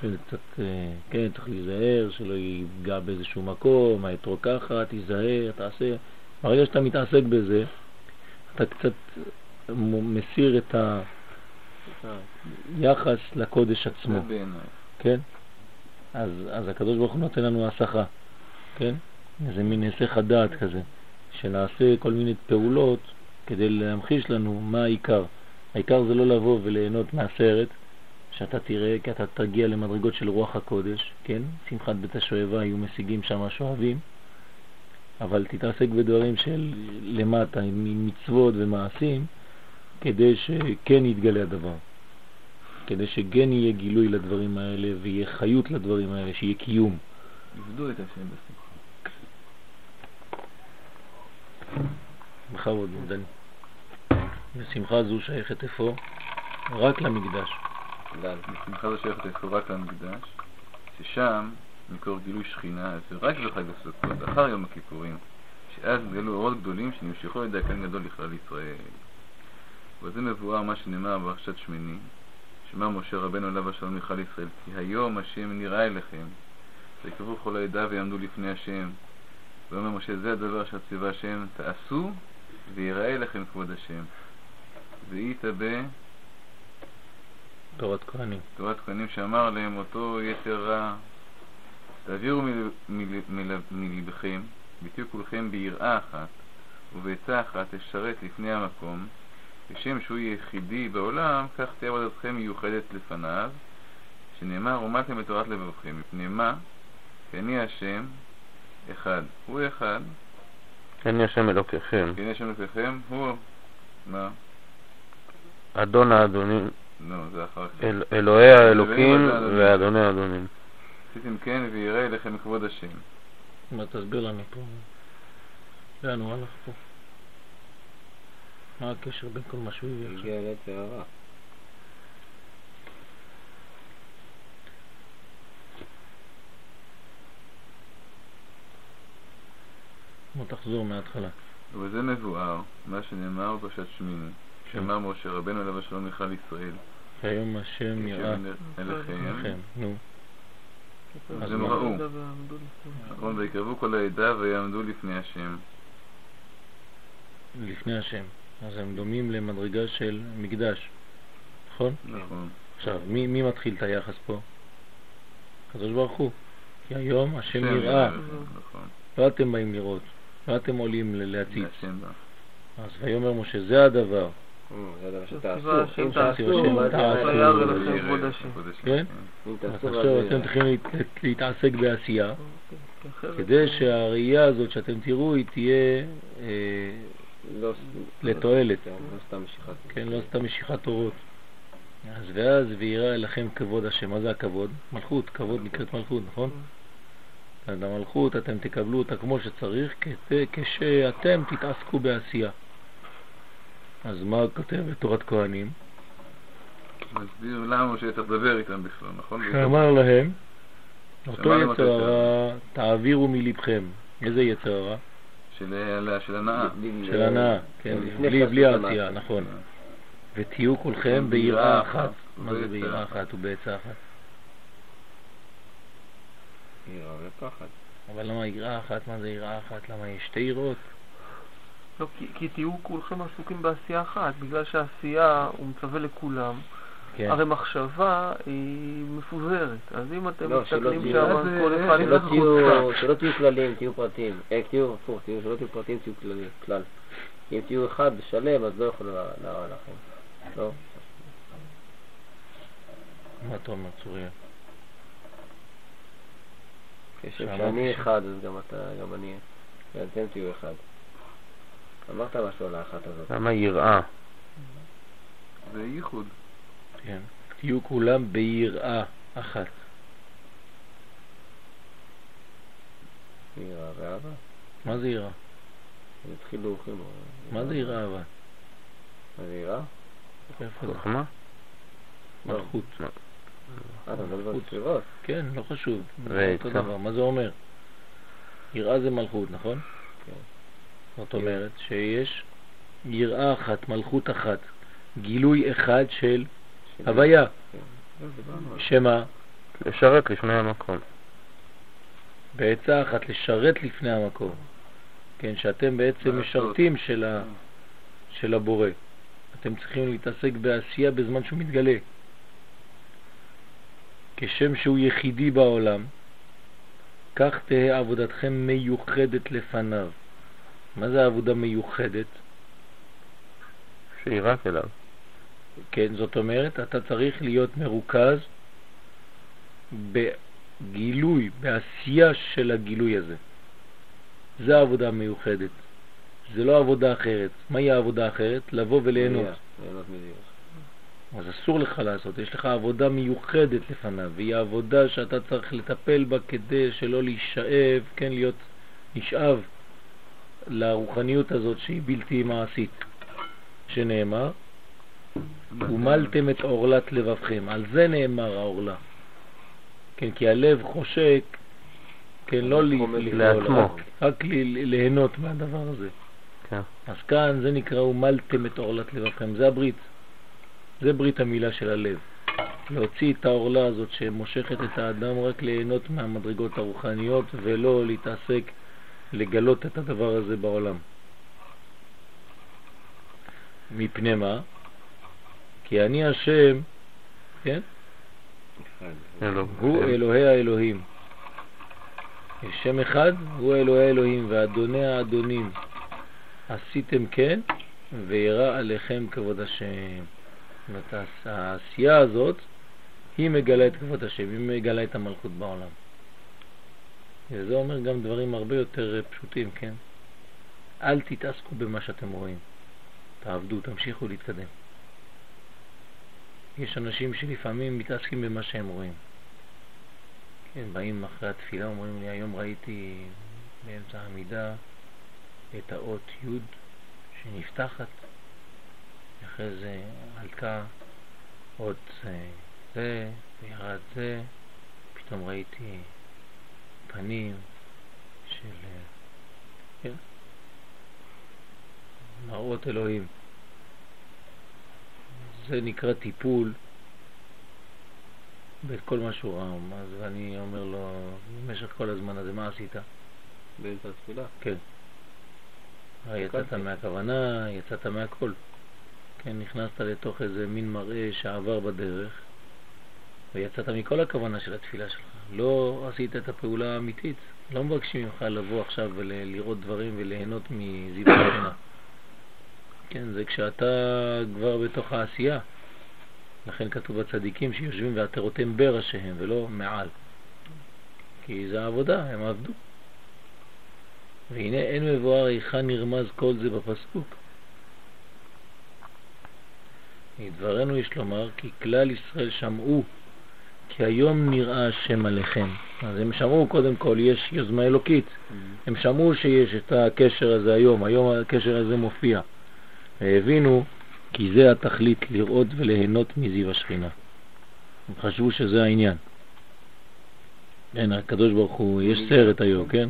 A: קצת, אה, כן, צריך להיזהר, שלא ייגע באיזשהו מקום, האתרוג ככה, תיזהר, תעשה. ברגע שאתה מתעסק בזה, אתה קצת מסיר את היחס לקודש עצמו. כן? אז, אז הקדוש ברוך הוא נותן לנו הסחה, כן? איזה מין היסח הדעת כזה, שנעשה כל מיני פעולות כדי להמחיש לנו מה העיקר. העיקר זה לא לבוא וליהנות מהסרט, שאתה תראה, כי אתה תגיע למדרגות של רוח הקודש, כן? שמחת בית השואבה יהיו משיגים שם השואבים, אבל תתעסק בדברים של למטה, עם מצוות ומעשים, כדי שכן יתגלה הדבר. כדי שכן יהיה גילוי לדברים האלה ויהיה חיות לדברים האלה, שיהיה קיום.
D: עבדו את השם בשמחה.
A: בכבוד, דני. ושמחה זו שייכת איפה? רק למקדש.
C: דן.
D: בשמחה זו שייכת רק למקדש, ששם מקור גילוי שכינה זה רק בחג הסוכות, אחר יום הכיפורים, שאז גלו אורות גדולים שנמשכו על ידי הקן גדול לכלל ישראל. וזה מבואר מה שנאמר בפרשת שמיני, שמע משה רבנו עליו השלום לכלל ישראל, כי היום השם נראה אליכם, ויקרבו כל העדה ויעמדו לפני השם. ואומר משה, זה הדבר אשר ציווה השם, תעשו ויראה לכם כבוד השם. ואית ב...
A: תורת כהנים.
D: תורת כהנים שאמר להם אותו יתר רע, תעבירו מל- מל- מל- מלבכם, ותהיו כולכם ביראה אחת, ובעצה אחת לשרת לפני המקום, כשם שהוא יחידי בעולם, כך תהיה עבודתכם מיוחדת לפניו, שנאמר, ומדתם את תורת לבבכם, מפני מה? כי אני השם, אחד. הוא אחד,
B: אני השם אלוקיכם,
D: כי אני השם אלוקיכם, הוא... מה?
B: אדון האדונים,
D: לא, זה אחר כך.
B: אל- אלוהי האלוקים. ואדוני האדונים.
D: עשיתם כן ויראה אליכם כבוד השם.
A: מה תסביר לנו פה? לאן הוא הלך פה? מה הקשר בין כל מה שהוא הביא עכשיו?
C: הגיע ליצר הרע.
A: בוא תחזור מההתחלה.
D: וזה מבואר, מה שנאמר בפרשת שמיני, שאמר משה רבנו עליו השלום לכלל ישראל,
A: שהיום השם יראה
D: השם אליכם.
A: נו,
D: אז
A: אז
D: הם? ראו, נכון, ויקרבו כל העדה ויעמדו לפני השם.
A: לפני השם. אז הם דומים למדרגה של מקדש, נכון?
D: נכון.
A: עכשיו, מי, מי מתחיל את היחס פה? הקדוש ברוך הוא. כי היום השם
D: לכם, נכון.
A: לא אתם באים לראות, לא אתם עולים להציץ. אז ויאמר משה, זה הדבר,
C: זה הדבר
E: זה
C: שתעשו. אם תעשו, מה.
A: כן?
C: אם
A: אז
C: תעשו,
A: עכשיו
C: אז
A: אתם צריכים להת- להתעסק בעשייה, כדי שהראייה הזאת שאתם תראו היא תהיה אה,
C: לא-
A: לתועלת.
C: לא סתם משיכת.
A: כן, לא סתם משיכת אורות. אז ואז ויראה לכם כבוד השם. מה זה הכבוד? מלכות, כבוד נקראת מלכות, נכון? אז המלכות אתם תקבלו אותה כמו שצריך כשאתם תתעסקו בעשייה. אז מה כותב בתורת כהנים?
D: מסביר למה משה צריך לדבר איתם בכלל, נכון?
A: שאמר להם, אותו יצר הרע תעבירו מלבכם. איזה יצר הרע?
D: של הנאה.
C: בלי-
A: של הנאה, כן, בלי. העשייה, נכון.
D: אה.
A: ותהיו כולכם ביראה אחת. מה זה ביראה
D: אחת?
A: אחת ובעצה אחת?
C: יראה ופחד.
A: אבל למה יראה אחת? מה זה יראה אחת? למה יש שתי יראות?
E: לא, כי, כי תהיו כולכם עסוקים בעשייה אחת, בגלל שהעשייה הוא מצווה לכולם.
A: כן.
E: הרי מחשבה היא מפוזרת, אז אם אתם
C: לא, שלא
E: מסתכלים שם כל אחד
C: שלא
E: עם
C: תהיו-
E: החוצה.
C: שלא תהיו כלליים, תהיו פרטיים. אה, תהיו הפוך, תהיו- שלא תהיו פרטיים, תהיו כללי- כלל. אם תהיו אחד שלם, אז לא יכול להרע לכם. לא?
A: מה אתה אומר, צוריה?
C: כשם
A: שאמרתי
C: שאני
A: ש-
C: אחד, אז גם אתה, גם אני. ואתם תהיו אחד. אמרת משהו על האחת הזאת.
B: למה יראה?
D: זה ייחוד.
A: כן. תהיו כולם ביראה אחת.
C: יראה ואהבה.
A: מה זה יראה?
C: הם התחילו הולכים.
A: מה זה יראה אבל?
C: מה זה יראה?
A: איפה זה?
B: חוכמה?
A: מלכות.
C: אה, על
A: מלכות. כן, לא חשוב. זה
B: ועצה.
A: אותו דבר. מה זה אומר? יראה זה מלכות, נכון?
C: כן.
A: זאת אומרת שיש יראה אחת, מלכות אחת, גילוי אחד של הוויה. שמה?
B: לשרת לפני המקום.
A: בעצה אחת לשרת לפני המקום. כן, שאתם בעצם. משרתים של, ה, של הבורא. אתם צריכים להתעסק בעשייה בזמן שהוא מתגלה. כשם שהוא יחידי בעולם, כך תהא עבודתכם מיוחדת לפניו. מה זה עבודה מיוחדת?
B: שהיא רק אליו.
A: כן, זאת אומרת, אתה צריך להיות מרוכז בגילוי, בעשייה של הגילוי הזה. זה העבודה המיוחדת. זה לא עבודה אחרת. מהי העבודה האחרת? לבוא וליהנות.
C: ליהנות.
A: אז אסור לך לעשות, יש לך עבודה מיוחדת לפניו, והיא עבודה שאתה צריך לטפל בה כדי שלא להישאב, כן, להיות נשאב לרוחניות הזאת שהיא בלתי מעשית, שנאמר, ומלתם את עורלת לבבכם, על זה נאמר העורלה. כן, כי הלב חושק, כן, לא
B: לעצמו.
A: רק, ליהנות מהדבר הזה.
B: כן.
A: אז כאן זה נקרא ומלתם את עורלת לבבכם, זה הברית. זה ברית המילה של הלב. להוציא את העורלה הזאת שמושכת את האדם רק ליהנות מהמדרגות הרוחניות ולא להתעסק, לגלות את הדבר הזה בעולם. מפני מה? כי אני השם, כן? הוא אלוהי האלוהים. יש שם אחד, הוא אלוהי האלוהים ואדוני האדונים. עשיתם כן, וירא עליכם כבוד השם. זאת העשייה הזאת, היא מגלה את כבוד השם, היא מגלה את המלכות בעולם. וזה אומר גם דברים הרבה יותר אה, פשוטים, כן? אל תתעסקו במה שאתם רואים. תעבדו, תמשיכו להתקדם. יש אנשים שלפעמים מתעסקים במה שהם רואים. כן, באים אחרי התפילה, אומרים לי, היום ראיתי באמצע העמידה את האות י' שנפתחת, אחרי זה עלתה עוד אה, זה, וירד זה, פתאום ראיתי פנים של כן, מראות אלוהים. זה נקרא טיפול בכל מה שהוא ראה. אז אני אומר לו, במשך כל הזמן הזה, מה עשית?
C: באמצע התפילה.
A: כן. יצאת. מהכוונה, יצאת מהכל. כן, נכנסת לתוך איזה מין מראה שעבר בדרך, ויצאת מכל הכוונה של התפילה שלך. לא עשית את הפעולה האמיתית. לא מבקשים ממך לבוא עכשיו ולראות דברים וליהנות מזיו השכינה. כן, זה כשאתה כבר בתוך העשייה. לכן כתוב בצדיקים שיושבים ועטרותם בראשיהם ולא מעל. כי זה העבודה, הם עבדו. והנה אין מבואר היכן נרמז כל זה בפסוק. מדברנו יש לומר כי כלל ישראל שמעו כי היום נראה השם עליכם. אז הם שמעו קודם כל, יש יוזמה אלוקית. הם שמעו שיש את הקשר הזה היום, היום הקשר הזה מופיע. והבינו כי זה התכלית לראות וליהנות מזיו השכינה. הם חשבו שזה העניין. כן, הקדוש ברוך הוא, יש סרט היום, כן?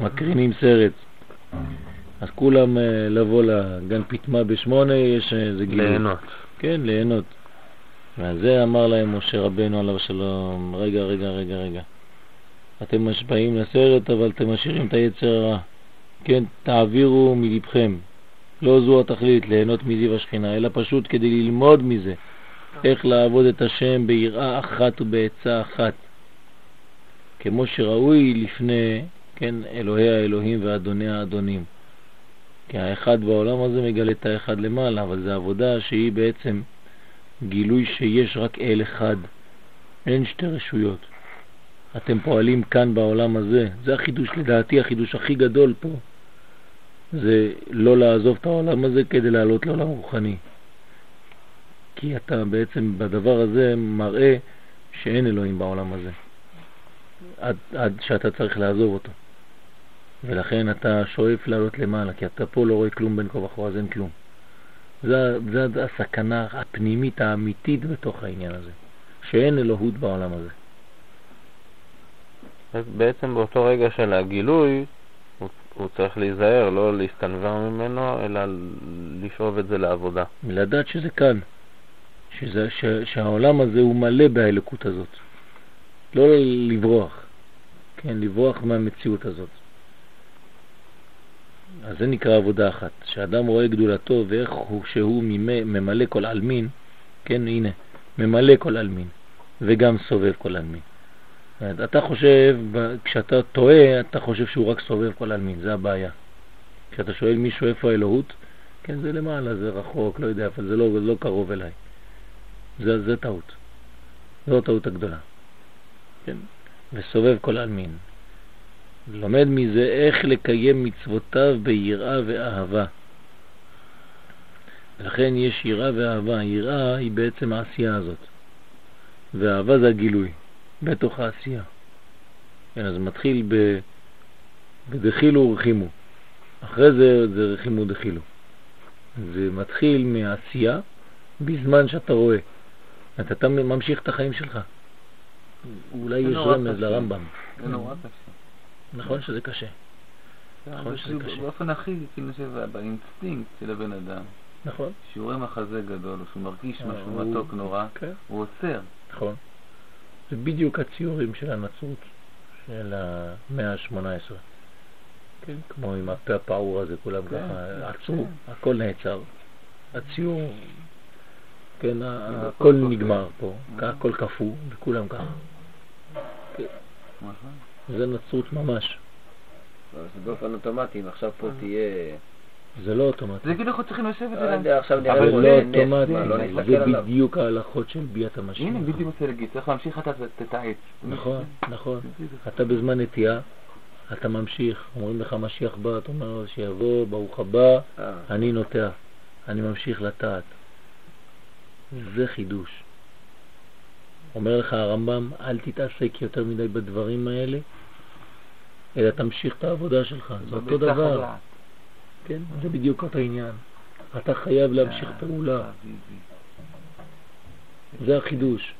A: מקרינים סרט. אז כולם אה, לבוא לגן פיטמה בשמונה, יש איזה גילוי.
B: ליהנות.
A: כן, ליהנות. ועל זה אמר להם משה רבנו עליו השלום, רגע, רגע, רגע, רגע. אתם משבעים לסרט, אבל אתם משאירים את היצר הרע. כן, תעבירו מלבכם. לא זו התכלית, ליהנות מזיו השכינה, אלא פשוט כדי ללמוד מזה, איך לעבוד את השם ביראה אחת ובעצה אחת. כמו שראוי לפני, כן, אלוהי האלוהים ואדוני האדונים. כי האחד בעולם הזה מגלה את האחד למעלה, אבל זו עבודה שהיא בעצם גילוי שיש רק אל אחד, אין שתי רשויות. אתם פועלים כאן בעולם הזה, זה החידוש, לדעתי החידוש הכי גדול פה, זה לא לעזוב את העולם הזה כדי לעלות לעולם רוחני. כי אתה בעצם בדבר הזה מראה שאין אלוהים בעולם הזה, עד, עד שאתה צריך לעזוב אותו. ולכן אתה שואף לעלות למעלה, כי אתה פה לא רואה כלום בין כה וכה, אז אין כלום. זה, זה הסכנה הפנימית האמיתית בתוך העניין הזה, שאין אלוהות בעולם הזה.
B: אז בעצם באותו רגע של הגילוי, הוא, הוא צריך להיזהר, לא להסתנוור ממנו, אלא לשאוב את זה לעבודה.
A: לדעת שזה כאן, שזה, ש, שהעולם הזה הוא מלא באלוקות הזאת. לא לברוח, כן, לברוח מהמציאות הזאת. אז זה נקרא עבודה אחת, שאדם רואה גדולתו ואיך הוא שהוא ממלא כל עלמין, כן, הנה, ממלא כל עלמין וגם סובב כל עלמין. אתה חושב, כשאתה טועה, אתה חושב שהוא רק סובב כל עלמין, זה הבעיה. כשאתה שואל מישהו איפה האלוהות, כן, זה למעלה, זה רחוק, לא יודע, אבל זה לא, זה לא קרוב אליי. זה, זה טעות. זו הטעות הגדולה. כן? וסובב כל עלמין. לומד מזה איך לקיים מצוותיו ביראה ואהבה. לכן יש יראה ואהבה. יראה היא בעצם העשייה הזאת, ואהבה זה הגילוי, בתוך העשייה. כן, אז מתחיל ב... בדחילו ורחימו. אחרי זה זה רחימו דחילו. זה מתחיל מעשייה בזמן שאתה רואה. אתה ממשיך את החיים שלך. אולי יש רמז לרמב"ם.
E: זה נורא קשה.
A: נכון שזה קשה. נכון שזה קשה.
E: באופן הכי, כאילו, באינסטינקט של הבן אדם.
A: נכון.
E: שהוא רואה מחזה גדול, שהוא מרגיש אה, משהו מתוק נורא, כן. הוא עוצר.
A: נכון. זה בדיוק הציורים של הנצרות של המאה ה-18. כן, כמו עם הפה הפעור הזה, כולם כן, ככה כן, עצרו, הכל נעצר. הציור, כן, הכל נגמר פה, הכל קפוא, וכולם ככה. זה נצרות ממש.
C: זה באופן אוטומטי, אם עכשיו פה תהיה...
A: זה לא אוטומטי.
E: זה כאילו אנחנו צריכים לשבת
C: לא נראה
A: אבל לא אוטומטי, זה בדיוק ההלכות של ביאת המשיח.
E: הנה, בדיוק רוצה להגיד, צריך להמשיך אתה את העץ.
A: נכון, נכון. אתה בזמן נטייה, אתה ממשיך, אומרים לך משיח בא, אתה אומר לו שיבוא, ברוך הבא, אה. אני נוטע, אני ממשיך לטעת. זה חידוש. אומר לך הרמב"ם, אל תתעסק יותר מדי בדברים האלה, אלא תמשיך את העבודה שלך, זה אותו דבר. כן, זה בדיוק אותו עניין. אתה חייב להמשיך פעולה. זה החידוש.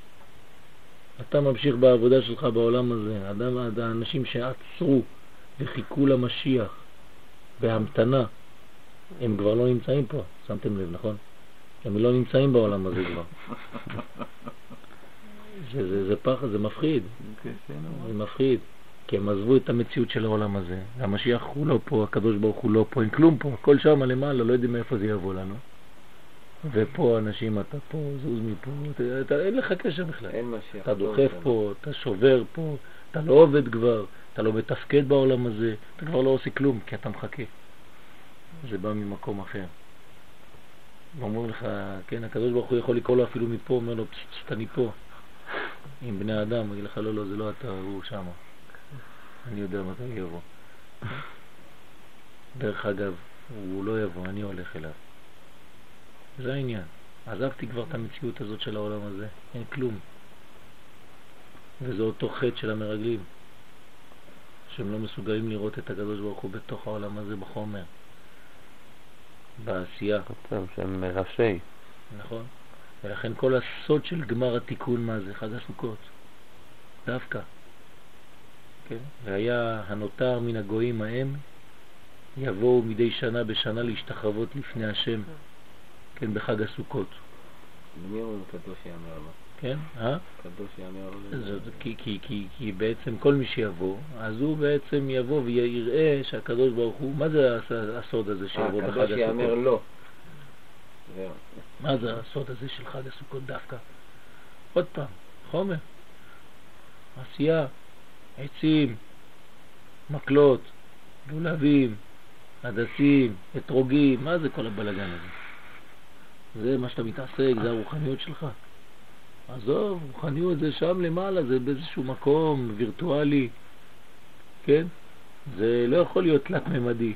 A: אתה ממשיך בעבודה שלך בעולם הזה. אדם, האנשים שעצרו וחיכו למשיח בהמתנה, הם כבר לא נמצאים פה, שמתם לב, נכון? הם לא נמצאים בעולם הזה כבר. <laughs> זה, זה, זה פחד, זה מפחיד. כן, זה מפחיד. כי הם עזבו את המציאות של העולם הזה. המשיח הוא לא פה, הקדוש ברוך הוא לא פה, אין כלום פה, הכל שם למעלה, לא יודעים מאיפה זה יבוא לנו. ופה אנשים, אתה פה, זוז מפה, אתה, אתה, אין לך קשר בכלל.
C: אין משיח.
A: אתה דוחף פה, אתה שובר פה, אתה לא עובד כבר, אתה לא מתפקד בעולם הזה, אתה כבר לא עושה כלום, כי אתה מחכה. זה בא ממקום אחר. ואומרים לך, כן, הקדוש ברוך הוא יכול לקרוא לו אפילו מפה, אומר לו, פסט, אני פה. עם בני אדם, הוא יגיד לך, לא, לא, זה לא אתה, הוא שמה. אני יודע מתי יבוא. דרך אגב, הוא לא יבוא, אני הולך אליו. זה העניין. עזבתי כבר את המציאות הזאת של העולם הזה, אין כלום. וזה אותו חטא של המרגלים, שהם לא מסוגלים לראות את הקדוש ברוך הוא בתוך העולם הזה בחומר, בעשייה.
B: שהם מראשי.
A: נכון. ולכן כל הסוד של גמר התיקון, מה זה? חג הסוכות. דווקא. כן? והיה הנותר מן הגויים ההם, יבואו מדי שנה בשנה להשתחוות לפני השם, כן, בחג הסוכות.
C: מי אומרים קדוש יאמר לו?
A: כן, אה?
C: קדוש יאמר
A: לו. כי, כי, כי, כי בעצם כל מי שיבוא, אז הוא בעצם יבוא ויראה שהקדוש ברוך הוא, מה זה הסוד הזה שיבוא בחג הסוכות?
C: הקדוש יאמר לו.
A: מה זה הסוד הזה של חג הסוכות דווקא? עוד פעם, חומר, עשייה, עצים, מקלות, לולבים, הדסים, אתרוגים, מה זה כל הבלגן הזה? זה מה שאתה מתעסק, זה הרוחניות שלך. עזוב, רוחניות זה שם למעלה, זה באיזשהו מקום וירטואלי, כן? זה לא יכול להיות תלת-ממדי.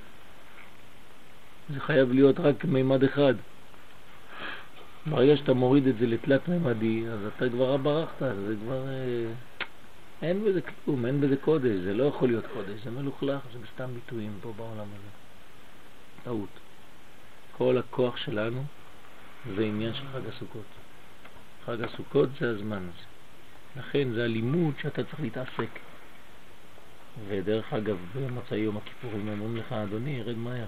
A: זה חייב להיות רק מימד אחד. ברגע שאתה מוריד את זה לתלת-ממדי, אז אתה כבר ברחת, זה כבר... אין בזה כלום, אין בזה קודש, זה לא יכול להיות קודש, זה מלוכלך, זה סתם ביטויים פה בעולם הזה. טעות. כל הכוח שלנו זה עניין של חג הסוכות. חג הסוכות זה הזמן הזה. לכן זה הלימוד שאתה צריך להתעסק. ודרך אגב, במוצאי יום הכיפורים אומרים לך, אדוני, ירד מהר.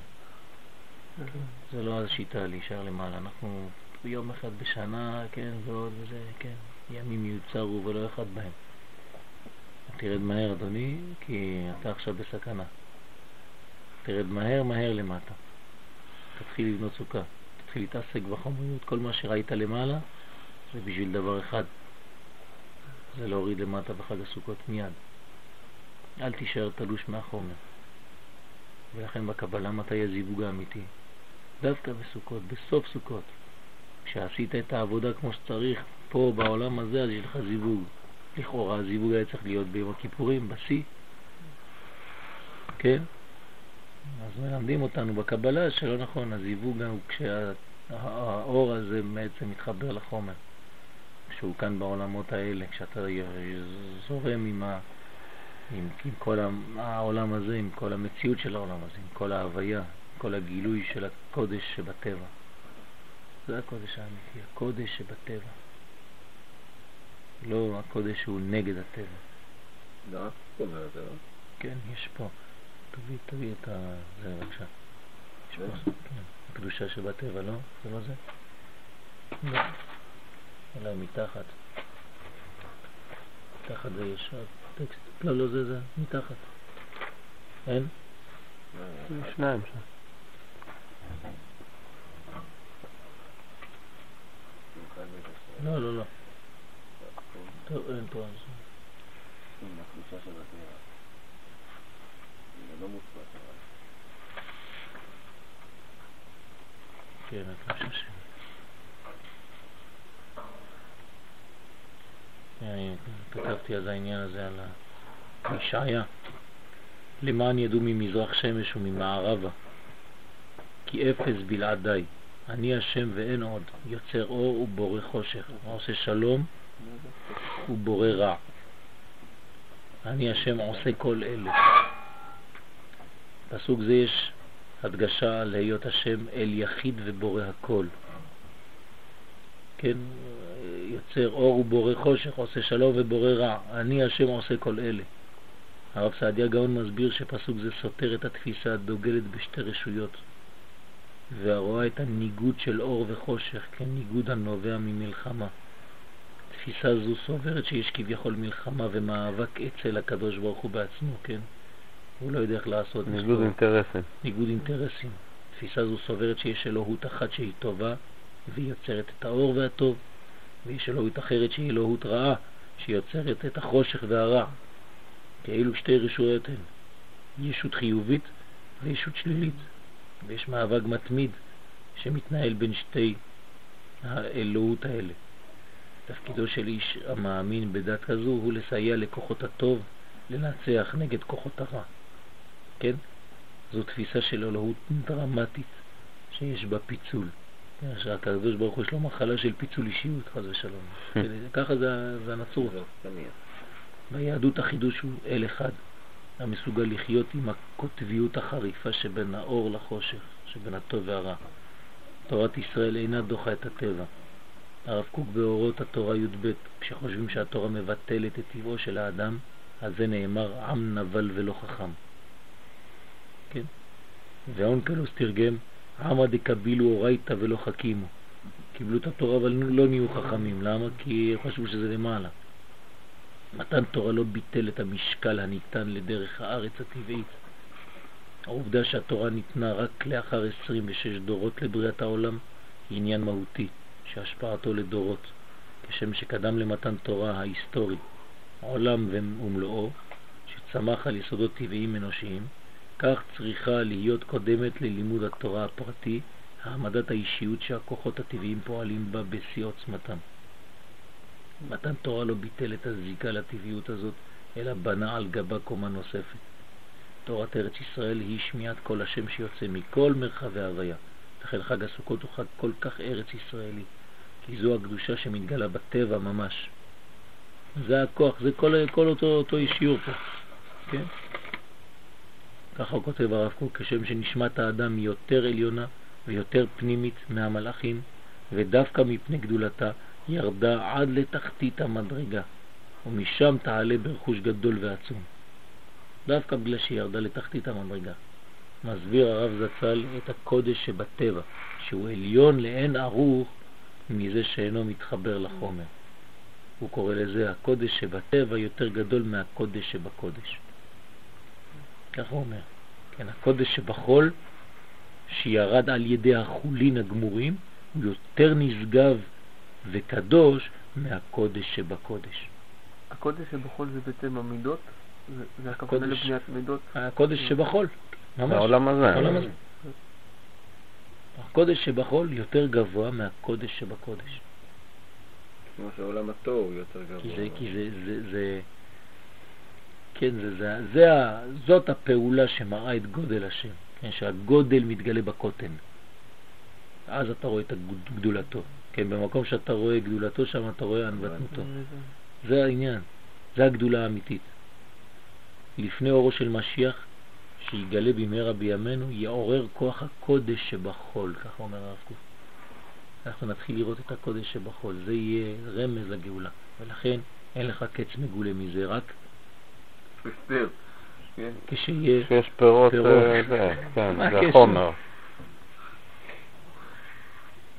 A: זה לא השיטה להישאר למעלה. אנחנו יום אחד בשנה, כן, ועוד וזה, כן, ימים יוצרו ולא אחד בהם. תרד מהר אדוני, כי אתה עכשיו בסכנה. תרד מהר מהר למטה. תתחיל לבנות סוכה, תתחיל להתעסק בחומריות. כל מה שראית למעלה זה בשביל דבר אחד, זה להוריד למטה בחג הסוכות מיד. אל תישאר תלוש מהחומר. ולכן בקבלה מתי הזיווג האמיתי? דווקא בסוכות, בסוף סוכות. כשעשית את העבודה כמו שצריך, פה בעולם הזה, אז יש לך זיווג. לכאורה הזיווג היה צריך להיות ביום הכיפורים, בשיא. כן? אז מלמדים אותנו בקבלה שלא נכון, הזיווג הוא כשהאור הזה בעצם מתחבר לחומר. כשהוא כאן בעולמות האלה, כשאתה זורם עם, ה, עם, עם כל העולם הזה, עם כל המציאות של העולם הזה, עם כל ההוויה, עם כל הגילוי של הקודש שבטבע. זה הקודש האמיתי, הקודש שבטבע. לא הקודש שהוא נגד הטבע.
C: לא, זאת אומרת, לא?
A: כן, יש פה. תביא, תביא את ה... זה בבקשה. יש פה, כן. הקדושה שבטבע, לא? זה לא זה? לא. אולי מתחת. מתחת זה יש טקסט. לא, לא זה, זה מתחת. אין?
B: שניים שם.
A: לא, לא, לא. אין פה
C: אבל.
A: כן, הקדושה שלי. אני כתבתי אז העניין הזה על הישעיה. למען ידעו ממזרח שמש וממערבה, כי אפס בלעדיי. אני השם ואין עוד, יוצר אור ובורא חושך, עושה שלום ובורא רע. אני השם עושה כל אלה. פסוק זה יש הדגשה על היות השם אל יחיד ובורא הכל. כן, יוצר אור ובורא חושך, עושה שלום ובורא רע. אני השם עושה כל אלה. הרב סעדיה גאון מסביר שפסוק זה סותר את התפיסה הדוגלת בשתי רשויות, והרואה את הניגוד של אור וחושך כניגוד הנובע ממלחמה. תפיסה זו סוברת שיש כביכול מלחמה ומאבק אצל הקדוש ברוך הוא בעצמו, כן? הוא לא יודע איך לעשות.
B: ניגוד אינטרסים.
A: ניגוד אינטרסים. תפיסה זו סוברת שיש אלוהות אחת שהיא טובה והיא יוצרת את האור והטוב, ויש אלוהות אחרת שהיא אלוהות רעה, שיוצרת את החושך והרע. כאילו שתי רשויות הן, ישות חיובית וישות שלילית, ויש מאבק מתמיד שמתנהל בין שתי האלוהות האלה. תפקידו של איש המאמין בדת כזו הוא לסייע לכוחות הטוב לנצח נגד כוחות הרע. כן? זו תפיסה של אלוהות דרמטית שיש בה פיצול. שהקדוש ברוך הוא יש לו מחלה של פיצול אישיות, חס ושלום. <laughs> ככה זה, זה הנצרות. ביהדות החידוש הוא אל אחד, המסוגל לחיות עם הקוטביות החריפה שבין האור לחושך, שבין הטוב והרע. תורת ישראל אינה דוחה את הטבע. הרב קוק באורות התורה י"ב, כשחושבים שהתורה מבטלת את טבעו של האדם, אז זה נאמר עם נבל ולא חכם. כן? ואונקלוס תרגם עמא דקבילו אורייתא ולא חכימו. קיבלו את התורה אבל לא נהיו חכמים. למה? כי חשבו שזה למעלה. מתן תורה לא ביטל את המשקל הניתן לדרך הארץ הטבעית. העובדה שהתורה ניתנה רק לאחר 26 דורות לבריאת העולם היא עניין מהותי, שהשפעתו לדורות, כשם שקדם למתן תורה ההיסטורי, עולם ומלואו, שצמח על יסודות טבעיים אנושיים, כך צריכה להיות קודמת ללימוד התורה הפרטי, העמדת האישיות שהכוחות הטבעיים פועלים בה בשיא עוצמתם. מתן תורה לא ביטל את הזיקה לטבעיות הזאת, אלא בנה על גבה קומה נוספת. תורת ארץ ישראל היא שמיעת כל השם שיוצא מכל מרחבי ההוויה. לכן חג הסוכות הוא חג כל כך ארץ ישראלי, כי זו הקדושה שמתגלה בטבע ממש. זה הכוח, זה כל, כל אותו, אותו אישיור פה, כן? ככה הוא כותב הרב קוק, כשם שנשמת האדם היא יותר עליונה ויותר פנימית מהמלאכים, ודווקא מפני גדולתה ירדה עד לתחתית המדרגה, ומשם תעלה ברכוש גדול ועצום. דווקא בגלל שהיא ירדה לתחתית המדרגה. מסביר הרב זצ"ל את הקודש שבטבע, שהוא עליון לאין ערוך מזה שאינו מתחבר לחומר. הוא קורא לזה הקודש שבטבע יותר גדול מהקודש שבקודש. ככה הוא אומר. כן, הקודש שבחול, שירד על ידי החולין הגמורים, הוא יותר נשגב וקדוש מהקודש שבקודש.
E: הקודש שבחול זה בעצם המידות? זה- הכוונה
A: הקודש-
E: לבניית מידות?
A: הקודש שבחול, ממש.
B: בעולם הזה.
A: הקודש שבחול יותר גבוה מהקודש שבקודש.
C: כמו שעולם התוהו הוא יותר גבוה.
A: כי זה, כי זה, זה, זה, כן, זה, זה, זה, זאת הפעולה שמראה את גודל השם, כן, שהגודל מתגלה בקוטן. אז אתה רואה את גדולתו. כן, במקום שאתה רואה גדולתו, שם אתה רואה ענוותנותו. זה העניין, זה הגדולה האמיתית. לפני אורו של משיח, שיגלה במהרה בימינו, יעורר כוח הקודש שבחול, ככה אומר הרב קוק. אנחנו נתחיל לראות את הקודש שבחול, זה יהיה רמז לגאולה, ולכן אין לך קץ מגולה מזה, רק
D: הסתר. כן.
A: כשיהיה,
B: שיש פירות,
A: פירות.
B: אה, זה, <laughs> כן,
A: מה
B: זה? חומר.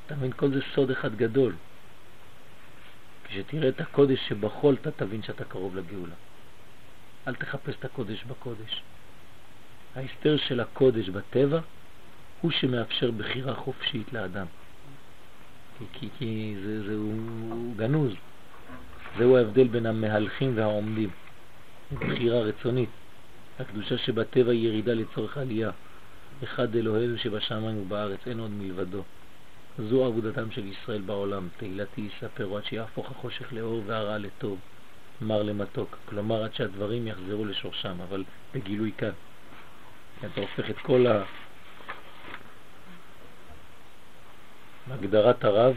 A: אתה מבין, כל זה סוד אחד גדול. כשתראה את הקודש שבחול, אתה תבין שאתה קרוב לגאולה. אל תחפש את הקודש בקודש. ההסתר של הקודש בטבע הוא שמאפשר בחירה חופשית לאדם. כי, כי, כי זה, זה, הוא, הוא גנוז. זהו ההבדל בין המהלכים והעומדים. בחירה רצונית. הקדושה שבטבע היא ירידה לצורך עלייה. אחד אלוהינו שבשמיים ובארץ, אין עוד מלבדו. זו עבודתם של ישראל בעולם, תהילתי יספרו עד שיהפוך החושך לאור והרע לטוב, מר למתוק, כלומר עד שהדברים יחזרו לשורשם, אבל בגילוי כאן. אתה הופך את כל ה... בהגדרת הרב,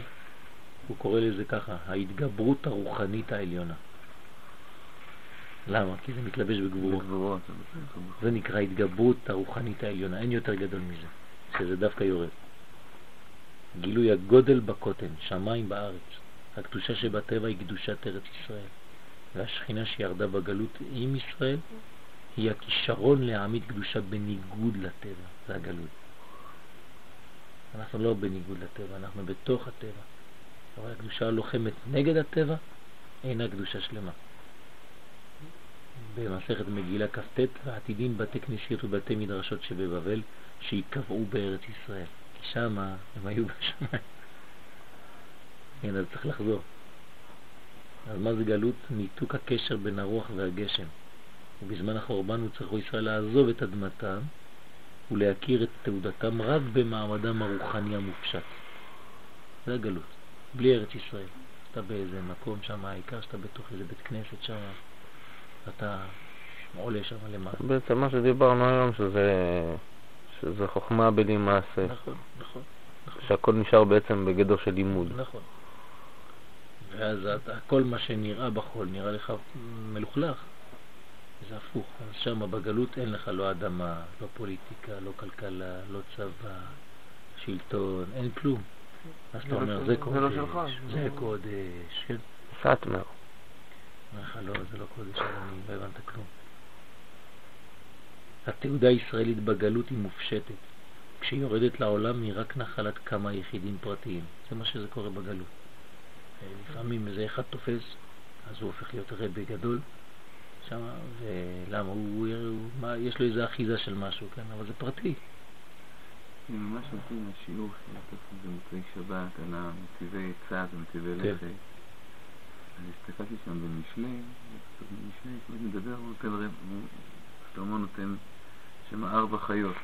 A: הוא קורא לזה ככה, ההתגברות הרוחנית העליונה. למה? כי זה מתלבש בגבורות.
D: גבורות.
A: זה נקרא התגברות הרוחנית העליונה, אין יותר גדול מזה, שזה דווקא יורד. גילוי הגודל בקוטן, שמיים בארץ. הקדושה שבטבע היא קדושת ארץ ישראל, והשכינה שירדה בגלות עם ישראל היא הכישרון להעמיד קדושה בניגוד לטבע, זה הגלות. אנחנו לא בניגוד לטבע, אנחנו בתוך הטבע. אבל הקדושה הלוחמת נגד הטבע אינה קדושה שלמה. במסכת מגילה כ"ט, ועתידים בתי כנסיות ובתי מדרשות שבבבל, שיקבעו בארץ ישראל. כי שם הם היו בשמיים. כן, אז צריך לחזור. אז מה זה גלות? ניתוק הקשר בין הרוח והגשם. ובזמן החורבן הוא צריך ישראל לעזוב את אדמתם ולהכיר את תעודתם רק במעמדם הרוחני המופשט. זה הגלות, בלי ארץ ישראל. אתה באיזה מקום שם, העיקר שאתה בתוך איזה בית כנסת שם, אתה עולה שם למעלה.
B: בעצם מה שדיברנו היום, שזה, שזה חוכמה בלי מעשה,
A: נכון, נכון,
B: שהכל נשאר בעצם בגדר של לימוד.
A: נכון. ואז אתה, כל מה שנראה בחול נראה לך מלוכלך. זה הפוך. אז שם בגלות אין לך לא אדמה, לא פוליטיקה, לא כלכלה, לא צבא, שלטון, אין כלום. אז אתה
E: זה לא
A: אומר,
E: של-
A: זה
E: זה
A: קודש,
E: לא.
A: זה קודש. כן.
B: סאטמר.
A: אומר לך, לא, זה לא קודש, אני לא הבנת כלום. התעודה הישראלית בגלות היא מופשטת. כשהיא יורדת לעולם היא רק נחלת כמה יחידים פרטיים. זה מה שזה קורה בגלות. לפעמים איזה אחד תופס, אז הוא הופך להיות רבי גדול, שם, ולמה? הוא, הוא, מה, יש לו איזה אחיזה של משהו, כן? אבל זה פרטי.
D: אני ממש מתאים לשיעור שלקחת במוצאי שבת על הנתיבי צד ונתיבי
A: כן.
D: לכת. אז הסתכלתי שם במשלי, במשלי הוא מדבר, הוא נותן, רב- שלמה נותן שם ארבע חיות.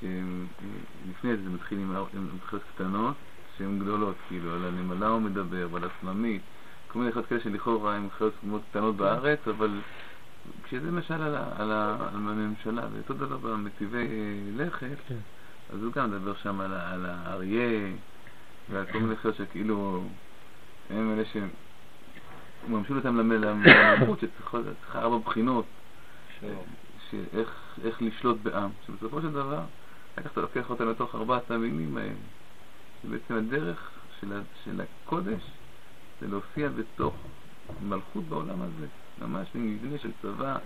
D: שלפני זה מתחיל עם חיות קטנות שהן גדולות, כאילו על הנמלה הוא מדבר ועל הסלמית, כל מיני חיות כאלה שלכאורה הן חיות מאוד קטנות בארץ, אבל כשזה למשל על, על, על הממשלה, ואותו דבר במטיבי אה, לכת,
A: כן.
D: אז הוא גם מדבר שם על, על האריה ועל כל מיני חיות שכאילו הם אלה ש... הוא ממשיל אותם למ- למלכות שצריכה צריכה ארבע בחינות איך לשלוט בעם. שבסופו של דבר אחר כך אתה לוקח אותם לתוך ארבעת המינים האלה. שבעצם הדרך של, ה- של הקודש זה להופיע בתוך מלכות בעולם הזה ממש במבנה של צבא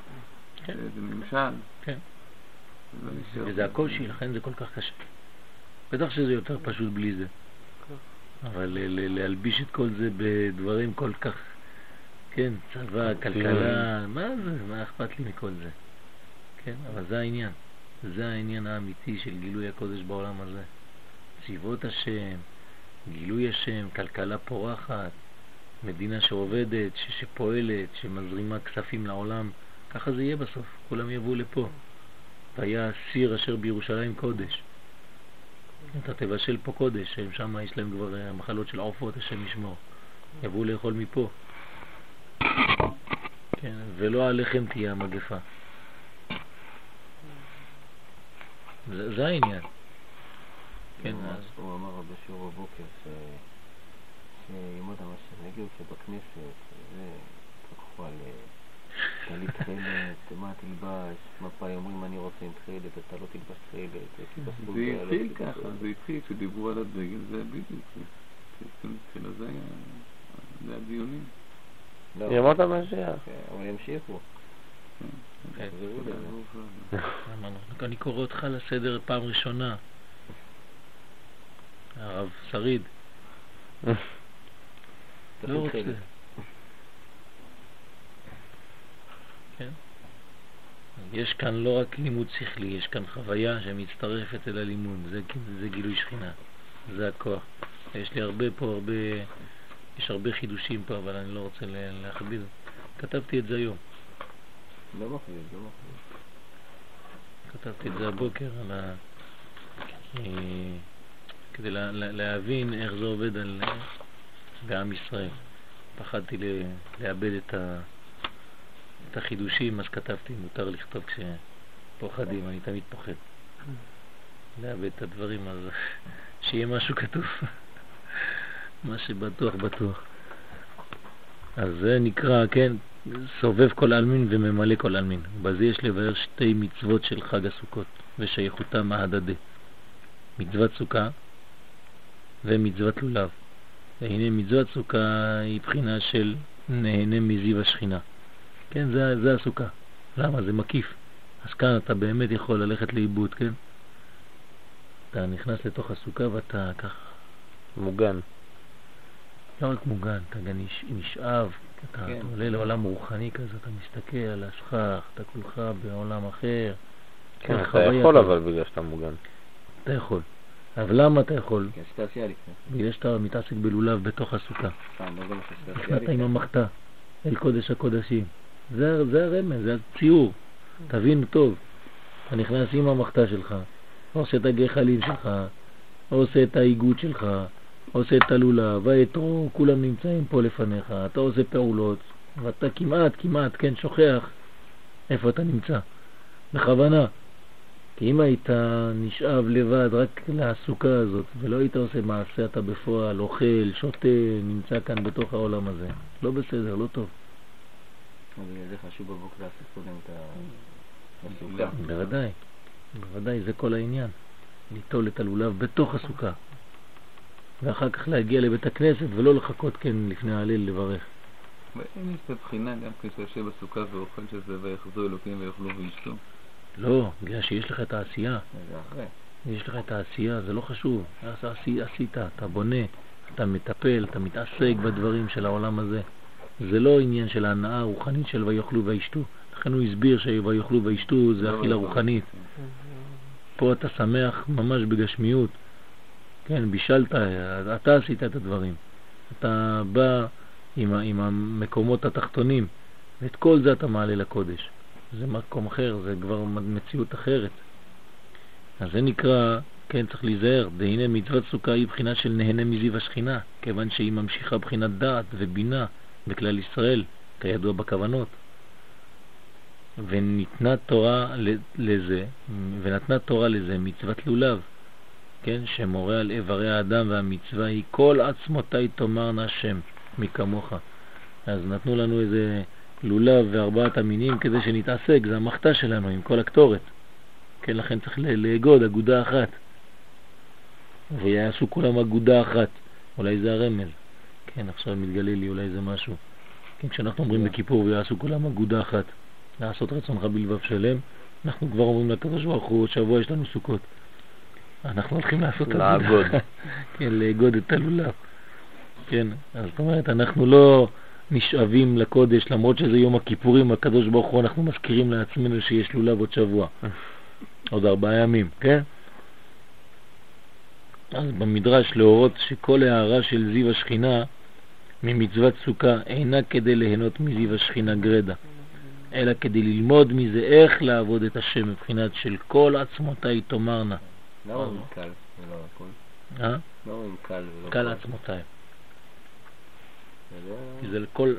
A: כן.
D: וממשל
A: כן.
D: זה לא נשאר.
A: וזה הקושי, לכן זה כל כך קשה. בטח שזה יותר פשוט בלי זה. אבל להלביש את כל זה בדברים כל כך, כן, צבא, כלכלה, מה זה, מה אכפת לי מכל זה? כן, אבל זה העניין. זה העניין האמיתי של גילוי הקודש בעולם הזה. צבאות השם, גילוי השם, כלכלה פורחת, מדינה שעובדת, ש- שפועלת, שמזרימה כספים לעולם, ככה זה יהיה בסוף, כולם יבואו לפה. והיה סיר אשר בירושלים קודש. אתה תבשל פה קודש, שם יש להם כבר אה, מחלות של עופות, השם ישמור. יבואו לאכול מפה. כן, ולא עליכם תהיה המגפה. זה, זה העניין. כן, אז
C: הוא אמר בשיעור בבוקר ש... שימות המשיח יגיעו שבכנסת, זה, תקחו על טלית תכלת, מה תלבש, מפאי אומרים אני רוצה עם תכלת, אתה לא תלבש בסוף
D: זה התחיל ככה, זה התחיל, כשדיברו על הדגל, זה בדיוק, התחילה, זה היה, זה היה דיונים.
C: לא,
B: ימות המשיח.
C: כן, אבל ימשיכו.
A: כן. אמרנו, אני קורא אותך לסדר פעם ראשונה. הרב שריד, <laughs> לא רוצה. כן? יש כאן לא רק לימוד שכלי, יש כאן חוויה שמצטרפת אל הלימוד, זה, זה גילוי שכינה, זה הכוח. יש לי הרבה פה, הרבה, יש הרבה חידושים פה, אבל אני לא רוצה לה- להכביד. כתבתי את זה היום,
C: לא מחליט, לא מחליט.
A: כתבתי את זה הבוקר על ה... אה, כדי לה, לה, להבין איך זה עובד על, בעם ישראל. פחדתי לאבד את, ה, את החידושים, אז כתבתי, מותר לכתוב כשפוחדים, אני תמיד פוחד. לאבד את הדברים, אז <laughs> שיהיה משהו כתוב. <laughs> מה שבטוח, בטוח. אז זה נקרא, כן, סובב כל עלמין וממלא כל עלמין. בזה יש לבאר שתי מצוות של חג הסוכות ושייכותם ההדדי. מצוות סוכה ומצוות לולב. והנה מצוות סוכה היא בחינה של נהנה מזיו השכינה. כן, זה, זה הסוכה. למה? זה מקיף. אז כאן אתה באמת יכול ללכת לאיבוד, כן? אתה נכנס לתוך הסוכה ואתה ככה
B: מוגן.
A: לא רק מוגן, אתה גם נש- נשאב, אתה
C: כן.
A: עולה לעולם רוחני כזה, אתה מסתכל על השכח, אתה כולך בעולם אחר.
B: כן, אתה יכול. אבל בגלל שאתה מוגן.
A: אתה יכול. אבל למה אתה יכול? בגלל שאתה מתעסק בלולב בתוך הסוכה.
C: אה, עשייה
A: נכנסת עם? המחתה אל קודש הקודשים. זה, זה הרמז, זה הציור. תבין טוב. אתה נכנס עם המחתה שלך, עושה את הגחלים שלך, עושה את האיגוד שלך, עושה את הלולב, האתרו, כולם נמצאים פה לפניך, אתה עושה פעולות, ואתה כמעט, כמעט, כן, שוכח איפה אתה נמצא. בכוונה. כי אם היית נשאב לבד רק לעסוקה הזאת, ולא היית עושה מעשה, אתה בפועל אוכל, שותה, נמצא כאן בתוך העולם הזה. לא בסדר, לא טוב.
C: בגלל זה חשוב בבוקר לעשות קודם את ה- הסוכה.
A: בוודאי, בוודאי, זה כל העניין. ליטול את הלולב בתוך הסוכה, ואחר כך להגיע לבית הכנסת ולא לחכות כן לפני ההלל לברך.
D: ואין יש את הבחינה גם כשאתה יושב בסוכה ואוכל שזה ויחזו אלוקים ויאכלו וישתו.
A: לא, בגלל שיש לך את העשייה. יש לך את העשייה, זה לא חשוב. עשית, אתה בונה, אתה מטפל, אתה מתעסק בדברים של העולם הזה. זה לא עניין של ההנאה הרוחנית של ויאכלו וישתו. לכן הוא הסביר שויאכלו וישתו זה
D: לא,
A: אכילה
D: לא,
A: רוחנית.
D: כן.
A: פה אתה שמח ממש בגשמיות. כן, בישלת, אתה עשית את הדברים. אתה בא עם, עם המקומות התחתונים, ואת כל זה אתה מעלה לקודש. זה מקום אחר, זה כבר מציאות אחרת. אז זה נקרא, כן, צריך להיזהר, והנה מצוות סוכה היא בחינה של נהנה מזיו השכינה, כיוון שהיא ממשיכה בחינת דעת ובינה בכלל ישראל, כידוע בכוונות. וניתנה תורה לזה, ונתנה תורה לזה מצוות לולב, כן, שמורה על איברי האדם והמצווה היא כל עצמותי תאמרנה השם מכמוך. אז נתנו לנו איזה לולב וארבעת המינים כדי שנתעסק, זה המחתה שלנו עם כל הקטורת. כן, לכן צריך לאגוד אגודה אחת. ויעשו כולם אגודה אחת. אולי זה הרמז. כן, עכשיו מתגלה לי אולי זה משהו. כן, כשאנחנו אומרים בכיפור ויעשו כולם אגודה אחת, לעשות רצונך בלבב שלם, אנחנו כבר אומרים לקדוש ברוך הוא, עוד שבוע יש לנו סוכות. אנחנו הולכים לעשות אגודה.
B: לעגוד. <laughs>
A: כן, לאגוד את הלולב. כן, אז זאת אומרת, אנחנו לא נשאבים לקודש, למרות שזה יום הכיפורים, הקדוש ברוך הוא, אנחנו מזכירים לעצמנו שיש לולב עוד שבוע, עוד ארבעה ימים, כן? אז במדרש להורות שכל הערה של זיו השכינה ממצוות סוכה אינה כדי ליהנות מזיו השכינה גרדה, אלא כדי ללמוד מזה איך לעבוד את השם מבחינת של כל עצמותיי תאמרנה.
C: למה אומרים קל ולא הכל?
A: אה?
C: למה אומרים קל ולא
A: קל
C: הכל?
A: עצמותיי. כי זה לכל,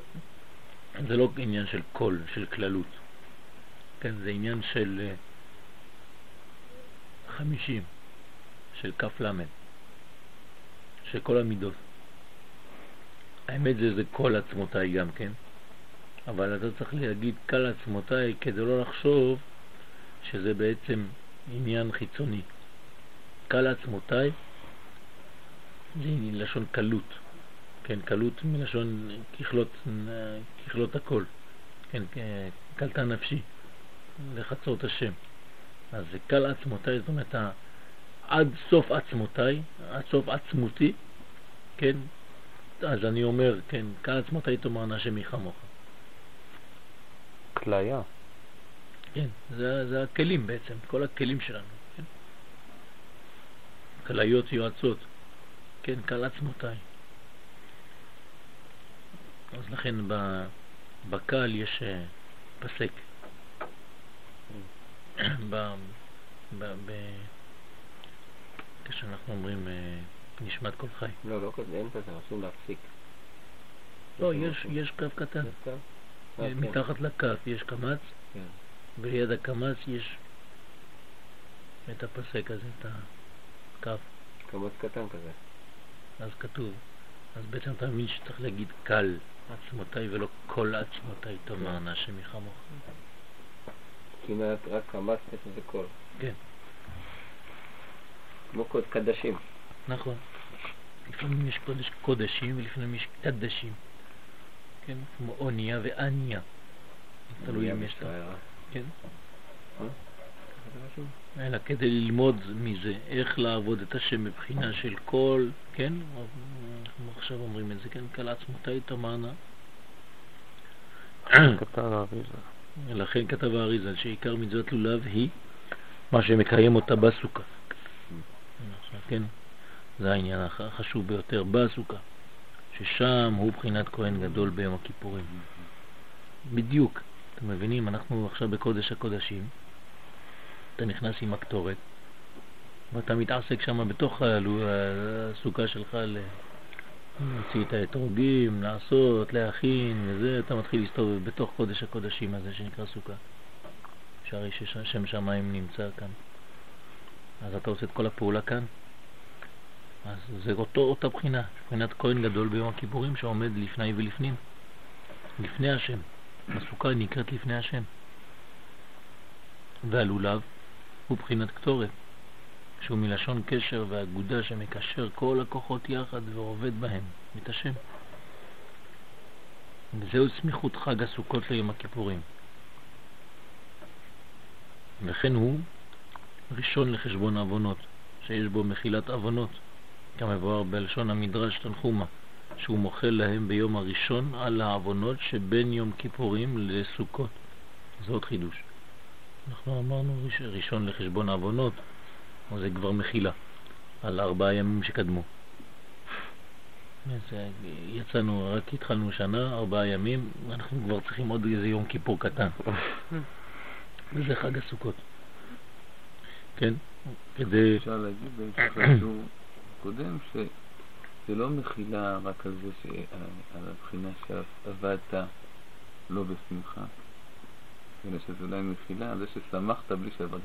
A: זה לא עניין של קול, של כללות. כן, זה עניין של אה, חמישים, של למד, של כל המידות. האמת זה, זה כל עצמותיי גם כן, אבל אתה צריך להגיד כל עצמותיי כדי לא לחשוב שזה בעצם עניין חיצוני. כל עצמותיי זה לשון קלות. כן, קלות מלשון ככלות, ככלות הכל, כן, קלטה נפשי, לחצות השם. אז זה קל עצמותיי, זאת אומרת, עד סוף עצמותיי, עד סוף עצמותי, כן, אז אני אומר, כן, קל עצמותיי תאמרנה השם יחמוך.
B: כליה.
A: כן, זה, זה הכלים בעצם, כל הכלים שלנו, כן? כליות יועצות, כן, קל עצמותיי. אז לכן ב- בקל יש אה, פסק. <coughs> ב, ב, ב, כשאנחנו אומרים אה, נשמת כל חי.
C: לא, לא כזה, אין כזה, רשום להפסיק.
A: לא, יש, יש קו קטן.
C: אה, כן.
A: מתחת לכף יש קמץ,
C: כן.
A: וליד הקמץ יש את הפסק הזה, את הקו.
C: קמץ קטן כזה.
A: אז כתוב, אז בעצם אתה מבין שצריך להגיד קל עצמותיי ולא כל עצמותיי תאמרנה השם יחמוך.
C: היה רק יש לזה קול.
A: כן.
C: כמו קדשים.
A: נכון. לפעמים יש קודש קודשים ולפעמים יש קדשים. כן, כמו אוניה ואניה. תלוי אם יש.
C: בשערה.
A: כן. אלא כדי ללמוד מזה איך לעבוד את השם מבחינה של כל, כן? אנחנו עכשיו אומרים את זה, כן? כל תאמרנה.
B: כתב האריזה.
A: לכן כתב האריזה שעיקר מצוות לולב היא מה שמקיים אותה בסוכה. כן, זה העניין הח- החשוב ביותר בסוכה, ששם הוא בחינת כהן גדול ביום הכיפורים. בדיוק, אתם מבינים, אנחנו עכשיו בקודש הקודשים, אתה נכנס עם הקטורת, ואתה מתעסק שם בתוך הסוכה שלך. להוציא את האתרוגים, לעשות, להכין וזה, אתה מתחיל להסתובב בתוך קודש הקודשים הזה שנקרא סוכה. שהרי ששם שמיים נמצא כאן. אז אתה עושה את כל הפעולה כאן. אז זה אותו, אותה בחינה, בחינת כהן גדול ביום הכיפורים שעומד לפני ולפנים, לפני השם. הסוכה נקראת לפני השם. והלולב הוא בחינת קטורת, שהוא מלשון קשר ואגודה שמקשר כל הכוחות יחד ועובד בהם, את השם. וזהו סמיכות חג הסוכות ליום הכיפורים. וכן הוא ראשון לחשבון עוונות, שיש בו מחילת עוונות, כמבואר בלשון המדרש תנחומה, שהוא מוחל להם ביום הראשון על העוונות שבין יום כיפורים לסוכות. זה עוד חידוש. אנחנו אמרנו ראש- ראשון לחשבון עוונות, אבל זה כבר מחילה על ארבעה ימים שקדמו. אז אה, יצאנו, רק התחלנו שנה, ארבעה ימים, אנחנו כבר צריכים עוד איזה יום כיפור קטן. וזה חג הסוכות. כן? כדי...
D: אפשר להגיד בהמשך לשיעור קודם שזה לא מחילה רק על זה. על הבחינה שעבדת לא בשמחה, אלא שזה אולי מחילה על זה ששמחת בלי שעבדת.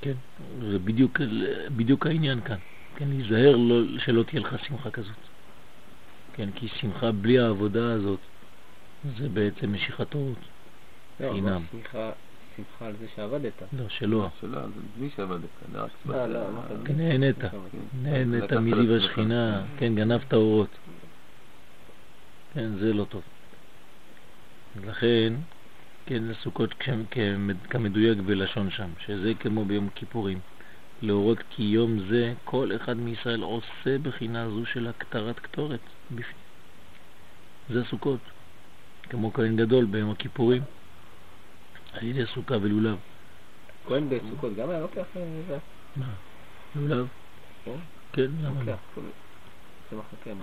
A: כן, זה בדיוק, בדיוק העניין כאן. כן, להיזהר לא, שלא תהיה לך שמחה כזאת. כן, כי שמחה בלי העבודה הזאת זה בעצם משיכת אורות.
C: לא,
A: חינם.
C: אבל שמחה, שמחה על זה שעבדת.
A: לא, שלא.
D: שלא, זה בלי שעבדת,
C: לא, בלי.
A: כן, נהנית.
C: כן.
A: נהנית
D: לעצמך.
A: השכינה, כן, גנבת אורות. כן, זה לא טוב. לכן, כן, לסוכות כמדויק בלשון שם, שזה כמו ביום כיפורים. להורות כי יום זה כל אחד מישראל עושה בחינה זו של הקטרת קטורת בפנים. זה סוכות, כמו כהן גדול ביום הכיפורים, על ידי סוכה ולולב.
C: כהן בסוכות גם היה לוקח אה?
A: מה? לולב?
C: כן?
A: כן, למה לא?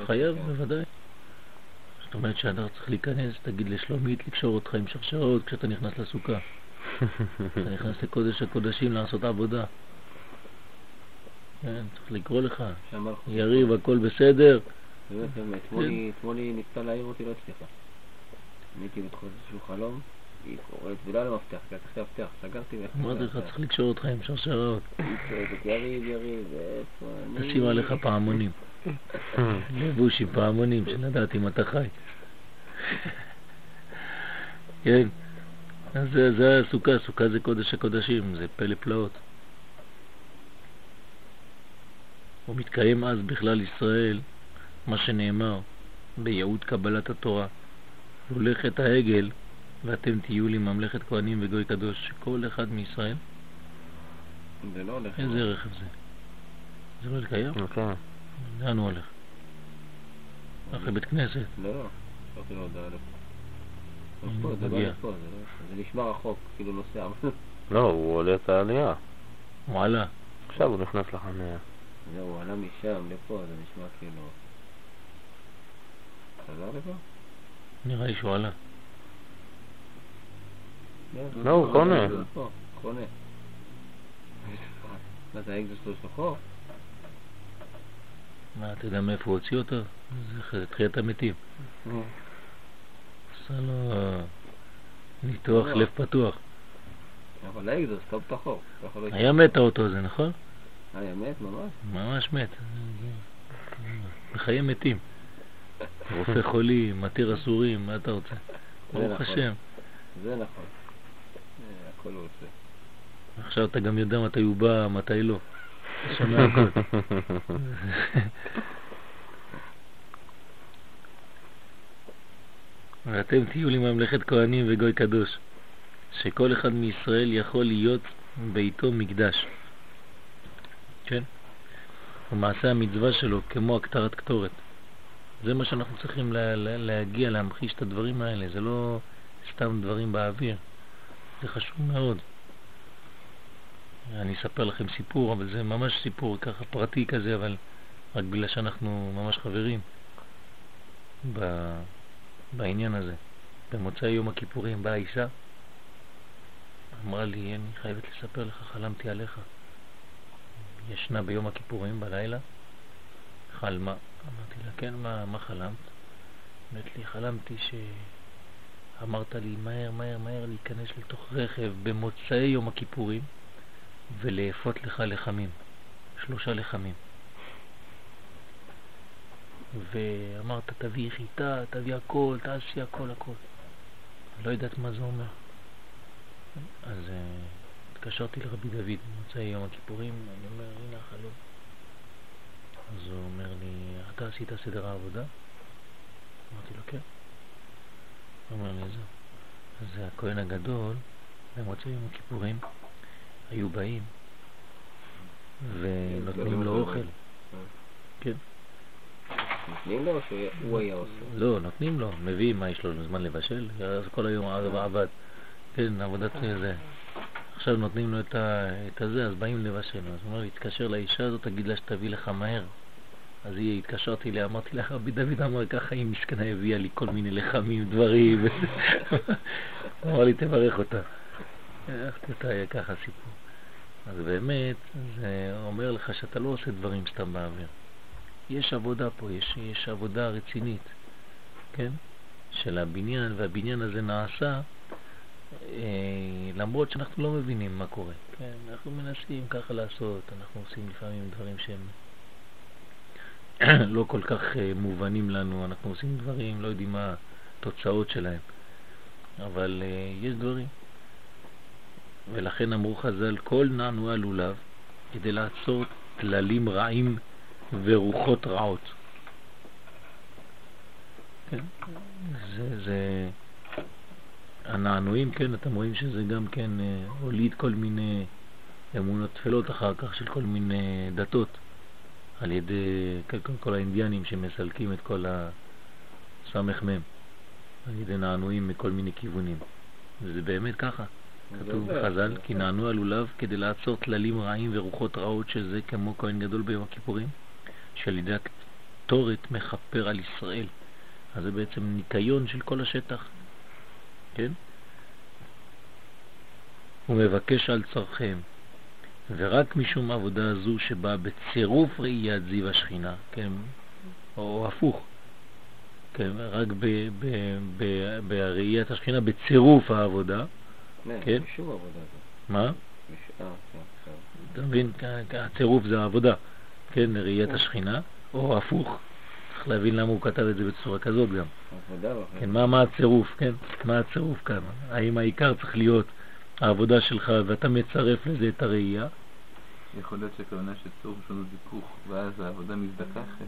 A: חייב,
C: כן.
A: בוודאי. זאת אומרת שאדם צריך להיכנס, תגיד לשלומית לקשור אותך עם שרשרות כשאתה נכנס לסוכה. <laughs> אתה נכנס לקודש הקודשים לעשות עבודה. כן, צריך לקרוא לך. יריב, הכל בסדר?
C: באמת, אתמול היא- ניסתה להעיר אותי, לא הצליחה. אני הייתי בתחום איזשהו חלום, היא קוראת, ולא היה לה מפתח, כי לקחתי מפתח, סגרתי ואיך
A: אמרתי לך, צריך לקשור אותך עם שרשרות.
C: יריב, יריב, ואיפה אני?
A: נשים עליך פעמונים. לבוש עם פעמונים, שלדעת אם אתה חי. כן, אז זה, זה הסוכה, סוכה זה קודש הקודשים, זה פלא פלאות. ומתקיים אז בכלל ישראל מה שנאמר בייעוד קבלת התורה. הולכת העגל ואתם תהיו לי ממלכת כהנים וגוי קדוש, שכל אחד מישראל,
C: זה לא הולך.
A: איזה רכב זה? זה לא לקיים?
B: כן.
A: לאן הוא הולך? אחרי בית כנסת.
C: לא, לא, שלחתי לו הודעה לפה.
A: הנה,
C: אז פה, זה
A: מגיע.
C: לא זה לא- נשמע רחוק, כאילו נוסע.
B: לא, הוא עולה את העלייה.
A: הוא עלה.
B: עכשיו הוא נכנס לחניה.
C: זהו, הוא עלה משם לפה, זה נשמע כאילו... חזר לפה?
A: נראה לי שהוא עלה.
B: לא, הוא קונה.
C: קונה. מה זה האקזוס שלו שחור?
A: מה, אתה יודע מאיפה הוא הוציא אותו? זה תחיית המתים. עשה לו ניתוח
C: לא.
A: לב פתוח.
C: אבל האקזוס, טוב לא
A: היה מת האוטו הזה, נכון?
C: היה מת ממש?
A: ממש מת. בחיי מתים. רופא חולים, מתיר אסורים, מה אתה רוצה? ברוך
C: נכון.
A: השם.
C: זה נכון. אה, הכל הוא עושה.
A: עכשיו אתה גם יודע מתי הוא בא, מתי לא. שומע הכל. ואתם תהיו לי ממלכת כהנים וגוי קדוש, שכל אחד מישראל יכול להיות ביתו מקדש. כן? ומעשה המצווה שלו כמו הקטרת קטורת. זה מה שאנחנו צריכים לה, לה, להגיע, להמחיש את הדברים האלה, זה לא סתם דברים באוויר, זה חשוב מאוד. אני אספר לכם סיפור, אבל זה ממש סיפור ככה פרטי כזה, אבל רק בגלל שאנחנו ממש חברים ב... בעניין הזה. במוצאי יום הכיפורים באה אישה, אמרה לי, אני חייבת לספר לך, חלמתי עליך. ישנה ביום הכיפורים בלילה, חלמה. אמרתי לה, כן, מה, מה חלמת? אומרת לי, חלמתי שאמרת לי מהר, מהר, מהר להיכנס לתוך רכב במוצאי יום הכיפורים ולאפות לך לחמים, שלושה לחמים. ואמרת, תביא חיטה, תביא הכל, תעשי הכל, הכל. לא יודעת מה זה אומר. אז uh, התקשרתי לרבי דוד במוצאי יום הכיפורים, אני אומר, הנה החלום. אז הוא אומר לי, אתה עשית סדר העבודה? אמרתי לו, כן. הוא אומר לי, זהו. אז הכהן הגדול, במוצאי יום הכיפורים, היו באים ונותנים לו אוכל. כן.
C: נותנים לו או שהוא היה עושה?
A: לא, נותנים לו, מביאים, מה יש לו זמן לבשל? אז כל היום עבד- עבד. כן, עבודת זה. עכשיו נותנים לו את, הזה, אז באים לבשל. אז הוא אומר לי, תתקשר לאישה הזאת, תגיד לה שתביא לך מהר. אז היא, התקשרתי אליה, אמרתי לה, רבי דוד אמר ככה, היא מסכנה הביאה לי כל מיני לחמים, דברים. <laughs> אמר לי, תברך אותה. הלכתי אותה, היה ככה סיפור. אז באמת, זה אומר לך שאתה לא עושה דברים סתם באוויר. יש עבודה פה, יש, יש עבודה רצינית, כן? של הבניין, והבניין הזה נעשה אה, למרות שאנחנו לא מבינים מה קורה. כן, אנחנו מנסים ככה לעשות, אנחנו עושים לפעמים דברים שהם <clears throat> לא כל כך אה, מובנים לנו, אנחנו עושים דברים, לא יודעים מה התוצאות שלהם, אבל אה, יש דברים. ולכן אמרו חז"ל, כל נענוע לולב כדי לעצור טללים רעים ורוחות רעות. כן, זה, זה, הנענועים, כן, אתם רואים שזה גם כן אה, הוליד כל מיני אמונות תפלות אחר כך של כל מיני דתות, על ידי כל, כל האינדיאנים שמסלקים את כל הסמ"ם, על ידי נענועים מכל מיני כיוונים. וזה באמת ככה. כתוב בחז"ל, כי נענו על לולב כדי לעצור טללים רעים ורוחות רעות שזה כמו כהן גדול ביום הכיפורים, שעל ידי הקטורת מכפר על ישראל. אז זה בעצם ניקיון של כל השטח, כן? הוא מבקש על צרכיהם, ורק משום עבודה זו שבאה בצירוף ראיית זיו השכינה, כן? או הפוך, כן? רק בראיית השכינה, בצירוף העבודה,
C: כן? זו.
A: מה?
C: אה, כן,
A: אתה מבין? הצירוף זה העבודה, כן? ראיית השכינה, או הפוך. צריך להבין למה הוא כתב את זה בצורה כזאת גם. כן, מה, מה הצירוף, כן? מה הצירוף כאן? האם העיקר צריך להיות העבודה שלך ואתה מצרף לזה את הראייה?
D: יכול להיות שהכוונה של צירוף יש לנו זיכוך, ואז העבודה מזדככת.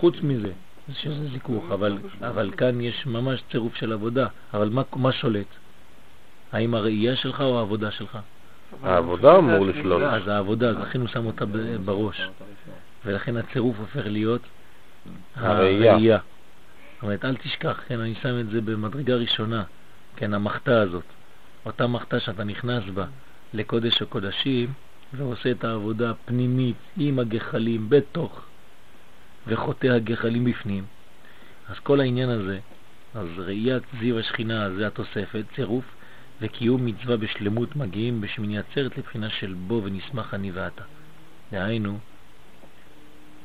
A: חוץ מזה, שזה זיכוך, אבל, אבל כאן יש ממש צירוף של עבודה. אבל מה, מה שולט? האם הראייה שלך או העבודה שלך?
B: העבודה אמור לשלוט.
A: אז העבודה, אז לכן הוא שם אותה בראש. ולכן הצירוף הופך להיות
B: הראייה.
A: הראייה. זאת אומרת, אל תשכח, כן, אני שם את זה במדרגה ראשונה, כן, המחתה הזאת. אותה מחתה שאתה נכנס בה לקודש הקודשים ועושה את העבודה הפנימית עם הגחלים בתוך וחוטא הגחלים בפנים. אז כל העניין הזה, אז ראיית זיו השכינה זה התוספת, צירוף, וקיום מצווה בשלמות מגיעים בשמיני עצרת לבחינה של בו ונשמח אני ואתה. דהיינו,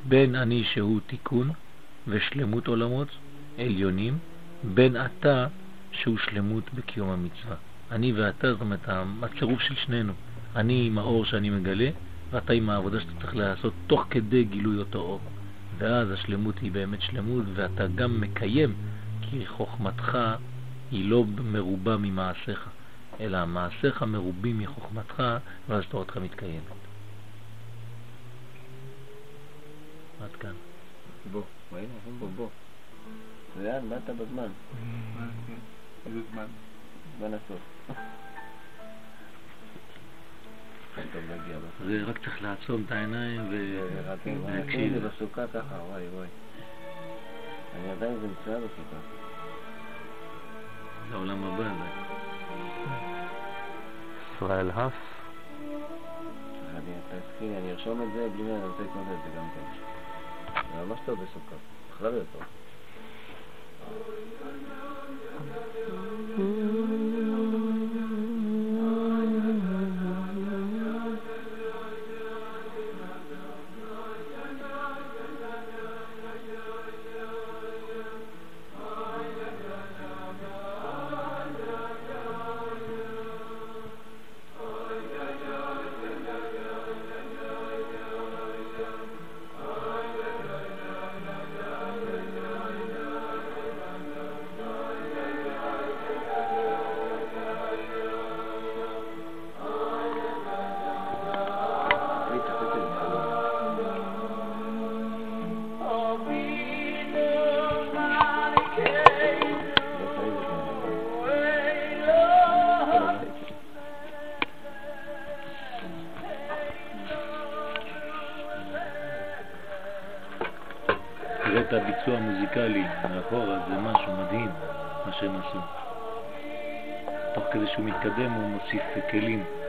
A: בין אני שהוא תיקון ושלמות עולמות עליונים, בין אתה שהוא שלמות בקיום המצווה. אני ואתה, זאת אומרת, הצירוף של שנינו. אני עם האור שאני מגלה, ואתה עם העבודה שאתה צריך לעשות תוך כדי גילוי אותו אור. ואז השלמות היא באמת שלמות, ואתה גם מקיים, כי חוכמתך היא לא מרובה ממעשיך, אלא מעשיך מרובים מחוכמתך, ואז תורתך מתקיימת. עד כאן.
C: בוא, ראינו, בוא, בוא. לאן, באת בזמן.
D: איזה זמן?
C: זמן הסוף.
A: זה רק צריך לעצום את העיניים ולהקשיב.
C: את זה בסוכה ככה, וואי וואי. אני עדיין זה מצוין בסוכה.
A: לעולם הבא.
B: ישראל האס.
C: אני ארשום את זה בלי אני רוצה לקנות את זה גם כן. זה ממש טוב בסוכה. בכלל זה טוב.
A: מתקדם הוא מוסיף כלים.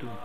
B: to